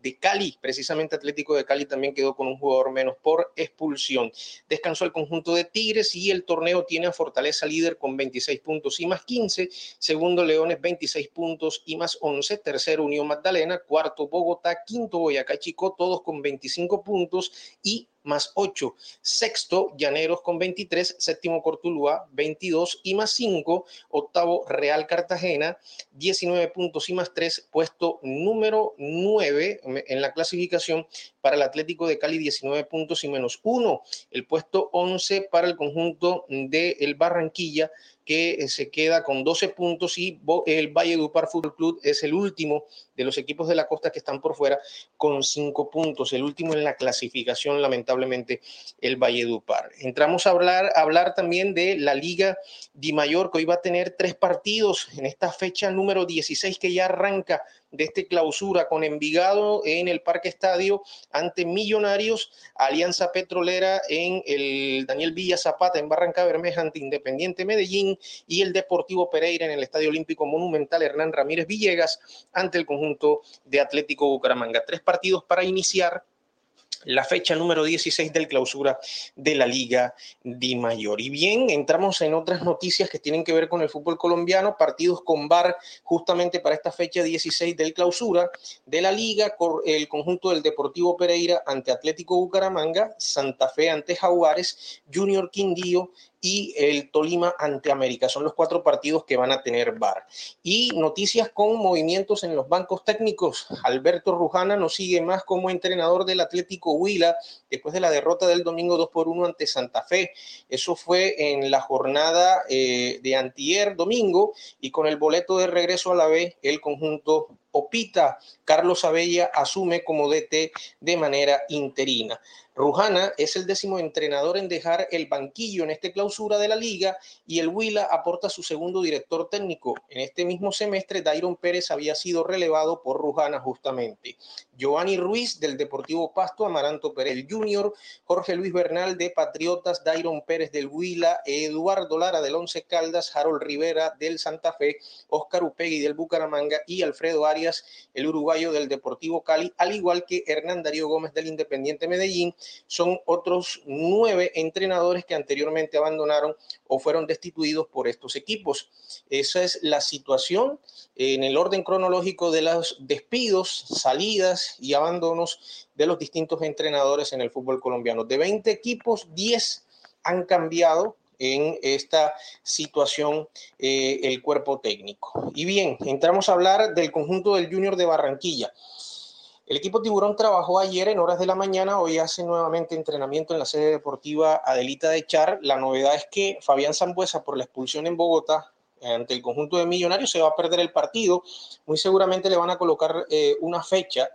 de Cali. Precisamente Atlético de Cali también quedó con un jugador menos por expulsión. Descansó el conjunto de Tigres y el torneo tiene a Fortaleza líder con 26 puntos y más 15. Segundo Leones 26 puntos y más 11. Tercero Unión Magdalena. Cuarto Bogotá. Quinto Boyacá Chico, todos con 25 puntos y más 8. Sexto, Llaneros con 23. Séptimo, Cortuluá, 22 y más 5. Octavo, Real Cartagena, 19 puntos y más 3. Puesto número 9 en la clasificación para el Atlético de Cali, 19 puntos y menos 1. El puesto 11 para el conjunto de el Barranquilla, que eh, se queda con 12 puntos y el Valle Dupar Fútbol Club es el último de los equipos de la costa que están por fuera con 5 puntos, el último en la clasificación, lamentablemente, el Valle Dupar. Entramos a hablar, hablar también de la Liga Di Mayor, que hoy va a tener tres partidos en esta fecha número 16 que ya arranca de este clausura con Envigado en el Parque Estadio ante Millonarios, Alianza Petrolera en el Daniel Villa Zapata en Barranca Bermeja ante Independiente Medellín y el Deportivo Pereira en el Estadio Olímpico Monumental Hernán Ramírez Villegas ante el conjunto de Atlético Bucaramanga. Tres partidos para iniciar la fecha número 16 del clausura de la Liga Di Mayor. Y bien, entramos en otras noticias que tienen que ver con el fútbol colombiano, partidos con VAR justamente para esta fecha 16 del clausura de la Liga, el conjunto del Deportivo Pereira ante Atlético Bucaramanga, Santa Fe ante Jaguares, Junior Quindío y el Tolima ante América. Son los cuatro partidos que van a tener VAR. Y noticias con movimientos en los bancos técnicos. Alberto Rujana nos sigue más como entrenador del Atlético Huila después de la derrota del domingo 2 por 1 ante Santa Fe. Eso fue en la jornada eh, de antier domingo y con el boleto de regreso a la B, el conjunto Opita, Carlos Abella asume como DT de manera interina. Rujana es el décimo entrenador en dejar el banquillo en esta clausura de la liga y el Huila aporta su segundo director técnico. En este mismo semestre, Dairon Pérez había sido relevado por Rujana justamente. Giovanni Ruiz del Deportivo Pasto, Amaranto Pérez Junior, Jorge Luis Bernal de Patriotas, Dairon Pérez del Huila, Eduardo Lara del Once Caldas, Harold Rivera del Santa Fe, Oscar Upegui del Bucaramanga y Alfredo Arias, el uruguayo del Deportivo Cali, al igual que Hernán Darío Gómez del Independiente Medellín son otros nueve entrenadores que anteriormente abandonaron o fueron destituidos por estos equipos. Esa es la situación en el orden cronológico de los despidos, salidas y abandonos de los distintos entrenadores en el fútbol colombiano. De 20 equipos, 10 han cambiado en esta situación eh, el cuerpo técnico. Y bien, entramos a hablar del conjunto del Junior de Barranquilla. El equipo Tiburón trabajó ayer en horas de la mañana, hoy hace nuevamente entrenamiento en la sede deportiva Adelita de Char. La novedad es que Fabián Zambuesa, por la expulsión en Bogotá ante el conjunto de Millonarios, se va a perder el partido. Muy seguramente le van a colocar eh, una fecha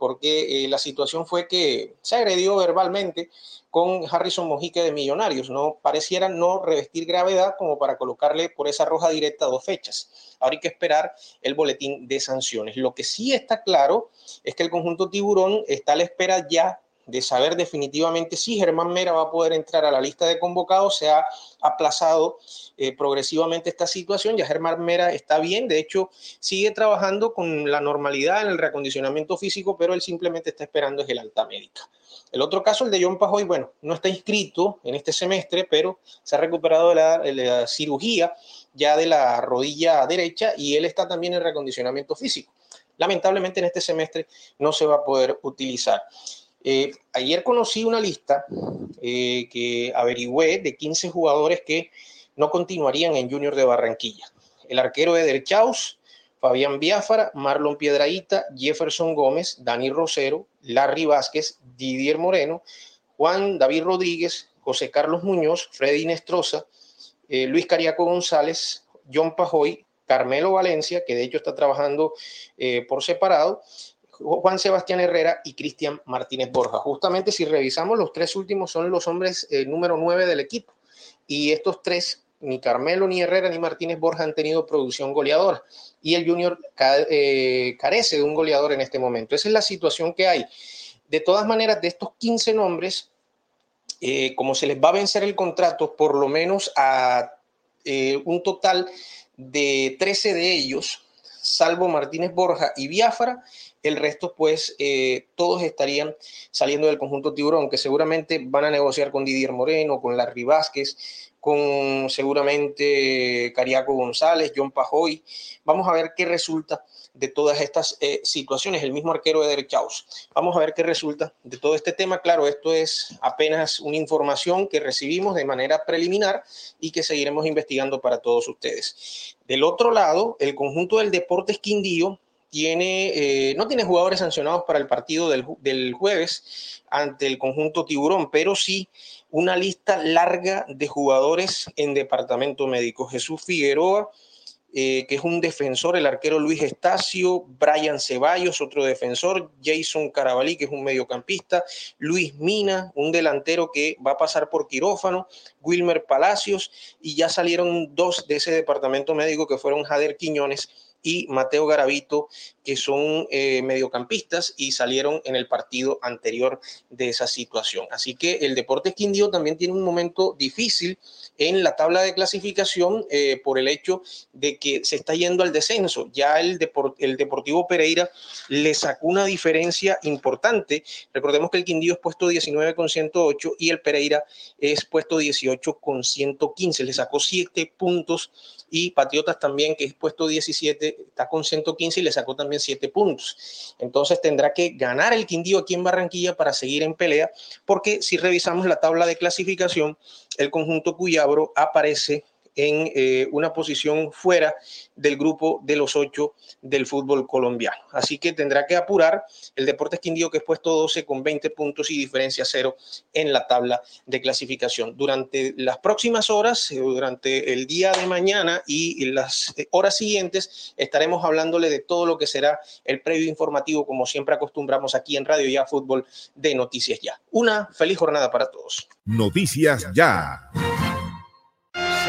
porque eh, la situación fue que se agredió verbalmente con Harrison Mojica de Millonarios. No pareciera no revestir gravedad como para colocarle por esa roja directa dos fechas. Ahora hay que esperar el boletín de sanciones. Lo que sí está claro es que el conjunto tiburón está a la espera ya de saber definitivamente si Germán Mera va a poder entrar a la lista de convocados. Se ha aplazado eh, progresivamente esta situación. Ya Germán Mera está bien, de hecho sigue trabajando con la normalidad en el reacondicionamiento físico, pero él simplemente está esperando es el alta médica. El otro caso, el de John Pajoy, bueno, no está inscrito en este semestre, pero se ha recuperado de la cirugía ya de la rodilla derecha y él está también en reacondicionamiento físico. Lamentablemente en este semestre no se va a poder utilizar. Eh, ayer conocí una lista eh, que averigüé de 15 jugadores que no continuarían en Junior de Barranquilla. El arquero Eder Chaus, Fabián Biafara, Marlon Piedraíta, Jefferson Gómez, Dani Rosero, Larry Vázquez, Didier Moreno, Juan David Rodríguez, José Carlos Muñoz, Freddy Nestroza, eh, Luis Cariaco González, John Pajoy, Carmelo Valencia, que de hecho está trabajando por separado, Juan Sebastián Herrera y Cristian Martínez Borja. Justamente si revisamos, los tres últimos son los hombres eh, número nueve del equipo. Y estos tres, ni Carmelo, ni Herrera, ni Martínez Borja han tenido producción goleadora. Y el Junior eh, carece de un goleador en este momento. Esa es la situación que hay. De todas maneras, de estos 15 nombres, eh, como se les va a vencer el contrato, por lo menos a un total de 13 de ellos, salvo Martínez Borja y Biafra, el resto, pues, eh, todos estarían saliendo del conjunto tiburón, que seguramente van a negociar con Didier Moreno, con Larry Vázquez, con seguramente Cariaco González, John Pajoy. Vamos a ver qué resulta de todas estas eh, situaciones, el mismo arquero de Chaus. Vamos a ver qué resulta de todo este tema. Claro, esto es apenas una información que recibimos de manera preliminar y que seguiremos investigando para todos ustedes. Del otro lado, el conjunto del Deportes Quindío tiene, eh, no tiene jugadores sancionados para el partido del, jueves ante el conjunto Tiburón, pero sí una lista larga de jugadores en departamento médico. Jesús Figueroa, eh, que es un defensor, el arquero Luis Estacio, Brian Ceballos, otro defensor, Jason Carabalí, que es un mediocampista, Luis Mina, un delantero que va a pasar por quirófano, Wilmer Palacios, y ya salieron dos de ese departamento médico que fueron Jader Quiñones y Mateo Garavito, que son eh, mediocampistas y salieron en el partido anterior de esa situación. Así que el Deportes Quindío también tiene un momento difícil en la tabla de clasificación eh, por el hecho de que se está yendo al descenso. Ya el, Deportivo Pereira le sacó una diferencia importante. Recordemos que el Quindío es puesto 19 con 108 y el Pereira es puesto 18 con 115. Le sacó 7 puntos y Patriotas también, que es puesto 17, está con 115 y le sacó también 7 puntos. Entonces tendrá que ganar el Quindío aquí en Barranquilla para seguir en pelea, porque si revisamos la tabla de clasificación, el conjunto Cuyabro aparece en eh, una posición fuera del grupo de los ocho del fútbol colombiano. Así que tendrá que apurar el Deportes Quindío, que es puesto 12 con 20 puntos y diferencia cero en la tabla de clasificación. Durante las próximas horas, eh, durante el día de mañana y las eh, horas siguientes, estaremos hablándole de todo lo que será el previo informativo, como siempre acostumbramos aquí en Radio Ya Fútbol de Noticias Ya. Una feliz jornada para todos. Noticias Ya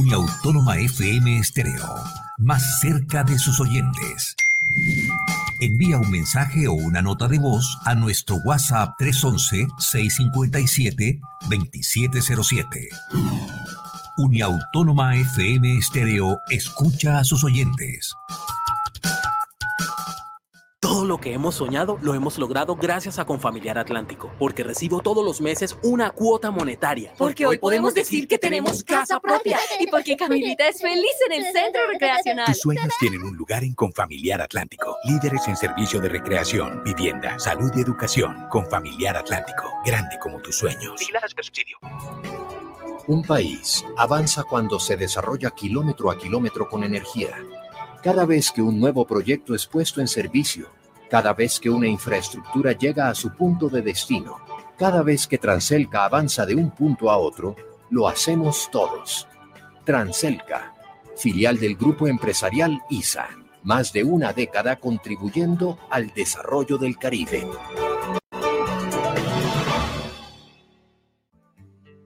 Una autónoma FM estéreo, más cerca de sus oyentes. Envía un mensaje o una nota de voz a nuestro WhatsApp 311-657-2707. Uniautónoma FM Estéreo escucha a sus oyentes. Lo que hemos soñado lo hemos logrado gracias a Confamiliar Atlántico, porque recibo todos los meses una cuota monetaria. Porque hoy podemos decir que tenemos casa propia y porque Camilita es feliz en el centro recreacional. Tus sueños tienen un lugar en Confamiliar Atlántico. Líderes en servicio de recreación, vivienda, salud y educación. Confamiliar Atlántico, grande como tus sueños. subsidio. Un país avanza cuando se desarrolla kilómetro a kilómetro con energía. Cada vez que un nuevo proyecto es puesto en servicio, cada vez que una infraestructura llega a su punto de destino, cada vez que Transelca avanza de un punto a otro, lo hacemos todos. Transelca, filial del grupo empresarial ISA, más de una década contribuyendo al desarrollo del Caribe.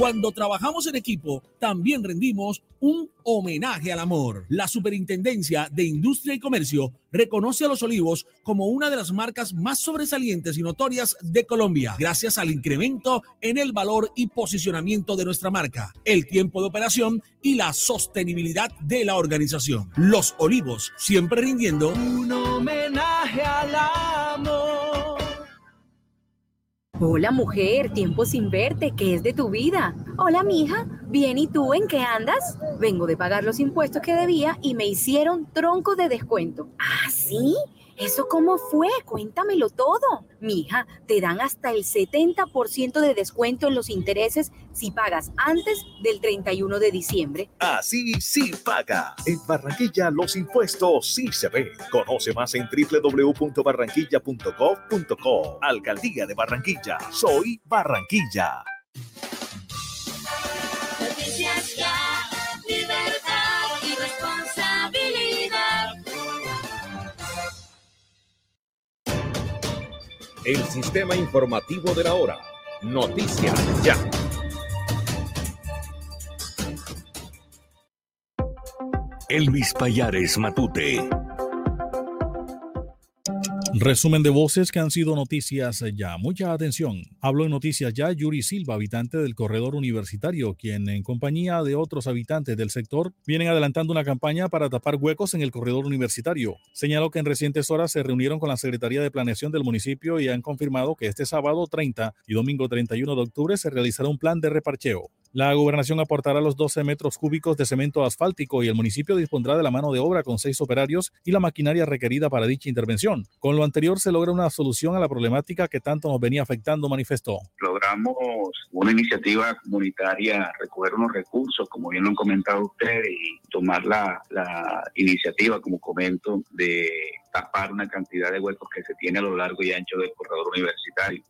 Cuando trabajamos en equipo, también rendimos un homenaje al amor. La Superintendencia de Industria y Comercio reconoce a Los Olivos como una de las marcas más sobresalientes y notorias de Colombia, gracias al incremento en el valor y posicionamiento de nuestra marca, el tiempo de operación y la sostenibilidad de la organización. Los Olivos, siempre rindiendo un homenaje al amor. Hola mujer, tiempo sin verte, ¿qué es de tu vida? Hola mija, bien y tú en qué andas? Vengo de pagar los impuestos que debía y me hicieron tronco de descuento. ¿Ah, sí? ¿Eso cómo fue? Cuéntamelo todo. Mija, te dan hasta el 70% de descuento en los intereses si pagas antes del 31 de diciembre. Así sí paga. En Barranquilla los impuestos sí se ven. Conoce más en www.barranquilla.gov.co. Alcaldía de Barranquilla. Soy Barranquilla. El sistema informativo de la hora. Noticias ya. Elvis Payares Matute. Resumen de voces que han sido noticias ya. Mucha atención. Hablo en noticias ya Yuri Silva, habitante del corredor universitario, quien en compañía de otros habitantes del sector vienen adelantando una campaña para tapar huecos en el corredor universitario. Señaló que en recientes horas se reunieron con la Secretaría de Planeación del municipio y han confirmado que este sábado 30 y domingo 31 de octubre se realizará un plan de reparcheo. La gobernación aportará los 12 metros cúbicos de cemento asfáltico y el municipio dispondrá de la mano de obra con seis operarios y la maquinaria requerida para dicha intervención. Con lo anterior se logra una solución a la problemática que tanto nos venía afectando, manifestó. Logramos una iniciativa comunitaria, recoger unos recursos, como bien lo han comentado ustedes, y tomar la, iniciativa, como comento, de tapar una cantidad de huecos que se tiene a lo largo y ancho del corredor universitario.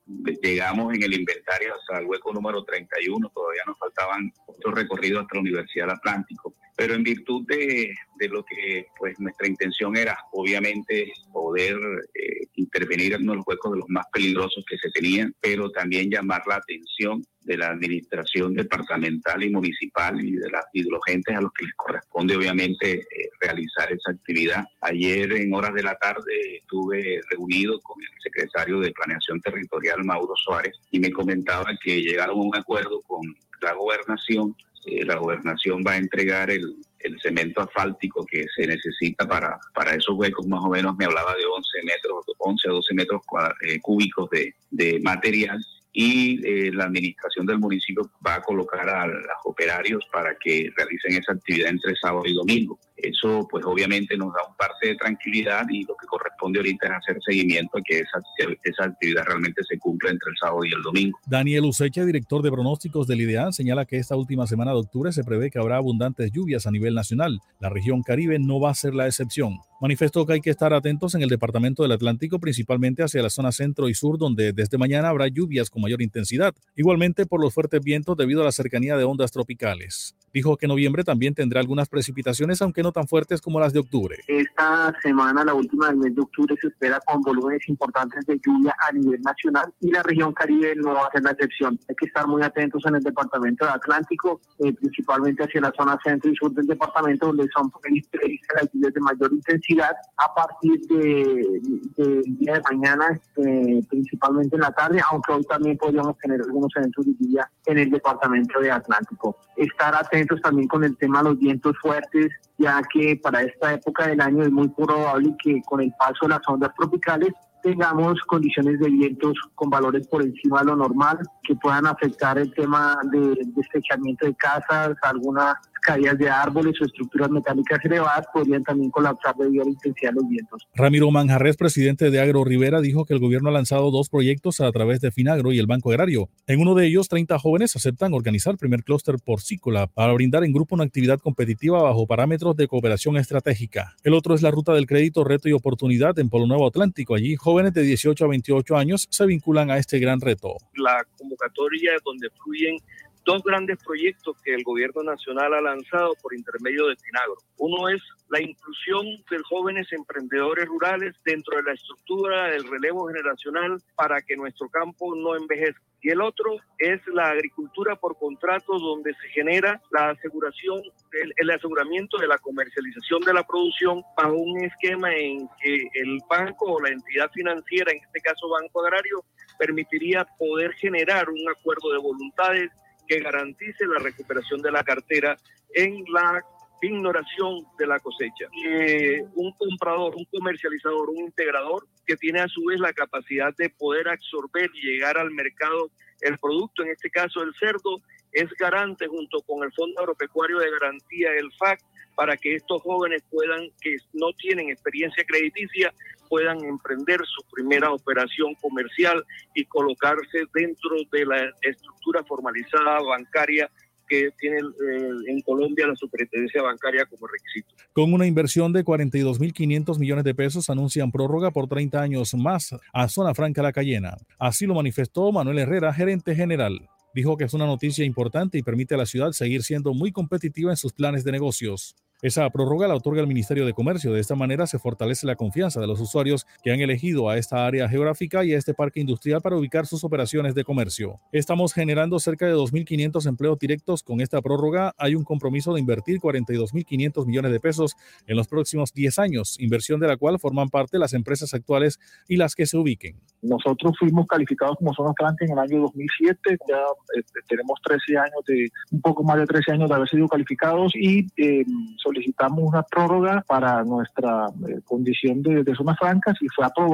Llegamos en el inventario hasta el hueco número 31, todavía nos faltaban otros recorridos hasta la Universidad Atlántico, pero en virtud de, de lo que pues nuestra intención era, obviamente, poder eh, intervenir en los huecos de los más peligrosos que se tenían, pero también llamar la atención de la administración departamental y municipal y de, las y los entes a los que les corresponde obviamente eh, realizar esa actividad. Ayer en horas de la tarde estuve reunido con el secretario de Planeación Territorial, Mauro Suárez, y me comentaba que llegaron a un acuerdo con la gobernación. Eh, la gobernación va a entregar el, el cemento asfáltico que se necesita para, para esos huecos, más o menos me hablaba de 11 metros, 11 a 12 metros eh, cúbicos de, de material y eh, la administración del municipio va a colocar a los operarios para que realicen esa actividad entre sábado y domingo. Eso pues obviamente nos da un parte de tranquilidad y lo que corresponde ahorita es hacer seguimiento a que esa, esa actividad realmente se cumpla entre el sábado y el domingo. Daniel Usecha, director de pronósticos del IDEAN, señala que esta última semana de octubre se prevé que habrá abundantes lluvias a nivel nacional. La región Caribe no va a ser la excepción. Manifestó que hay que estar atentos en el departamento del Atlántico, principalmente hacia la zona centro y sur, donde desde mañana habrá lluvias con mayor intensidad, igualmente por los fuertes vientos debido a la cercanía de ondas tropicales. Dijo que noviembre también tendrá algunas precipitaciones, aunque no tan fuertes como las de octubre. Esta semana, la última del mes de octubre, se espera con volúmenes importantes de lluvia a nivel nacional y la región Caribe no va a ser la excepción. Hay que estar muy atentos en el departamento del Atlántico, eh, principalmente hacia la zona centro y sur del departamento, donde son previstas las lluvias de mayor intensidad a partir del de, día de mañana, eh, principalmente en la tarde, aunque hoy también podríamos tener algunos eventos de lluvia en el departamento de Atlántico. Estar atentos también con el tema de los vientos fuertes, ya que para esta época del año es muy probable que con el paso de las ondas tropicales tengamos condiciones de vientos con valores por encima de lo normal que puedan afectar el tema de estrechamiento de casas, alguna caídas de árboles o estructuras metálicas elevadas podrían también colapsar debido a la intensidad de los vientos. Ramiro Manjarres, presidente de Agro Rivera, dijo que el gobierno ha lanzado dos proyectos a través de Finagro y el Banco Agrario. En uno de ellos, 30 jóvenes aceptan organizar el primer clúster porcícola para brindar en grupo una actividad competitiva bajo parámetros de cooperación estratégica. El otro es la ruta del crédito, reto y oportunidad en Polo Nuevo Atlántico. Allí, jóvenes de 18 a 28 años se vinculan a este gran reto. La convocatoria donde fluyen dos grandes proyectos que el gobierno nacional ha lanzado por intermedio de Finagro. Uno es la inclusión de jóvenes emprendedores rurales dentro de la estructura del relevo generacional para que nuestro campo no envejezca. Y el otro es la agricultura por contrato donde se genera la aseguración, el, el aseguramiento de la comercialización de la producción bajo un esquema en que el banco o la entidad financiera, en este caso Banco Agrario, permitiría poder generar un acuerdo de voluntades que garantice la recuperación de la cartera en la ignoración de la cosecha. Eh, un comprador, un comercializador, un integrador que tiene a su vez la capacidad de poder absorber y llegar al mercado el producto, en este caso el cerdo, es garante junto con el Fondo Agropecuario de Garantía, el FAC, para que estos jóvenes puedan, que no tienen experiencia crediticia, puedan emprender su primera operación comercial y colocarse dentro de la estructura formalizada bancaria que tiene eh, en Colombia la superintendencia bancaria como requisito. Con una inversión de 42.500 millones de pesos, anuncian prórroga por 30 años más a Zona Franca La Cayena. Así lo manifestó Manuel Herrera, gerente general. Dijo que es una noticia importante y permite a la ciudad seguir siendo muy competitiva en sus planes de negocios. Esa prórroga la otorga el Ministerio de Comercio. De esta manera se fortalece la confianza de los usuarios que han elegido a esta área geográfica y a este parque industrial para ubicar sus operaciones de comercio. Estamos generando cerca de 2.500 empleos directos con esta prórroga. Hay un compromiso de invertir 42.500 millones de pesos en los próximos 10 años, inversión de la cual forman parte las empresas actuales y las que se ubiquen. Nosotros fuimos calificados como zona franca en el año 2007, ya este, tenemos 13 años de, un poco más de 13 años de haber sido calificados y eh, solicitamos una prórroga para nuestra eh, condición de, de zonas francas y fue aprobada